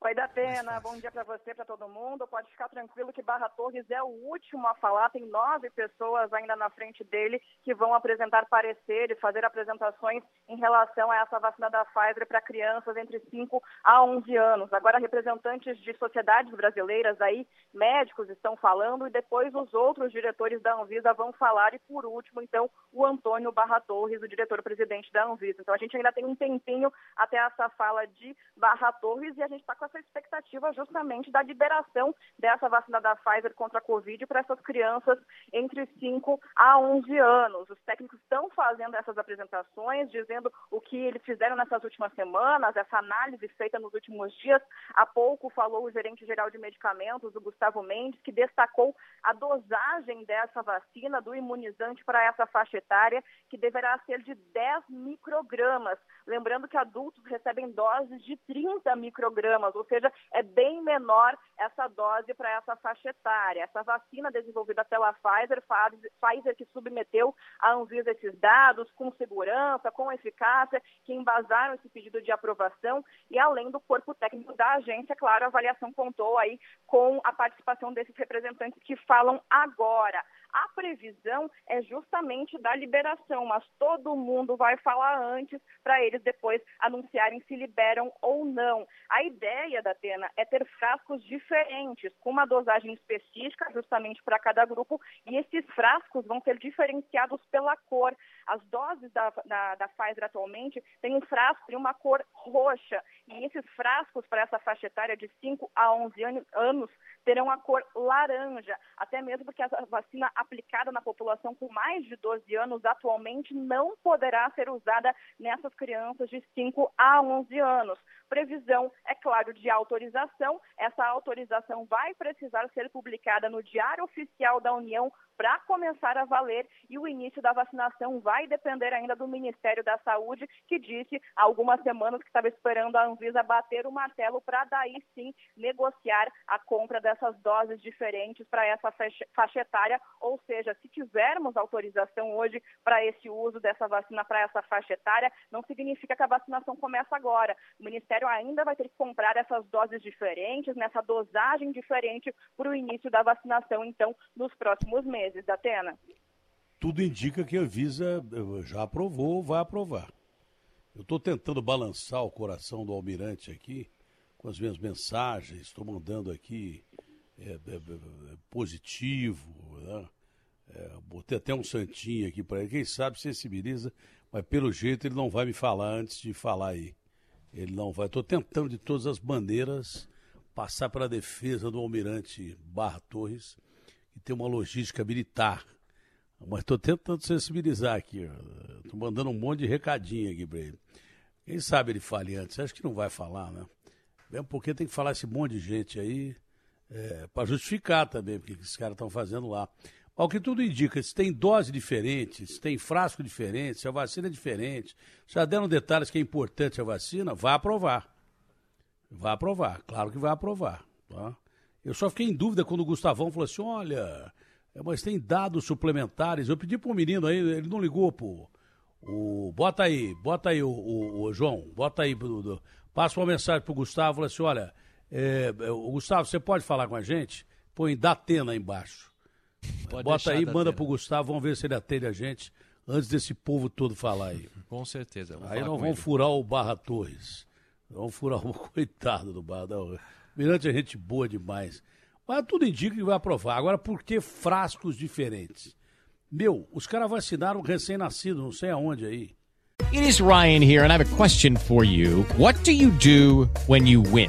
Oi, Datena, bom dia para você, para todo mundo. Pode ficar tranquilo que Barra Torres é o último a falar. Tem nove pessoas ainda na frente dele que vão apresentar pareceres, fazer apresentações em relação a essa vacina da Pfizer para crianças entre 5 a 11 anos. Agora, representantes de sociedades brasileiras aí, médicos estão falando e depois os outros diretores da Anvisa vão falar. E por último, então, o Antônio Barra Torres, o diretor-presidente da Anvisa. Então, a gente ainda tem um tempinho até essa fala de Barra Torres e a gente está com essa expectativa justamente da liberação dessa vacina da Pfizer contra a Covid para essas crianças entre 5 a 11 anos. Os técnicos estão fazendo essas apresentações, dizendo o que eles fizeram nessas últimas semanas, essa análise feita nos últimos dias. Há pouco falou o gerente geral de medicamentos, o Gustavo Mendes, que destacou a dosagem dessa vacina, do imunizante para essa faixa etária, que deverá ser de 10 microgramas. Lembrando que adultos recebem doses de 30 microgramas, ou seja, é bem menor essa dose para essa faixa etária. Essa vacina desenvolvida pela Pfizer, Pfizer que submeteu à Anvisa esses dados com segurança, com eficácia, que embasaram esse pedido de aprovação e além do corpo técnico da agência, claro, a avaliação contou aí com a participação desses representantes que falam agora. A previsão é justamente da liberação, mas todo mundo vai falar antes para eles depois anunciarem se liberam ou não. A ideia da Atena é ter frascos diferentes, com uma dosagem específica justamente para cada grupo, e esses frascos vão ser diferenciados pela cor. As doses da, da, da Pfizer atualmente têm um frasco de uma cor roxa, e esses frascos para essa faixa etária de 5 a 11 an- anos terão a cor laranja, até mesmo porque a vacina aplicada na população com mais de 12 anos atualmente não poderá ser usada nessas crianças de 5 a 11 anos. Previsão, é claro, de autorização. Essa autorização vai precisar ser publicada no Diário Oficial da União para começar a valer e o início da vacinação vai depender ainda do Ministério da Saúde, que disse há algumas semanas que estava esperando a Anvisa bater o martelo para daí sim negociar a compra dessas doses diferentes para essa faixa etária, ou seja, se tivermos autorização hoje para esse uso dessa vacina para essa faixa etária, não significa que a vacinação começa agora. O Ministério ainda vai ter que comprar essas doses diferentes, nessa dosagem diferente para o início da vacinação, então, nos próximos meses. Datena? Tudo indica que a Anvisa eh, já aprovou, vai aprovar. Eu estou tentando balançar o coração do almirante aqui com as minhas mensagens, estou mandando aqui é, é, é, positivo, né? É, botei até um santinho aqui para ele, quem sabe sensibiliza, mas pelo jeito ele não vai me falar antes de falar aí. Ele não vai. Estou tentando de todas as maneiras passar para a defesa do almirante Barra Torres, que tem uma logística militar. Mas estou tentando sensibilizar aqui. Estou mandando um monte de recadinho aqui para ele. Quem sabe ele fale antes? Acho que não vai falar, né? Mesmo porque tem que falar esse monte de gente aí é, para justificar também o que esses caras estão fazendo lá. Ao que tudo indica, se tem dose diferente, se tem frasco diferente, se a vacina é diferente, já deram detalhes que é importante a vacina, vai aprovar. Vai aprovar, claro que vai aprovar. Tá? Eu só fiquei em dúvida quando o Gustavão falou assim: olha, é, mas tem dados suplementares. Eu pedi para o menino aí, ele não ligou, pô. O, bota aí, bota aí, o, o- o João, bota aí, do- passa uma mensagem pro Gustavo, fala assim, olha, é, é, o Gustavo, você pode falar com a gente? Põe Datena aí embaixo. Pode bota aí, manda pro Gustavo, vamos ver se ele atende a gente antes desse povo todo falar aí. Com certeza. Aí nós vamos ele. furar o Barra Torres. Vamos furar o coitado do Barra. Não, o Mirante é gente boa demais. Mas tudo indica que vai aprovar. Agora, por que frascos diferentes? Meu, os caras vacinaram recém-nascido, não sei aonde aí. It is Ryan here, and I have a question for you. What do you do when you win?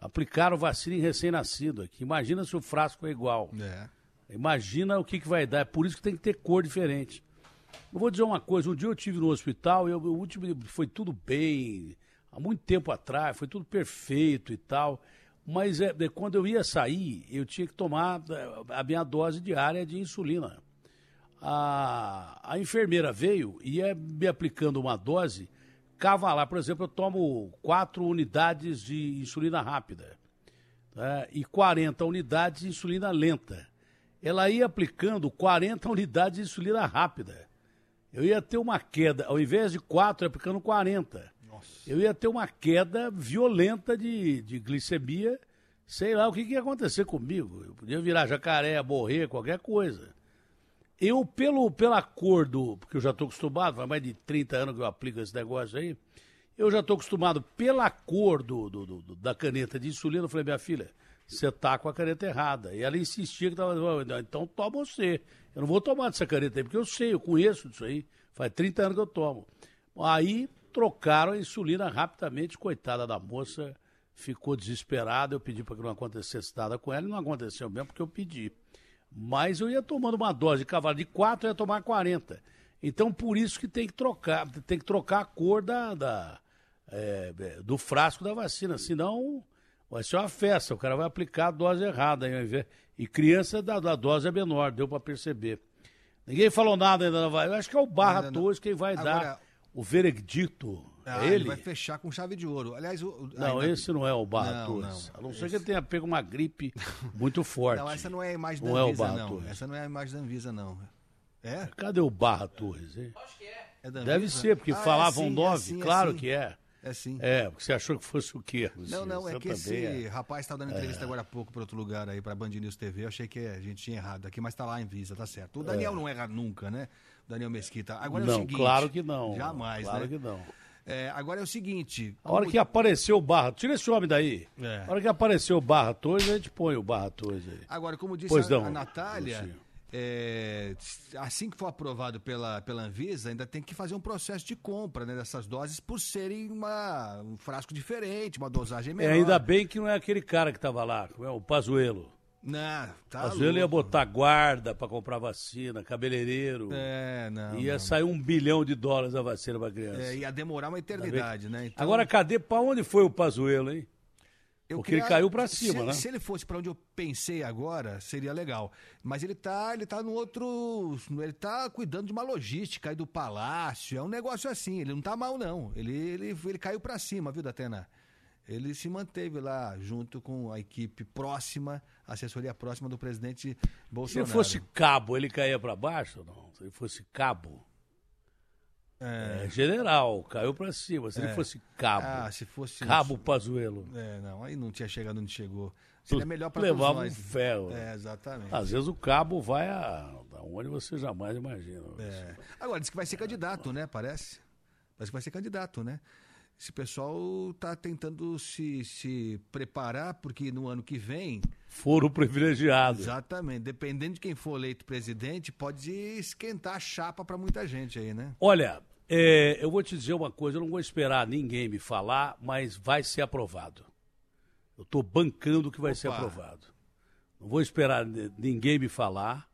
Aplicaram vacina em recém-nascido aqui. Imagina se o frasco é igual. Imagina o que, que vai dar. É por isso que tem que ter cor diferente. Eu vou dizer uma coisa. Um dia eu tive no hospital eu- o último foi tudo bem. Há muito tempo atrás, foi tudo perfeito e tal. Mas é, é, quando eu ia sair, eu tinha que tomar é, a minha dose diária de insulina. A, a enfermeira veio e ia me aplicando uma dose cavalar. Por exemplo, eu tomo quatro unidades de insulina rápida né, e 40 unidades de insulina lenta. Ela ia aplicando 40 unidades de insulina rápida. Eu ia ter uma queda, ao invés de 4, aplicando 40. Eu ia ter uma queda violenta de, de glicemia. Sei lá o que, que ia acontecer comigo. Eu podia virar jacaré, morrer, qualquer coisa. Eu, pelo, pela cor do. Porque eu já estou acostumado, faz mais de 30 anos que eu aplico esse negócio aí. Eu já estou acostumado pela cor do, do- do- da caneta de insulina. Eu falei, minha filha, você tá com a caneta errada. E ela insistia que estava. Então toma você. Eu não vou tomar dessa caneta aí, porque eu sei, eu conheço disso aí. Faz 30 anos que eu tomo. Aí trocaram a insulina rapidamente, coitada da moça, ficou desesperada. Eu pedi para que não acontecesse nada com ela e não aconteceu mesmo porque eu pedi. Mas eu ia tomando uma dose de cavalo de 4, eu ia tomar 40. Então, por isso que tem que trocar, tem que trocar a cor da, da, é, é, do frasco da vacina, senão vai ser uma festa, o cara vai aplicar a dose errada. E criança da, da dose é menor, deu para perceber. Ninguém falou nada ainda, não vai. Eu acho que é o Barra. Torres quem vai Agora- dar o veredicto. Ah, é ele? vai fechar com chave de ouro. Aliás, o, Não, ainda- esse não é o Barra Não, Torres. não. A não ser que ele tenha pego uma gripe muito forte. Não, essa não é a imagem Não da é o Anvisa, Barra não. Torres. Essa não é a imagem da Anvisa, não. É? Cadê o Barra Torres, hein? É da Deve Anvisa? ser, porque Ah, é falavam é nove. sim, é claro sim. que é. É sim. É, porque você achou que fosse o quê? Não, não, é Você que esse é. rapaz estava dando entrevista agora há pouco para outro lugar aí, para Band News TV. Eu achei que a gente tinha errado aqui, mas tá lá em Visa, tá certo. O Daniel É. não erra nunca, né? O Daniel Mesquita. Agora é Não, o seguinte. claro que não. Jamais, Claro né? que não. É, agora é o seguinte. A hora como- que apareceu o Barra, tira esse homem daí. É. A hora que apareceu o Barra Torres, a gente põe o Barra Torres aí. Agora, como disse Pois a, não, a Natália, é, assim que for aprovado pela, pela Anvisa, ainda tem que fazer um processo de compra né, dessas doses por serem uma, um frasco diferente, uma dosagem É, menor. ainda bem que não é aquele cara que tava lá, como é o Pazuelo. Não, tá Pazuelo ia louco. botar guarda pra comprar vacina, cabeleireiro. É, não. Ia não. sair um bilhão de dólares a vacina pra criança. É, ia demorar uma eternidade, né? Então, Agora, cadê? Pra onde foi o Pazuelo, hein? eu Porque ele queria- caiu pra se cima, ele- né? Se ele fosse pra onde eu pensei agora, seria legal. Mas ele tá, ele tá no outro, ele tá cuidando de uma logística aí do palácio, é um negócio assim, ele não tá mal não. Ele ele, ele caiu pra cima, viu, Datena? Ele se manteve lá junto com a equipe próxima, assessoria próxima do presidente Se Bolsonaro. ele fosse cabo, ele caía pra baixo ou não? Se ele fosse cabo. É, general, caiu pra cima. Se É. ele fosse cabo. Ah, se fosse Cabo Pazuelo. É, não, aí não tinha chegado onde chegou. Seria melhor para Levava todos nós. um ferro. É, exatamente. Às vezes o cabo vai a, a onde você jamais imagina. É. Agora, diz que vai ser candidato, né? Parece. Parece que vai ser candidato, né? Esse pessoal tá tentando se, se preparar, porque no ano que vem. Foram privilegiados. Exatamente. Dependendo de quem for eleito presidente, pode esquentar a chapa para muita gente aí, né? Olha, é, eu vou te dizer uma coisa, eu não vou esperar ninguém me falar, mas vai ser aprovado. Eu estou bancando que vai ser Opa. aprovado. Não vou esperar ni- ninguém me falar.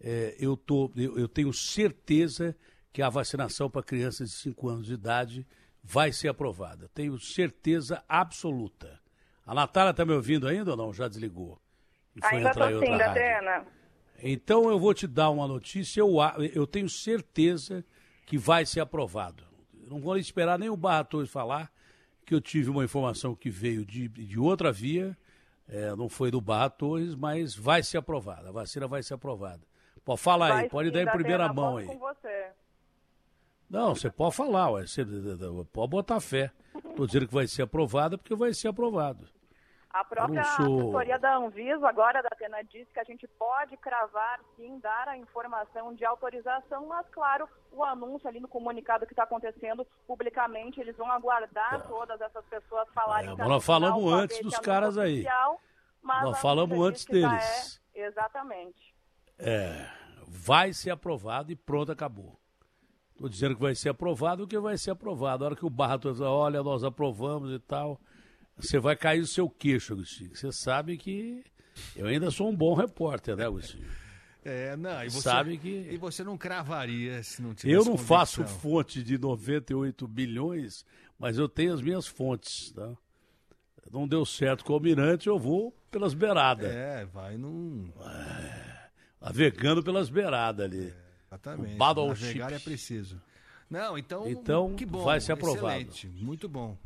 É, eu, tô, eu, eu tenho certeza que a vacinação para crianças de 5 anos de idade vai ser aprovada. Tenho certeza absoluta. A Natália está me ouvindo ainda ou não? Já desligou? E foi Ainda entrar em outra sim, rádio. Então eu vou te dar uma notícia, eu, eu tenho certeza que vai ser aprovado. Eu Não vou esperar nem o Barra Torres falar, que eu tive uma informação que veio de, de outra via, é, não foi do Barra Torres, mas vai ser aprovada, a vacina vai ser aprovada. Pode falar aí, Vai pode sim, dar em primeira mão aí. com você. Não, você pode falar, ué, você pode botar fé. Estou dizendo que vai ser aprovada porque vai ser aprovado. A própria sou- assessoria da Anvisa, agora da Atena, disse que a gente pode cravar, sim, dar a informação de autorização, mas, claro, o anúncio ali no comunicado que está acontecendo publicamente, eles vão aguardar todas essas pessoas falarem. É, que mas nós falamos final antes dos caras aí. Nós falamos antes deles. É, exatamente. É, vai ser aprovado e pronto, acabou. Estou dizendo que vai ser aprovado, que vai ser aprovado. A hora que o Barra fala, olha, nós aprovamos e tal, você vai cair o seu queixo, Agostinho. Você sabe que eu ainda sou um bom repórter, né, Agostinho? É, não, e você, Sabe que- E você não cravaria se não tivesse Eu não faço convicção. fonte de 98 bilhões, mas eu tenho as minhas fontes, tá? Não deu certo com o Almirante, eu vou pelas beiradas. É, vai num... Navegando pelas beiradas ali. Exatamente. O battleship. Navegar é preciso. Não, então, Então, que bom, vai ser aprovado. Excelente, muito bom.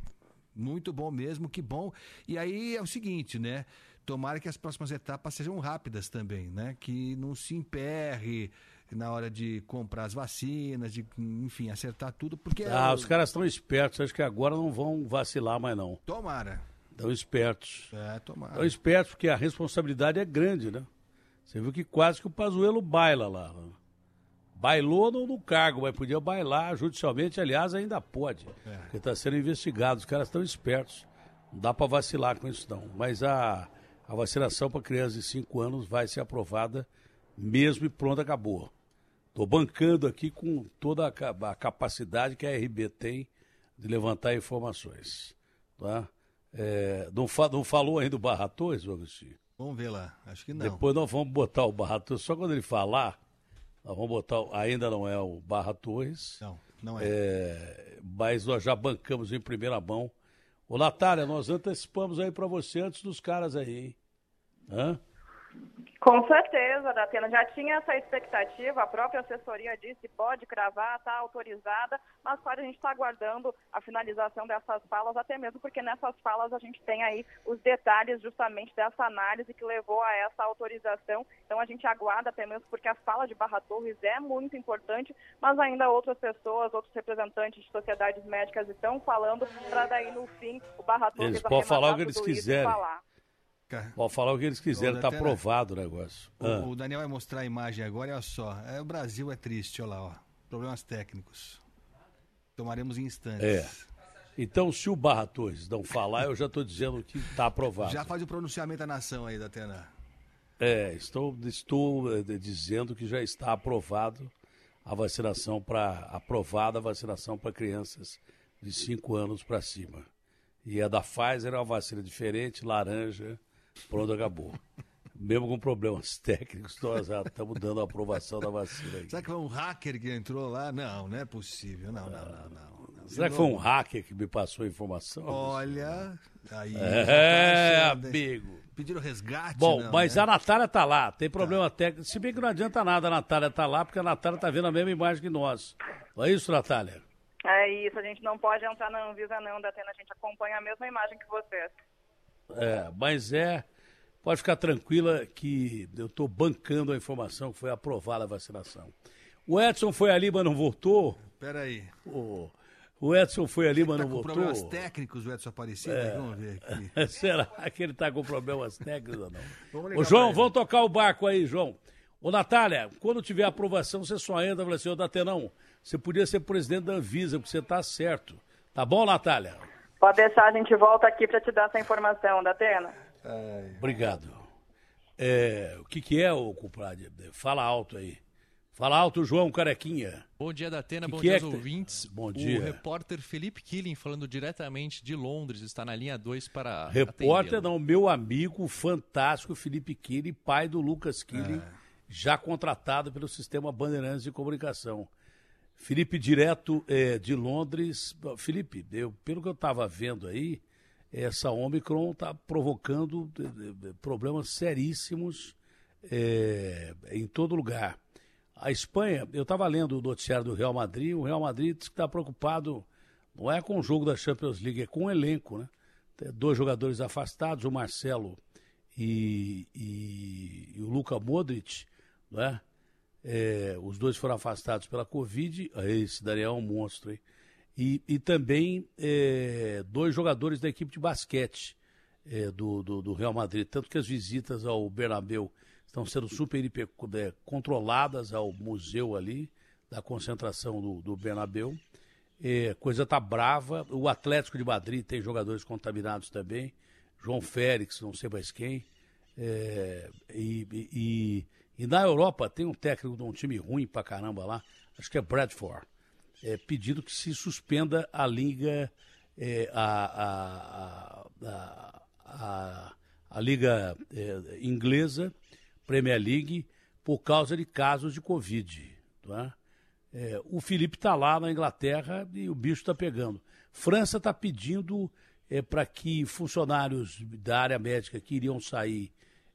Muito bom mesmo, que bom. E aí é o seguinte, né? Tomara que as próximas etapas sejam rápidas também, né? Que não se emperre na hora de comprar as vacinas, de, enfim, acertar tudo, porque... Ah, é- os caras estão espertos, acho que agora não vão vacilar mais não. Tomara. Estão espertos. É, tomara. Estão espertos porque a responsabilidade é grande, né? Você viu que quase que o Pazuello baila lá. Bailou no, no cargo, mas podia bailar judicialmente, aliás, ainda pode. É. Porque está sendo investigado, os caras estão espertos. Não dá para vacilar com isso não. Mas a, a vacinação para crianças de 5 anos vai ser aprovada mesmo e pronto, acabou. Estou bancando aqui com toda a, a capacidade que a RB tem de levantar informações. Tá? É, não, fa- não falou ainda o Barra Torres, Agostinho? Vamos ver lá, acho que não. Depois nós vamos botar o Barra Torres, só quando ele falar, nós vamos botar, ainda não é o Barra Torres. Não, não é. É, mas nós já bancamos em primeira mão. Ô, Natália, nós antecipamos aí para você antes dos caras aí, hein? Hã? Com certeza, Datena. Já tinha essa expectativa, a própria assessoria disse pode cravar, está autorizada, mas claro, a gente está aguardando a finalização dessas falas, até mesmo porque nessas falas a gente tem aí os detalhes justamente dessa análise que levou a essa autorização. Então a gente aguarda até mesmo porque a fala de Barra Torres é muito importante, mas ainda outras pessoas, outros representantes de sociedades médicas estão falando para daí no fim o Barra Torres Eles podem falar o que eles quiserem. falar. Pode falar o que eles quiserem, Ô, tá Datena, aprovado o negócio. O, Ah. o Daniel vai mostrar a imagem agora, olha só. É, o Brasil é triste, olha lá, ó. Problemas técnicos. Tomaremos em instantes. É. Então, se o Barra Torres não falar, eu já estou dizendo que está aprovado. Já faz o pronunciamento da nação aí, Datena. É, estou, estou eh, dizendo que já está aprovado a vacinação para aprovada a vacinação para crianças de 5 anos para cima. E a da Pfizer é uma vacina diferente, laranja, pronto, acabou. Mesmo com problemas técnicos, nós já estamos dando a aprovação da vacina. Aí. Será que foi um hacker que entrou lá? Não, não é possível. Não, não, não, não. não. Será que foi um hacker que me passou a informação? Olha, aí. É, tá achando, amigo. Pediram resgate? Bom, não, mas né? a Natália tá lá, tem problema técnico. Se bem que não adianta nada a Natália tá lá, porque a Natália tá vendo a mesma imagem que nós. Não é isso, Natália? É isso, a gente não pode entrar na Anvisa não, Datena, a gente acompanha a mesma imagem que vocês. É, mas é. Pode ficar tranquila que eu estou bancando a informação que foi aprovada a vacinação. O Edson foi ali, mas não voltou. Peraí. O, o Edson foi ali, mas Tá não com voltou. problemas técnicos, o Edson Aparecido? É. Vamos ver aqui. Será que ele está com problemas técnicos ou não? Ô, João, vamos tocar o barco aí, João. Ô, Natália, quando tiver aprovação, você só entra e fala assim, ô, Datenão, você podia ser presidente da Anvisa, porque você está certo. Tá bom, Natália? Pode deixar, a gente volta aqui para te dar essa informação, Datena. Obrigado. É, o que, que é, ô compadre? Fala alto aí. Fala alto, João Carequinha. Bom dia, Datena. Que Bom que dia é aos que ouvintes. Bom dia. O repórter Felipe Killing, falando diretamente de Londres, está na linha 2 para. Repórter não, meu amigo fantástico Felipe Killing, pai do Lucas Killing, já contratado pelo sistema Bandeirantes de Comunicação. Felipe, direto é, de Londres. Felipe, eu, pelo que eu estava vendo aí, essa Omicron está provocando problemas seríssimos é, em todo lugar. A Espanha, eu estava lendo o noticiário do Real Madrid, o Real Madrid está preocupado, não é com o jogo da Champions League, é com o elenco, né? Tem dois jogadores afastados, o Marcelo e, e, e o Luka Modric, não é? É, os dois foram afastados pela Covid. Esse Daniel é um monstro, hein? E, e também é, dois jogadores da equipe de basquete é, do, do, do, Real Madrid. Tanto que as visitas ao Bernabéu estão sendo super hiper, é, controladas ao museu ali, da concentração do, do Bernabéu. É, coisa tá brava. O Atlético de Madrid tem jogadores contaminados também. João Félix, não sei mais quem. É, e, e, e, na Europa tem um técnico de um time ruim pra caramba lá, acho que é Bradford, é, pedindo que se suspenda a liga, é, a, a, a, a, a liga é, inglesa, Premier League, por causa de casos de Covid. Tá? É, o Felipe está lá na Inglaterra e o bicho está pegando. França está pedindo é, para que funcionários da área médica que iriam sair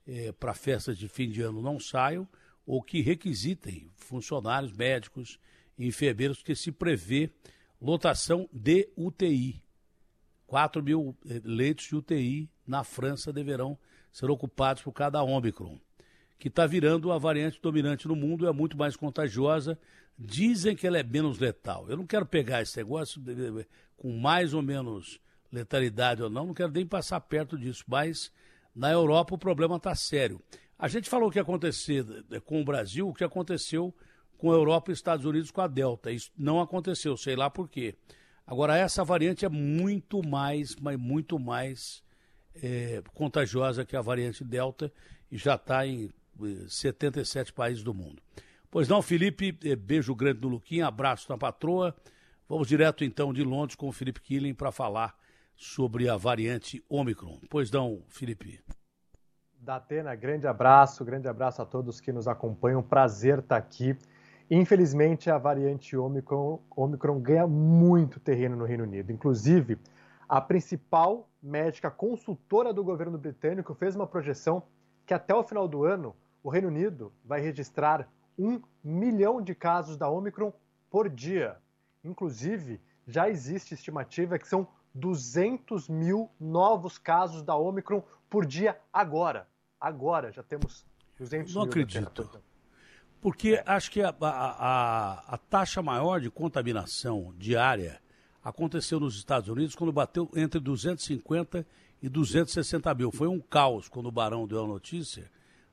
é, para festas de fim de ano não saiam, ou que requisitem funcionários médicos enfermeiros, que se prevê lotação de UTI. 4 mil é, leitos de UTI na França deverão ser ocupados por cada Ômicron, que está virando a variante dominante no mundo, é muito mais contagiosa. Dizem que ela é menos letal. Eu não quero pegar esse negócio com mais ou menos letalidade ou não, não quero nem passar perto disso, mas na Europa o problema está sério. A gente falou o que ia acontecer eh, com o Brasil, o que aconteceu com a Europa e Estados Unidos com a Delta. Isso não aconteceu, sei lá por quê. Agora, essa variante é muito mais, mas muito mais é, contagiosa que a variante Delta e já está em 77 eh, países do mundo. Pois não, Felipe, beijo grande no Luquinha, abraço na patroa. Vamos direto então de Londres com o Felipe Killing para falar sobre a variante Omicron. Pois não, Felipe. Datena, grande abraço, grande abraço a todos que nos acompanham. Prazer estar aqui. Infelizmente, a variante Omicron, Omicron ganha muito terreno no Reino Unido. Inclusive, a principal médica consultora do governo britânico fez uma projeção que até o final do ano o Reino Unido vai registrar um milhão de casos da Omicron por dia. Inclusive, já existe estimativa que são 200 mil novos casos da Omicron por dia agora. Agora já temos 200 Não mil. Não acredito. Porque é. acho que a, a, a, a, taxa maior de contaminação diária aconteceu nos Estados Unidos quando bateu entre 250 e 260 mil. Foi um caos quando o Barão deu a notícia.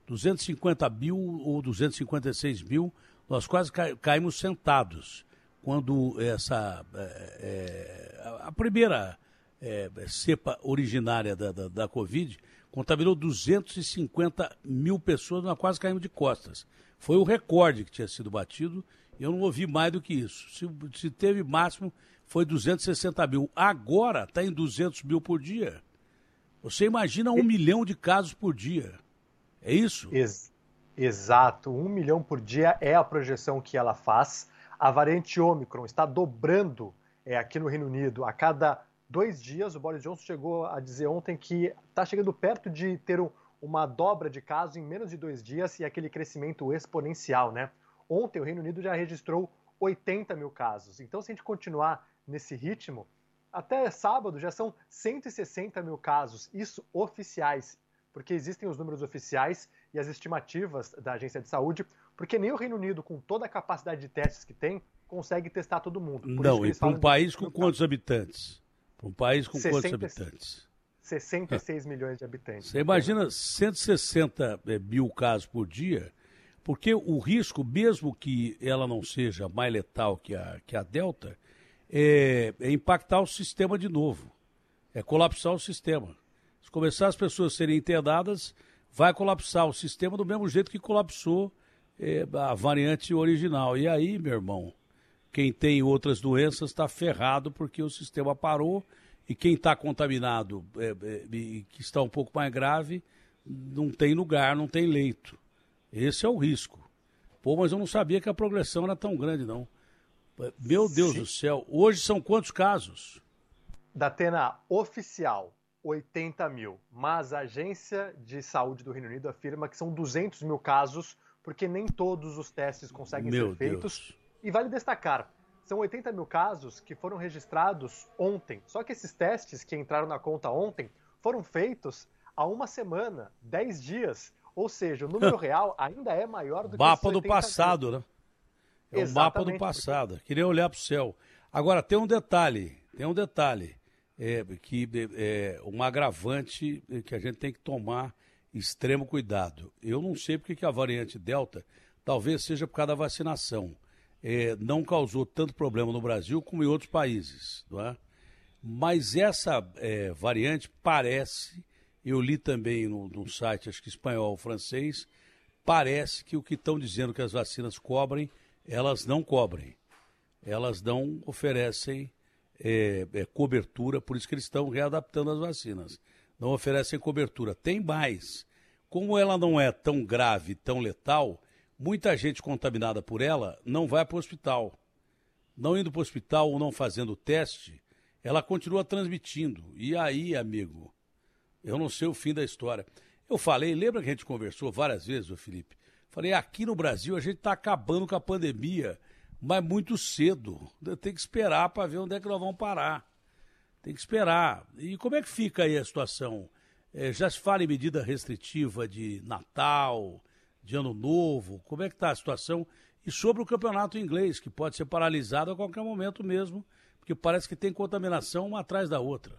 250 mil ou 256 mil, nós quase caímos sentados quando essa é, a primeira é, cepa originária da, da, da, Covid contaminou 250 mil pessoas, nós quase caímos de costas. Foi o recorde que tinha sido batido, eu não ouvi mais do que isso. Se, se teve máximo, foi 260 mil. Agora está em 200 mil por dia. Você imagina um milhão de casos por dia. É isso? Ex exato. Um milhão por dia é a projeção que ela faz a variante Omicron está dobrando é, aqui no Reino Unido a cada dois dias. O Boris Johnson chegou a dizer ontem que está chegando perto de ter um, uma dobra de casos em menos de dois dias e aquele crescimento exponencial, né? Ontem o Reino Unido já registrou 80 mil casos. Então, se a gente continuar nesse ritmo, até sábado já são 160 mil casos, isso oficiais, porque existem os números oficiais e as estimativas da Agência de Saúde porque nem o Reino Unido, com toda a capacidade de testes que tem, consegue testar todo mundo. Por não, e para um país com quantos habitantes? Para um país com 60, quantos habitantes? 66 milhões de habitantes. Você imagina 160 eh, mil casos por dia, porque o risco, mesmo que ela não seja mais letal que a, que a Delta, é, é impactar o sistema de novo. É colapsar o sistema. Se começar as pessoas a serem internadas, vai colapsar o sistema do mesmo jeito que colapsou é, a variante original. E aí, meu irmão, quem tem outras doenças está ferrado porque o sistema parou e quem está contaminado é, é, e que está um pouco mais grave não tem lugar, não tem leito. Esse é o risco. Pô, mas eu não sabia que a progressão era tão grande, não. Meu Deus Sim. do céu, hoje são quantos casos? Datena oficial, 80 mil. Mas a Agência de Saúde do Reino Unido afirma que são 200 mil casos, porque nem todos os testes conseguem Meu ser feitos. E vale destacar, são 80 mil casos que foram registrados ontem. Só que esses testes que entraram na conta ontem foram feitos há uma semana, 10 dias. Ou seja, o número real ainda é maior do que Mapa esses do 80 mil. passado, né? É o mapa do Exatamente, passado. Queria olhar para o céu. Agora, tem um detalhe, tem um detalhe, é, que é um agravante que a gente tem que tomar extremo cuidado. Eu não sei porque que a variante Delta, talvez seja por causa da vacinação, é, não causou tanto problema no Brasil como em outros países, não é? Mas essa é, variante parece, eu li também no, no site, acho que espanhol ou francês, parece que o que estão dizendo que as vacinas cobrem, elas não cobrem. Elas não oferecem é, é, cobertura, por isso que eles estão readaptando as vacinas. Não oferecem cobertura. Tem mais. Como ela não é tão grave, tão letal, muita gente contaminada por ela não vai para o hospital. Não indo para o hospital ou não fazendo o teste, ela continua transmitindo. E aí, amigo, eu não sei o fim da história. Eu falei, lembra que a gente conversou várias vezes, ô Felipe? Falei, aqui no Brasil a gente está acabando com a pandemia, mas muito cedo. Tem que esperar para ver onde é que nós vamos parar. Tem que esperar. E como é que fica aí a situação? É, já se fala em medida restritiva de Natal, de Ano Novo? Como é que está a situação? E sobre o campeonato inglês, que pode ser paralisado a qualquer momento mesmo, porque parece que tem contaminação uma atrás da outra.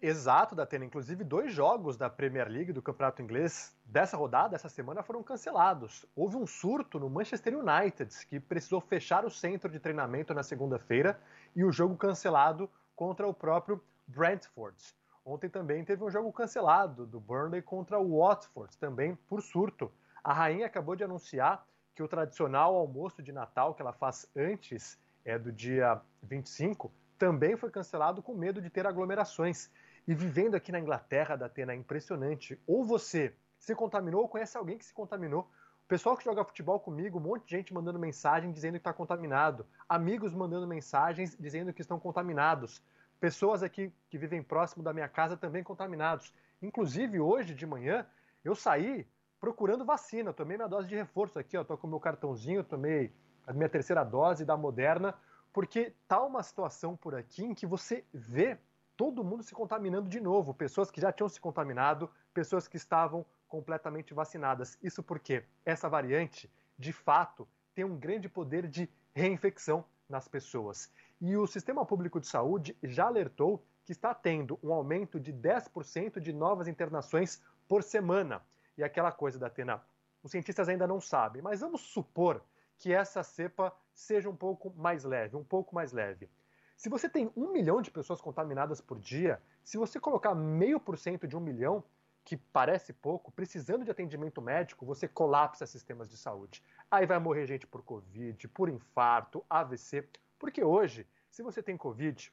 Exato, Datena. Inclusive, dois jogos da Premier League do Campeonato Inglês dessa rodada, essa semana, foram cancelados. Houve um surto no Manchester United, que precisou fechar o centro de treinamento na segunda-feira, e o jogo cancelado contra o próprio Brentford. Ontem também teve um jogo cancelado do Burnley contra o Watford, também por surto. A rainha acabou de anunciar que o tradicional almoço de Natal que ela faz antes é do dia 25 também foi cancelado com medo de ter aglomerações. E vivendo aqui na Inglaterra, da Atena, é impressionante. Ou você se contaminou ou conhece alguém que se contaminou. Pessoal que joga futebol comigo, um monte de gente mandando mensagem dizendo que está contaminado. Amigos mandando mensagens dizendo que estão contaminados. Pessoas aqui que vivem próximo da minha casa também contaminados. Inclusive, hoje de manhã, eu saí procurando vacina. Tomei minha dose de reforço aqui, ó. Tô com meu cartãozinho, tomei a minha terceira dose da Moderna, porque tá uma situação por aqui em que você vê todo mundo se contaminando de novo. Pessoas que já tinham se contaminado, pessoas que estavam completamente vacinadas. Isso porque essa variante, de fato, tem um grande poder de reinfecção nas pessoas. E o Sistema Público de Saúde já alertou que está tendo um aumento de 10% de novas internações por semana. E aquela coisa da Atena, os cientistas ainda não sabem, mas vamos supor que essa cepa seja um pouco mais leve, um pouco mais leve. Se você tem um milhão de pessoas contaminadas por dia, se você colocar meio por cento de um milhão, que parece pouco, precisando de atendimento médico, você colapsa sistemas de saúde. Aí vai morrer gente por Covid, por infarto, AVC. Porque hoje, se você tem Covid,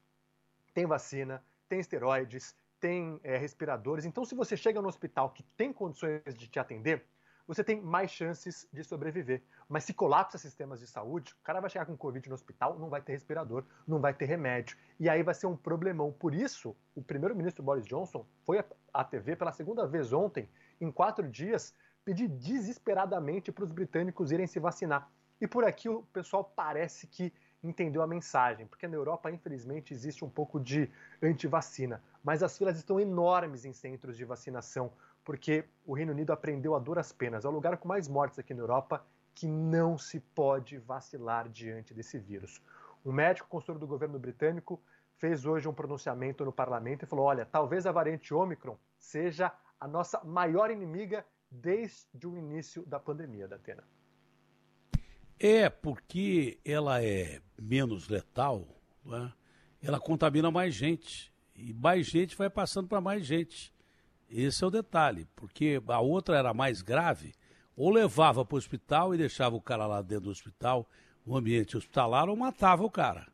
tem vacina, tem esteroides, tem é, respiradores. Então, se você chega no hospital que tem condições de te atender, você tem mais chances de sobreviver. Mas se colapsa sistemas de saúde, o cara vai chegar com Covid no hospital, não vai ter respirador, não vai ter remédio. E aí vai ser um problemão. Por isso, o primeiro-ministro Boris Johnson foi à TV pela segunda vez ontem, em quatro dias, pedir desesperadamente para os britânicos irem se vacinar. E por aqui o pessoal parece que entendeu a mensagem, porque na Europa, infelizmente, existe um pouco de antivacina. Mas as filas estão enormes em centros de vacinação, porque o Reino Unido aprendeu a duras penas. É o lugar com mais mortes aqui na Europa que não se pode vacilar diante desse vírus. Um médico consultor do governo britânico fez hoje um pronunciamento no parlamento e falou: olha, talvez a variante Omicron seja a nossa maior inimiga desde o início da pandemia da Atena. É porque ela é menos letal, né? ela contamina mais gente. E mais gente vai passando para mais gente. Esse é o detalhe, porque a outra era mais grave, ou levava para o hospital e deixava o cara lá dentro do hospital, no ambiente hospitalar, ou matava o cara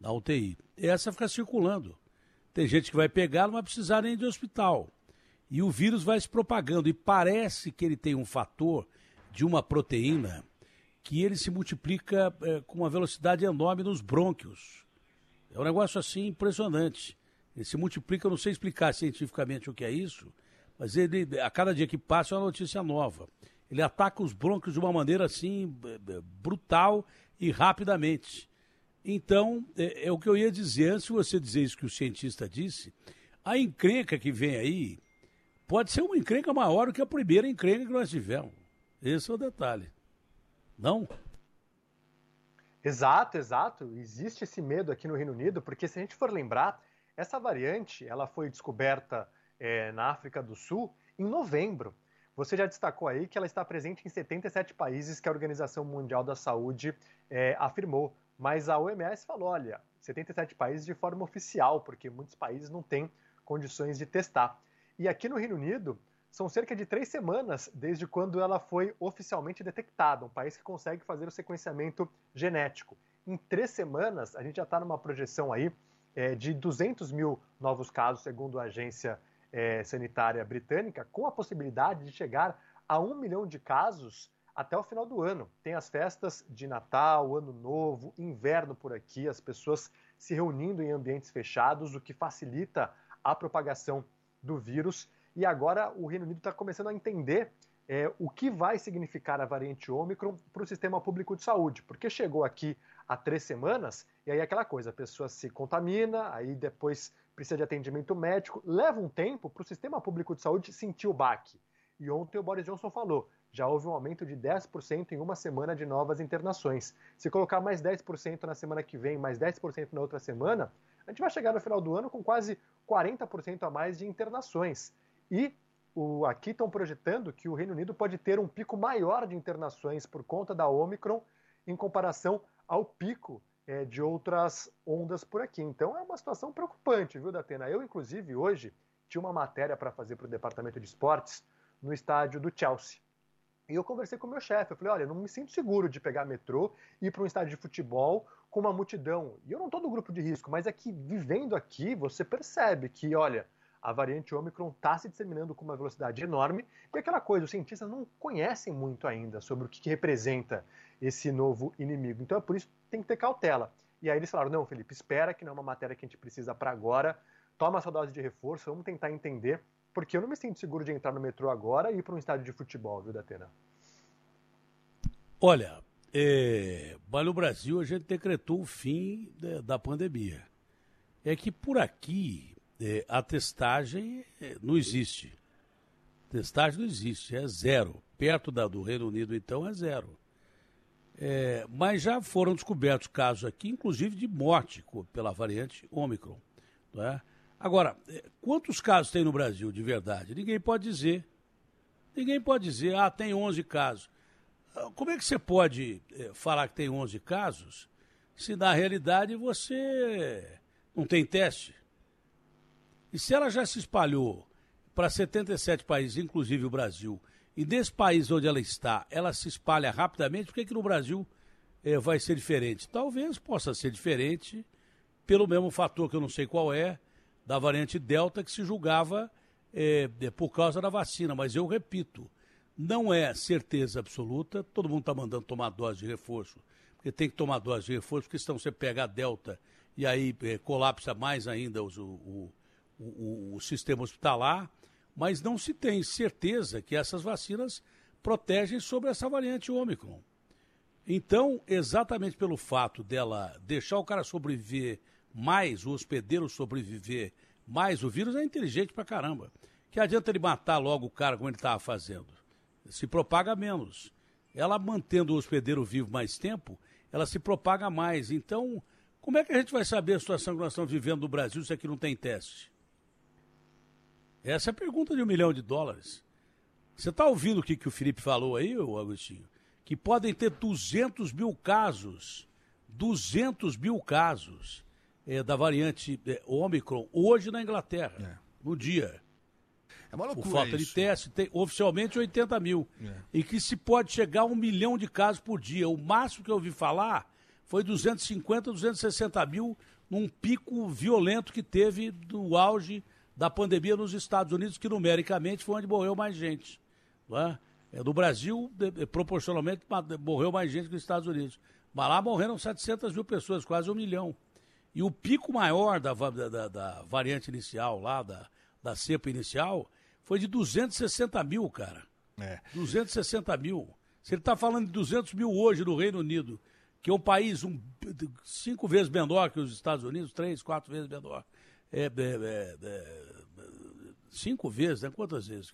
na UTI. Essa fica circulando. Tem gente que vai pegar, não vai precisar nem de hospital. E o vírus vai se propagando. E parece que ele tem um fator de uma proteína que ele se multiplica é, com uma velocidade enorme nos brônquios. É um negócio assim impressionante. Ele se multiplica, eu não sei explicar cientificamente o que é isso, mas ele, a cada dia que passa é uma notícia nova. Ele ataca os brônquios de uma maneira assim brutal e rapidamente. Então, é, é, o que eu ia dizer, antes de você dizer isso que o cientista disse, a encrenca que vem aí pode ser uma encrenca maior do que a primeira encrenca que nós tivemos. Esse é o detalhe. Não? Exato, exato. Existe esse medo aqui no Reino Unido, porque se a gente for lembrar, essa variante ela foi descoberta é, na África do Sul em novembro. Você já destacou aí que ela está presente em 77 países que a Organização Mundial da Saúde é, afirmou. Mas a OMS falou: olha, 77 países de forma oficial, porque muitos países não têm condições de testar. E aqui no Reino Unido, são cerca de três semanas desde quando ela foi oficialmente detectada, um país que consegue fazer o sequenciamento genético. Em três semanas, a gente já está numa projeção aí é, de 200 mil novos casos, segundo a agência é, sanitária britânica, com a possibilidade de chegar a um milhão de casos até o final do ano. Tem as festas de Natal, Ano Novo, inverno por aqui, as pessoas se reunindo em ambientes fechados, o que facilita a propagação do vírus. E agora o Reino Unido está começando a entender é, o que vai significar a variante Ômicron para o sistema público de saúde, porque chegou aqui há três semanas e aí é aquela coisa, a pessoa se contamina, aí depois precisa de atendimento médico, leva um tempo para o sistema público de saúde sentir o baque. E ontem o Boris Johnson falou, já houve um aumento de 10% em uma semana de novas internações. Se colocar mais 10% na semana que vem, mais 10% na outra semana, a gente vai chegar no final do ano com quase 40% a mais de internações. E o, aqui estão projetando que o Reino Unido pode ter um pico maior de internações por conta da Omicron em comparação ao pico é, de outras ondas por aqui. Então é uma situação preocupante, viu, Datena? Eu, inclusive, hoje tinha uma matéria para fazer para o departamento de esportes no estádio do Chelsea. E eu conversei com o meu chefe. Eu falei: olha, não me sinto seguro de pegar metrô e ir para um estádio de futebol com uma multidão. E eu não estou no grupo de risco, mas é que vivendo aqui, você percebe que, olha, a variante Omicron está se disseminando com uma velocidade enorme. E aquela coisa, os cientistas não conhecem muito ainda sobre o que, que representa esse novo inimigo. Então é por isso que tem que ter cautela. E aí eles falaram: não, Felipe, espera que não é uma matéria que a gente precisa para agora. Toma essa dose de reforço, vamos tentar entender porque eu não me sinto seguro de entrar no metrô agora e ir para um estádio de futebol, viu, Datena? Olha, é, no Brasil a gente decretou o fim da pandemia. É que por aqui é, a testagem é, não existe. Testagem não existe, é zero. Perto da, do Reino Unido, então, é zero. É, mas já foram descobertos casos aqui, inclusive de morte pela variante Ômicron. Não é? Agora, eh, quantos casos tem no Brasil de verdade? Ninguém pode dizer. Ninguém pode dizer, ah, tem 11 casos. Ah, como é que você pode eh, falar que tem 11 casos se na realidade você não tem teste? E se ela já se espalhou para 77 países, inclusive o Brasil, e nesse país onde ela está, ela se espalha rapidamente, por que, que no Brasil eh, vai ser diferente? Talvez possa ser diferente pelo mesmo fator que eu não sei qual é, da variante Delta que se julgava é, por causa da vacina. Mas eu repito, não é certeza absoluta. Todo mundo está mandando tomar dose de reforço, porque tem que tomar dose de reforço, porque senão você pega a Delta e aí é, colapsa mais ainda os, o, o, o, o sistema hospitalar. Mas não se tem certeza que essas vacinas protegem sobre essa variante Ômicron. Então, exatamente pelo fato dela deixar o cara sobreviver mais o hospedeiro sobreviver, mais o vírus é inteligente pra caramba. Que adianta ele matar logo o cara como ele estava fazendo? Se propaga menos. Ela mantendo o hospedeiro vivo mais tempo, ela se propaga mais. Então, como é que a gente vai saber a situação que nós estamos vivendo no Brasil se aqui não tem teste? Essa é a pergunta de um milhão de dólares. Você está ouvindo o que, que o Felipe falou aí, Agostinho? Que podem ter 200 mil casos. 200 mil casos é, da variante é, Omicron hoje na Inglaterra, é. no dia. É uma loucura Por falta isso. de teste, tem oficialmente 80 mil. É. E que se pode chegar a um milhão de casos por dia. O máximo que eu ouvi falar foi 250, 260 mil num pico violento que teve no auge da pandemia nos Estados Unidos, que numericamente foi onde morreu mais gente. Não é? É, no Brasil, proporcionalmente, morreu mais gente que nos Estados Unidos. Mas lá morreram 700 mil pessoas, quase um milhão. E o pico maior da- da- da variante inicial, lá, da, da cepa inicial, foi de 260 mil, cara. É. 260 mil. Se ele está falando de 200 mil hoje no Reino Unido, que é um país um, cinco vezes menor que os Estados Unidos, três, quatro vezes menor. É, é, é, é, cinco vezes, né? Quantas vezes?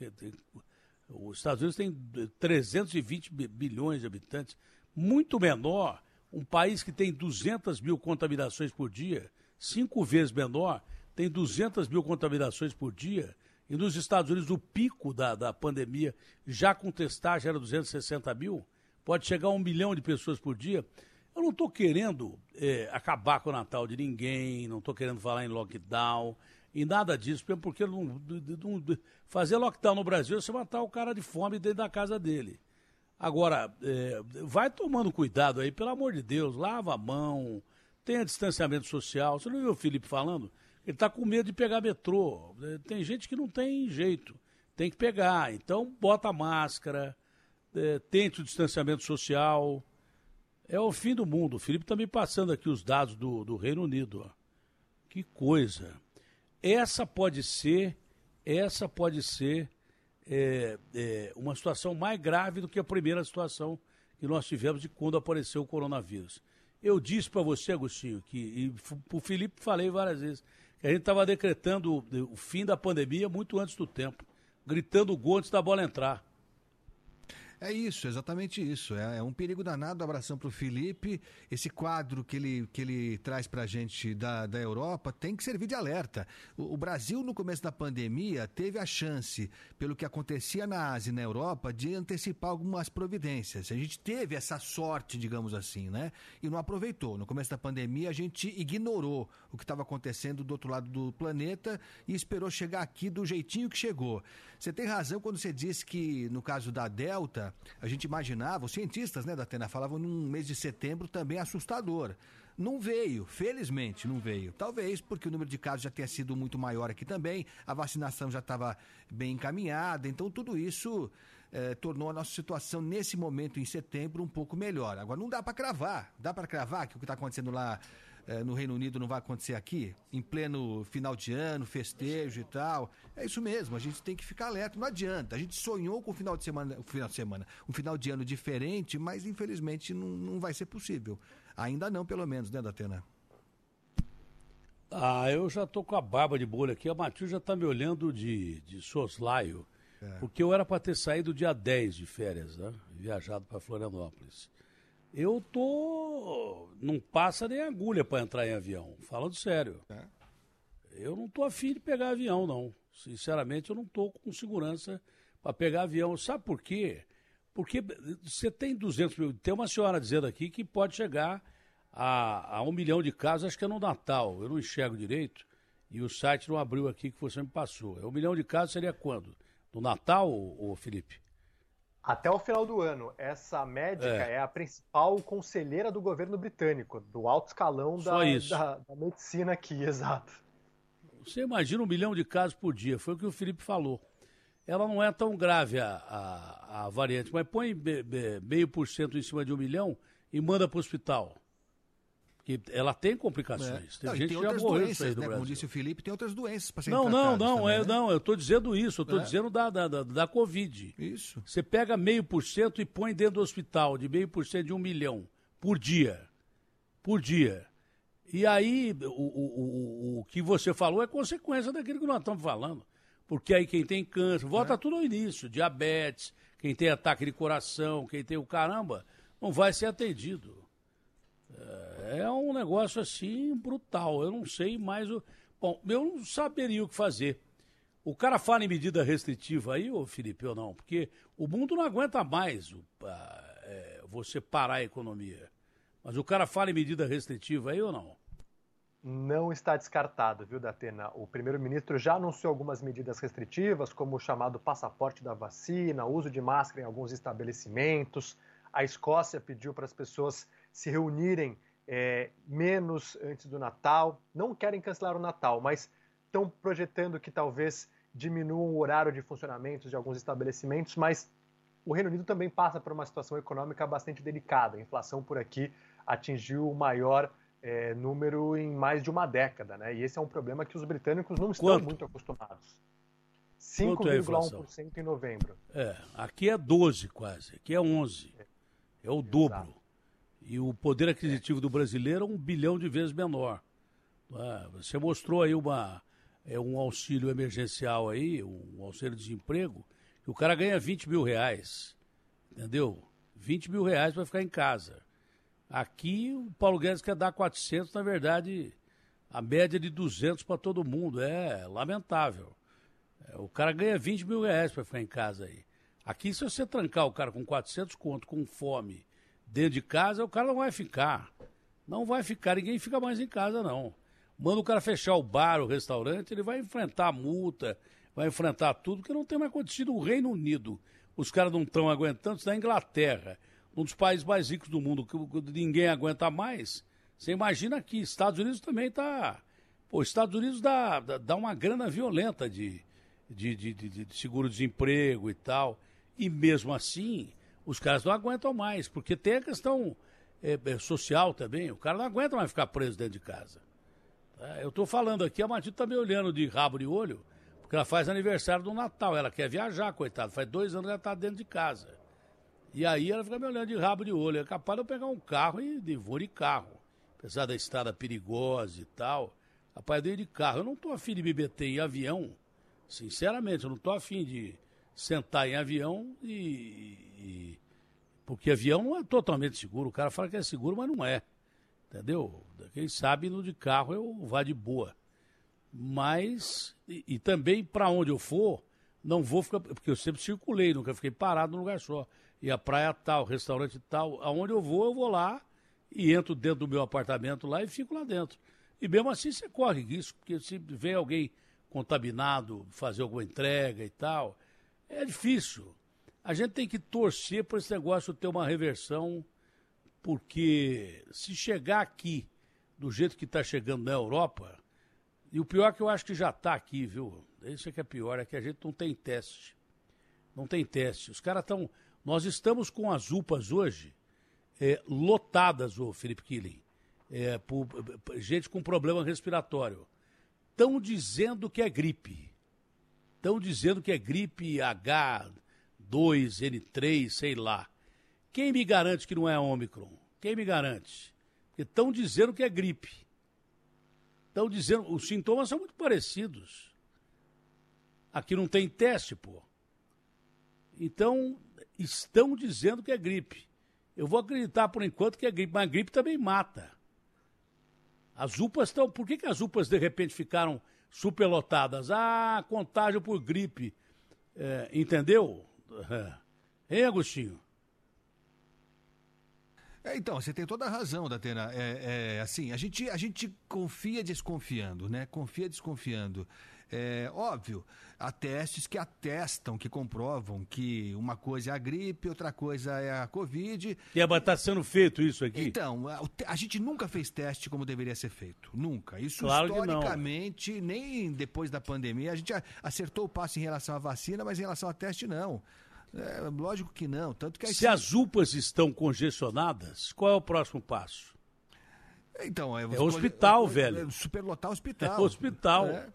Os Estados Unidos tem 320 bi- bilhões de habitantes, muito menor. Um país que tem 200 mil contaminações por dia, cinco vezes menor, tem 200 mil contaminações por dia. E nos Estados Unidos, o pico da, da pandemia, já com testagem, era 260 mil. Pode chegar a um milhão de pessoas por dia. Eu não estou querendo eh, acabar com o Natal de ninguém, não estou querendo falar em lockdown, e nada disso, porque não, fazer lockdown no Brasil é você matar o cara de fome dentro da casa dele. Agora, eh, vai tomando cuidado aí, pelo amor de Deus, lava a mão, tenha distanciamento social. Você não viu o Felipe falando? Ele está com medo de pegar metrô. Eh, Tem gente que não tem jeito, tem que pegar. Então, bota a máscara, eh, tente o distanciamento social. É o fim do mundo. O Felipe está me passando aqui os dados do, do Reino Unido. Que coisa. Essa pode ser, essa pode ser é, é, uma situação mais grave do que a primeira situação que nós tivemos de quando apareceu o coronavírus. Eu disse para você, Agostinho, que, e para o Felipe falei várias vezes, que a gente estava decretando o, o fim da pandemia muito antes do tempo, gritando o gol antes da bola entrar. É isso, exatamente isso. É, é um perigo danado. Abração para o Felipe. Esse quadro que ele, que ele traz para a gente da, da Europa tem que servir de alerta. O, o Brasil, no começo da pandemia, teve a chance, pelo que acontecia na Ásia e na Europa, de antecipar algumas providências. A gente teve essa sorte, digamos assim, né? E não aproveitou. No começo da pandemia, a gente ignorou o que estava acontecendo do outro lado do planeta e esperou chegar aqui do jeitinho que chegou. Você tem razão quando você disse que, no caso da Delta, a gente imaginava, os cientistas né, da Atena falavam num mês de setembro também assustador. Não veio, felizmente não veio. Talvez porque o número de casos já tenha sido muito maior aqui também, a vacinação já estava bem encaminhada, então tudo isso eh, tornou a nossa situação nesse momento em setembro um pouco melhor. Agora não dá para cravar, dá para cravar que o que está acontecendo lá eh, no Reino Unido não vai acontecer aqui, em pleno final de ano, festejo e tal. É isso mesmo, a gente tem que ficar alerta, não adianta. A gente sonhou com o final de semana, o final de semana, um final de ano diferente, mas infelizmente não, não vai ser possível. Ainda não, pelo menos, né, Datena? Ah, eu já tô com a barba de bolha aqui. A Matilde já tá me olhando de, de soslaio. Porque eu era para ter saído dia 10 de férias, né? Viajado para Florianópolis. Eu tô. Não passa nem agulha para entrar em avião. Falando sério. Eu não tô afim de pegar avião, não. Sinceramente, eu não tô com segurança para pegar avião. Sabe por quê? Porque você tem 200 mil. Tem uma senhora dizendo aqui que pode chegar a, a um milhão de casos, acho que é no Natal. Eu não enxergo direito. E o site não abriu aqui que você me passou. É um milhão de casos seria quando? No Natal, ô, ô Felipe? Até o final do ano, essa médica É. é, a principal conselheira do governo britânico, do alto escalão da, da, da medicina aqui, exato. Você imagina um milhão de casos por dia, foi o que o Felipe falou. Ela não é tão grave a, a, a variante, mas põe meio por cento em cima de um milhão e manda para o hospital. Que ela tem complicações. Tem Não, gente tem que já morreu aí doenças, no né? Como Brasil. disse o Felipe, tem outras doenças para serem Não, não, não, também, é, né? não, eu estou dizendo isso, eu estou É. dizendo da, da, da, da Covid. Isso. Você pega meio por cento e põe dentro do hospital, de meio por cento de um milhão, por dia. Por dia. E aí, o, o, o, o que você falou é consequência daquilo que nós estamos falando. Porque aí quem tem câncer, volta tudo ao início, diabetes, quem tem ataque de coração, quem tem o caramba, não vai ser atendido. É é um negócio assim brutal. Eu não sei mais o. Bom, eu não saberia o que fazer. O cara fala em medida restritiva aí, ô Felipe, ou não? Porque o mundo não aguenta mais o- a- é, você parar a economia. Mas o cara fala em medida restritiva aí ou não? Não está descartado, viu, Datena? O primeiro-ministro já anunciou algumas medidas restritivas, como o chamado passaporte da vacina, uso de máscara em alguns estabelecimentos. A Escócia pediu para as pessoas se reunirem é, menos antes do Natal. Não querem cancelar o Natal, mas estão projetando que talvez diminuam o horário de funcionamento de alguns estabelecimentos, mas o Reino Unido também passa por uma situação econômica bastante delicada. A inflação por aqui atingiu o maior é, número em mais de uma década, né? E esse é um problema que os britânicos não estão Quanto? muito acostumados. Quanto é a inflação? 5,1% em novembro. É, aqui é 12 quase, aqui é 11. É o dobro. E o poder aquisitivo do brasileiro é um bilhão de vezes menor. Ah, Você mostrou aí uma, é, um auxílio emergencial aí, um auxílio de desemprego, que o cara ganha 20 mil reais. Entendeu? 20 mil reais para ficar em casa. Aqui o Paulo Guedes quer dar 400, na verdade, a média de 200 para todo mundo. É lamentável. É, O cara ganha 20 mil reais para ficar em casa aí. Aqui, se você trancar o cara com 400 conto, com fome, dentro de casa, o cara não vai ficar. Não vai ficar, ninguém fica mais em casa, não. Manda o cara fechar o bar, o restaurante, ele vai enfrentar multa, vai enfrentar tudo, que não tem mais acontecido no Reino Unido. Os caras não estão aguentando, isso na Inglaterra, um dos países mais ricos do mundo, que ninguém aguenta mais. Você imagina aqui, Estados Unidos também está. Pô, Estados Unidos dá, dá, uma grana violenta de, de, de, de, de seguro-desemprego e tal. E mesmo assim, os caras não aguentam mais, porque tem a questão é, é, social também. O cara não aguenta mais ficar preso dentro de casa. Tá? Eu estou falando aqui, a Matilde está me olhando de rabo de olho, porque ela faz aniversário do Natal. Ela quer viajar, coitada. Faz dois anos que ela está dentro de casa. E aí ela fica me olhando de rabo de olho. É capaz de eu pegar um carro e de- vou de carro. Apesar da estrada perigosa e tal. Rapaz, eu de carro. Eu não estou afim de me meter em avião. Sinceramente, eu não estou afim de sentar em avião e, e- Porque avião é totalmente seguro. O cara fala que é seguro, mas não é. Entendeu? Quem sabe no de carro eu vá de boa. Mas. E, e também, para onde eu for, não vou ficar. Porque eu sempre circulei, nunca fiquei parado num lugar só. E a praia tal, restaurante tal. Aonde eu vou, eu vou lá e entro dentro do meu apartamento lá e fico lá dentro. E mesmo assim você corre risco, porque se vem alguém contaminado fazer alguma entrega e tal, é difícil. A gente tem que torcer para esse negócio ter uma reversão, porque se chegar aqui do jeito que está chegando na Europa, e o pior é que eu acho que já está aqui, viu? Isso é que é pior, é que a gente não tem teste. Não tem teste. Os caras estão. Nós estamos com as UPAs hoje é, lotadas, ô Felipe Killing, é, por, gente com problema respiratório. Estão dizendo que é gripe. Estão dizendo que é gripe H2N3, sei lá. Quem me garante que não é Ômicron? Quem me garante? Porque estão dizendo que é gripe. Estão dizendo, os sintomas são muito parecidos. Aqui não tem teste, pô. Então, estão dizendo que é gripe. Eu vou acreditar por enquanto que é gripe, mas a gripe também mata. As UPAs estão. Por que, que as UPAs de repente ficaram superlotadas? Ah, contágio por gripe. É, entendeu? Hein, Agostinho? É, então, você tem toda a razão, Datena. É, é, assim, a gente, a gente confia desconfiando, né? Confia desconfiando. É óbvio, há testes que atestam, que comprovam que uma coisa é a gripe, outra coisa é a Covid. E está sendo feito isso aqui? Então, a, a gente nunca fez teste como deveria ser feito. Nunca. Isso Claro que não. historicamente, nem depois da pandemia, a gente acertou o passo em relação à vacina, mas em relação a teste, não. É, lógico que não. Tanto que Se as UPAs estão congestionadas, qual é o próximo passo? Então, é, É hospital, é- velho. é superlotar hospital. É hospital. É,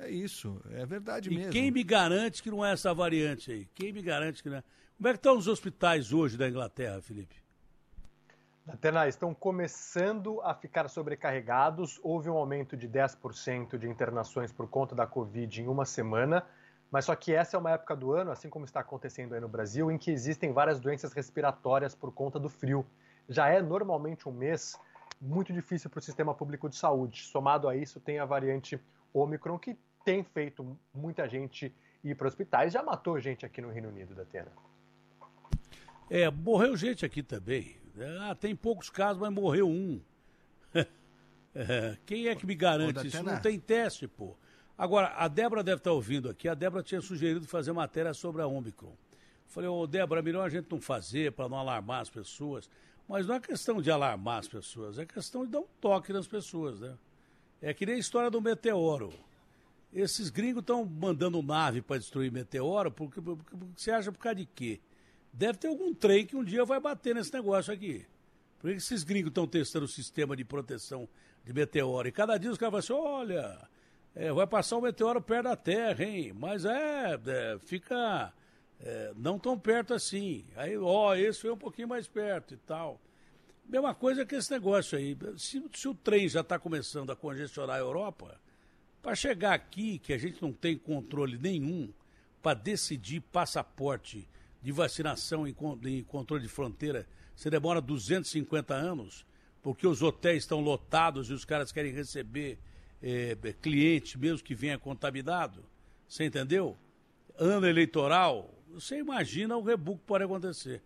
é isso, é verdade E mesmo. quem me garante que não é essa variante aí? Quem me garante que não é? Como é que estão os hospitais hoje da Inglaterra, Felipe? Atena, estão começando a ficar sobrecarregados. Houve um aumento de 10% de internações por conta da Covid em uma semana. Mas só que essa é uma época do ano, assim como está acontecendo aí no Brasil, em que existem várias doenças respiratórias por conta do frio. Já é normalmente um mês muito difícil para o sistema público de saúde. Somado a isso, tem a variante Omicron, que tem feito muita gente ir para hospitais. Já matou gente aqui no Reino Unido, da Atena. É, morreu gente aqui também. Ah, tem poucos casos, mas morreu um. É, quem é que me garante Ô, isso? Não tem teste, pô. Agora, a Débora deve estar ouvindo aqui. A Débora tinha sugerido fazer matéria sobre a Omicron. Falei, ô Débora, melhor a gente não fazer para não alarmar as pessoas. Mas não é questão de alarmar as pessoas, é questão de dar um toque nas pessoas, né? É que nem a história do meteoro. Esses gringos estão mandando nave para destruir meteoro, porque, porque, porque você acha por causa de quê? Deve ter algum trem que um dia vai bater nesse negócio aqui. Por que esses gringos estão testando o sistema de proteção de meteoro? E cada dia os caras falam assim: olha, é, vai passar um meteoro perto da Terra, hein? Mas é, é, fica é, não tão perto assim. Aí, ó, esse foi um pouquinho mais perto e tal. Mesma coisa que esse negócio aí. Se, se o trem já está começando a congestionar a Europa, para chegar aqui, que a gente não tem controle nenhum, para decidir passaporte de vacinação e controle de fronteira, você demora 250 anos, porque os hotéis estão lotados e os caras querem receber é, cliente, mesmo que venha contaminado. Você entendeu? Ano eleitoral, você imagina o rebuco que pode acontecer.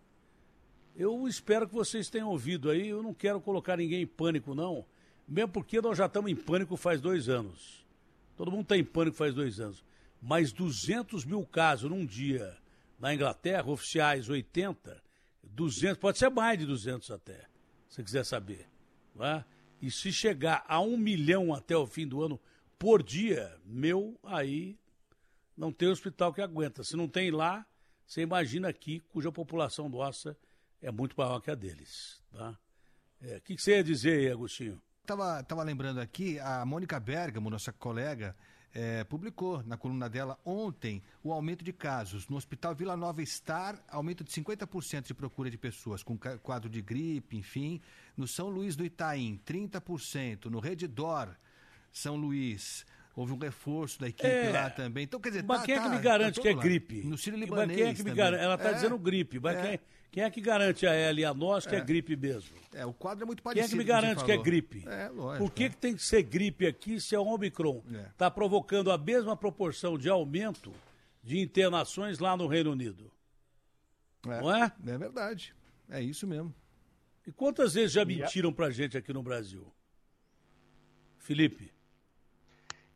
Eu espero que vocês tenham ouvido aí. Eu não quero colocar ninguém em pânico, não. Mesmo porque nós já estamos em pânico faz dois anos. Todo mundo está em pânico faz dois anos. Mas 200 mil casos num dia na Inglaterra, oficiais 80, 200, pode ser mais de 200 até, se quiser saber. Não é? E se chegar a um milhão até o fim do ano por dia, meu, aí não tem hospital que aguenta. Se não tem lá, você imagina aqui, cuja população nossa é muito maior que a deles. Tá? O é, que, que, você ia dizer aí, Agostinho? Tava, tava lembrando aqui, a Mônica Bergamo, nossa colega, é, publicou na coluna dela ontem o aumento de casos. No Hospital Vila Nova Star, aumento de 50% de procura de pessoas com quadro de gripe, enfim. No São Luís do Itaim, 30%. No Redidor, São Luís, houve um reforço da equipe é, lá também. Então, quer dizer, mas tá, quem é que me tá, garante tá que é lá. gripe? No Sírio Mas Libanês quem é que me também. garante? Ela está É, dizendo gripe, mas é. quem, quem é que garante a ela e a nós que é, É. gripe mesmo? É, o quadro é muito Quem é parecido. que me o garante que é falou. gripe? É, lógico. Por que, que tem que ser gripe aqui se a Omicron É. está provocando a mesma proporção de aumento de internações lá no Reino Unido? É, Não é? É verdade. É isso mesmo. E quantas vezes já mentiram pra gente aqui no Brasil? Felipe.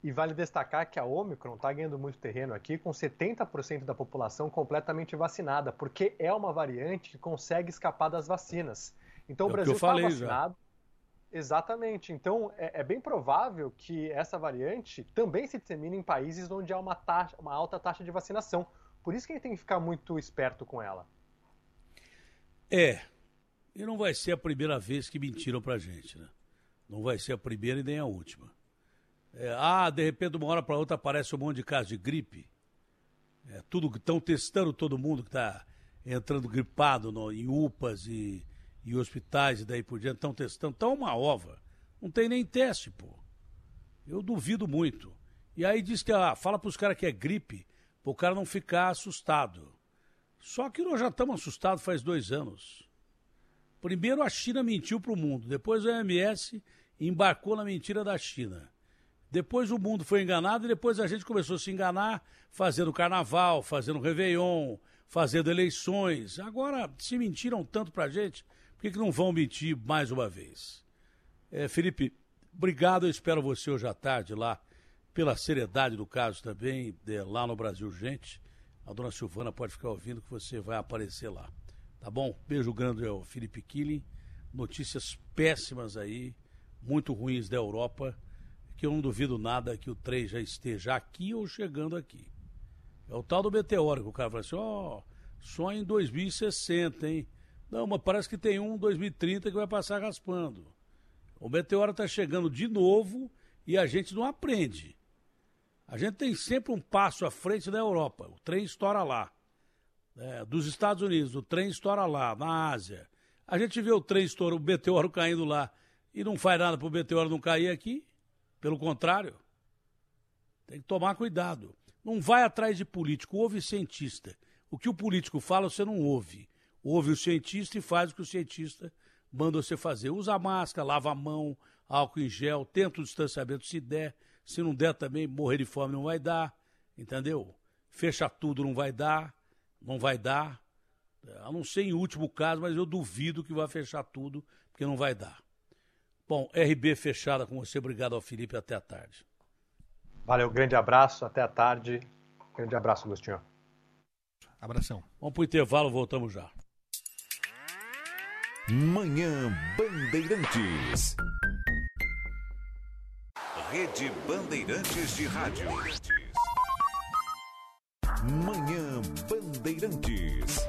E vale destacar que a Omicron está ganhando muito terreno aqui, com 70% da população completamente vacinada, porque é uma variante que consegue escapar das vacinas. Então É o Brasil está falei já. vacinado. Exatamente. Então é, é bem provável que essa variante também se dissemine em países onde há uma, taxa, uma alta taxa de vacinação. Por isso que a gente tem que ficar muito esperto com ela. É. E não vai ser a primeira vez que mentiram pra gente, né? Não vai ser a primeira e nem a última. É, ah, de repente, de uma hora para outra aparece um monte de casos de gripe. É, tudo estão testando todo mundo que está entrando gripado no, em UPAs e, e hospitais e daí por diante. Estão testando. Está uma ova. Não tem nem teste, pô. Eu duvido muito. E aí diz que ah, fala para os caras que é gripe, para o cara não ficar assustado. Só que nós já estamos assustados faz dois anos. Primeiro a China mentiu para o mundo, depois o OMS embarcou na mentira da China. Depois o mundo foi enganado e depois a gente começou a se enganar fazendo carnaval, fazendo réveillon, fazendo eleições. Agora, se mentiram tanto pra gente, por que, que não vão mentir mais uma vez? É, Felipe, obrigado, eu espero você hoje à tarde lá, pela seriedade do caso também, de- lá no Brasil Gente. A dona Silvana pode ficar ouvindo que você vai aparecer lá. Tá bom? Beijo grande ao Felipe Killing. Notícias péssimas aí, muito ruins da Europa, que eu não duvido nada que o trem já esteja aqui ou chegando aqui. É o tal do meteoro, que o cara fala assim, ó, só em 2060, hein? Não, mas parece que tem um em 2030 que vai passar raspando. O meteoro está chegando de novo e a gente não aprende. A gente tem sempre um passo à frente da Europa. O trem estoura lá. É, dos Estados Unidos, o trem estoura lá, na Ásia. A gente vê o trem estoura, o meteoro caindo lá e não faz nada para o meteoro não cair aqui. Pelo contrário, tem que tomar cuidado. Não vai atrás de político, ouve cientista. O que o político fala, você não ouve. Ouve o cientista e faz o que o cientista manda você fazer. Usa máscara, lava a mão, álcool em gel, tenta o distanciamento se der. Se não der também, morrer de fome não vai dar. Entendeu? Fecha tudo não vai dar. Não vai dar. A não ser em último caso, mas eu duvido que vai fechar tudo, porque não vai dar. Bom, RB fechada com você. Obrigado ao Felipe. Até a tarde. Valeu, grande abraço, até a tarde. Grande abraço, Agostinho. Abração. Vamos pro intervalo, voltamos já. Manhã Bandeirantes. Rede Bandeirantes de Rádio. Manhã Bandeirantes.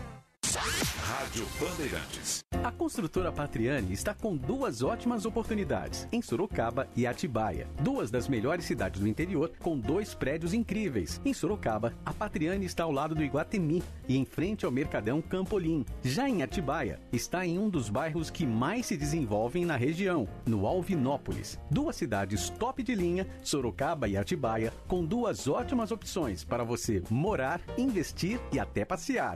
Rádio Bandeirantes. A construtora Patriani está com duas ótimas oportunidades, em Sorocaba e Atibaia. Duas das melhores cidades do interior, com dois prédios incríveis. Em Sorocaba, a Patriani está ao lado do Iguatemi e em frente ao Mercadão Campolim. Já em Atibaia, está em um dos bairros que mais se desenvolvem na região, no Alvinópolis. Duas cidades top de linha, Sorocaba e Atibaia, com duas ótimas opções para você morar, investir e até passear.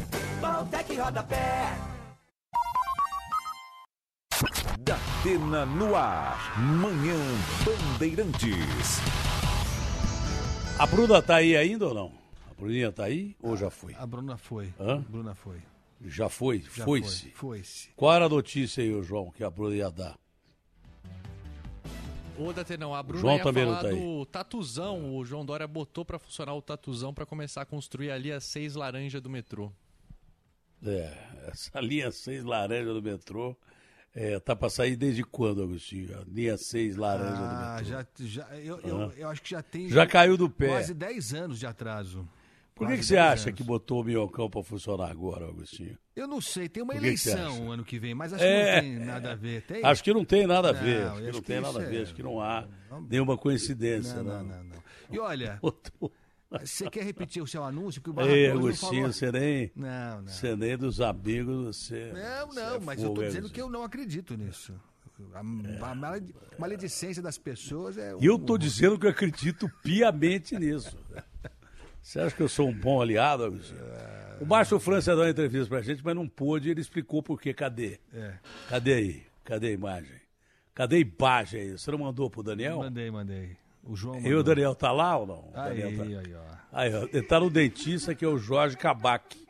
Valtec Rodapé. Datena no ar. Manhã Bandeirantes. A Bruna tá aí ainda ou não? A Bruninha tá aí ou já foi? A Bruna foi. Hã? A Bruna foi. Já foi? Já Foi-se? foi, foi-se. Qual era a notícia aí, João, que a Bruna ia dar? Ô, Datenão, a Bruna João ia também não falar tá aí. do tatuzão. O João Dória botou pra funcionar o tatuzão pra começar a construir ali as seis laranjas do metrô. É, essa linha 6 laranja do metrô é, tá pra sair desde quando, Agostinho? A linha 6 laranja do Ah, metrô. já, já, eu, eu, eu acho que já tem. Já caiu do pé. Quase 10 anos de atraso. Por que, que você 10 acha anos. que botou o minhocão pra funcionar agora, Agostinho? Eu não sei, tem uma que que eleição acha? ano que vem, mas acho É. que não tem nada a ver. Tem? Acho que não tem nada a Não, ver. eu Acho que não que tem nada a ver. é- Acho que não há nenhuma coincidência. Não, Não, não, não, E olha, Botou- você quer repetir o seu anúncio? Que o Ei, Torres não Agostinho, falou? você nem, Não, não. você nem dos amigos, você... Não, não, é mas eu fogo, hein, dizendo Agostinho? que eu não acredito nisso. A, maled- maledicência das pessoas é. E eu tô dizendo que eu acredito piamente nisso. Você acha que eu sou um bom aliado, Agostinho? O Márcio França deu uma entrevista pra gente, mas não pôde, ele explicou por quê. Cadê? É. Cadê aí? Cadê a imagem? Cadê a imagem aí? Você não mandou pro Daniel? Mandei, mandei. O João E o Daniel tá lá ou não? Aí, tá... aí, ó. Aí, ó, ele tá no dentista, que é o Jorge Kabak.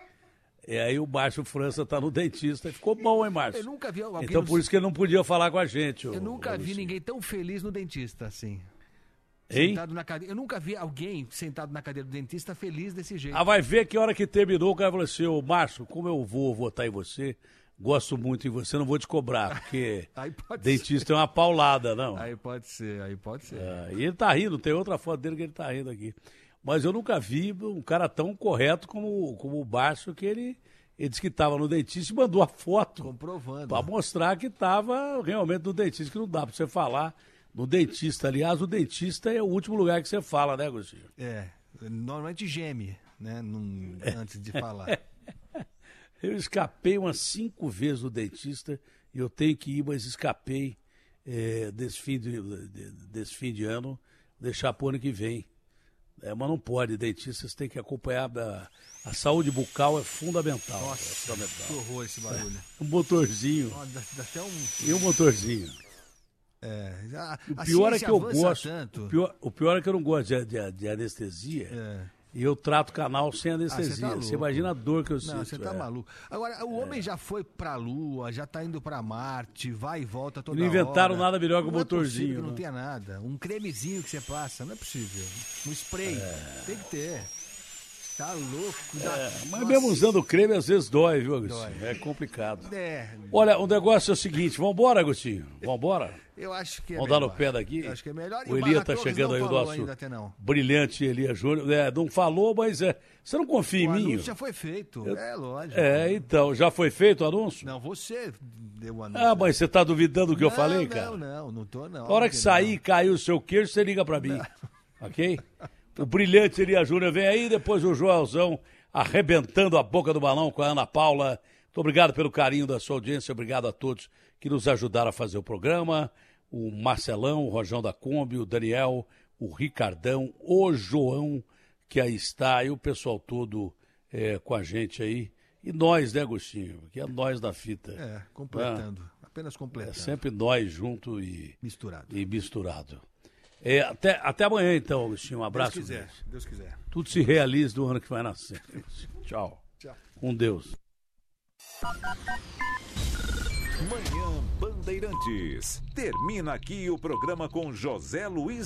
E aí o Márcio França tá no dentista. Ficou bom, hein, Márcio? Eu nunca vi alguém. Então por isso que ele não podia falar com a gente. ô- Eu nunca ô, vi ninguém tão feliz no dentista assim. Hein? Sentado na cadeira. Eu nunca vi alguém sentado na cadeira do dentista feliz desse jeito. Ah, vai ver que hora que terminou, o cara falou assim, ô Márcio, como eu vou votar em você, gosto muito em você, não vou te cobrar, porque dentista é uma paulada, não. Aí pode ser, aí pode ser. Ah, e ele tá rindo, tem outra foto dele que ele tá rindo aqui. Mas eu nunca vi um cara tão correto como, como o Márcio, que ele, ele disse que estava no dentista e mandou a foto. Comprovando. Pra mostrar que estava realmente no dentista, que não dá pra você falar no dentista. Aliás, o dentista é o último lugar que você fala, né, Agostinho? É, normalmente geme, né? num- antes de falar. Eu escapei umas cinco vezes do dentista e eu tenho que ir, mas escapei é, desse, fim de, de- desse fim de ano, deixar pro ano que vem. É, mas não pode, dentista você tem que acompanhar. A, a saúde bucal é fundamental. é Nossa, que fundamental. horror esse barulho. Um motorzinho. Dá, dá até um. E um motorzinho. É, a, O pior é que eu gosto. O pior, o pior é que eu não gosto de, de- de anestesia. É. E eu trato canal sem Ah, anestesia. você tá você imagina a dor que eu sinto. Não, você tá é. maluco. Agora, o homem já foi pra Lua, já tá indo pra Marte, vai e volta toda Não inventaram hora. nada melhor que o é motorzinho, que não né? nada. Um cremezinho que você passa, não é possível. Um spray, É. tem que ter. Tá louco. Dá... É, mas mesmo usando creme, às vezes dói, viu, Agostinho? Dói. É complicado. É, Olha, o negócio é o seguinte, vambora, Agostinho, vambora. eu acho que é Vamos dar no melhor. pé daqui. Eu acho que é melhor. O Elia tá chegando não aí, o nosso ainda não. brilhante Elia Júnior. É, não falou, mas é. Você não confia O em mim? já foi feito, Eu- é lógico. É, então, já foi feito o anúncio? Não, você deu o anúncio. Ah, mas você tá duvidando do que eu Não, falei, não, cara? Não, não, tô não. A hora que sair e cair o seu queijo, você liga pra mim. Ok? O brilhante Elia Júnior vem aí, depois o Joelzão arrebentando a boca do balão com a Ana Paula. Muito obrigado pelo carinho da sua audiência, obrigado a todos que nos ajudaram a fazer o programa. O Marcelão, o Rojão da Kombi, o Daniel, o Ricardão, o João, que aí está, e o pessoal todo é, com a gente aí. E nós, né, Agostinho? Que é nós da fita. É, completando. Apenas É completando. sempre nós junto e Misturado. E misturado. É, até, até amanhã, então, Agostinho. Um abraço. Deus quiser, Deus. Deus quiser. Tudo se realize no ano que vai nascer. Tchau. Tchau. Com Deus. Manhã Bandeirantes. Termina aqui o programa com José Luiz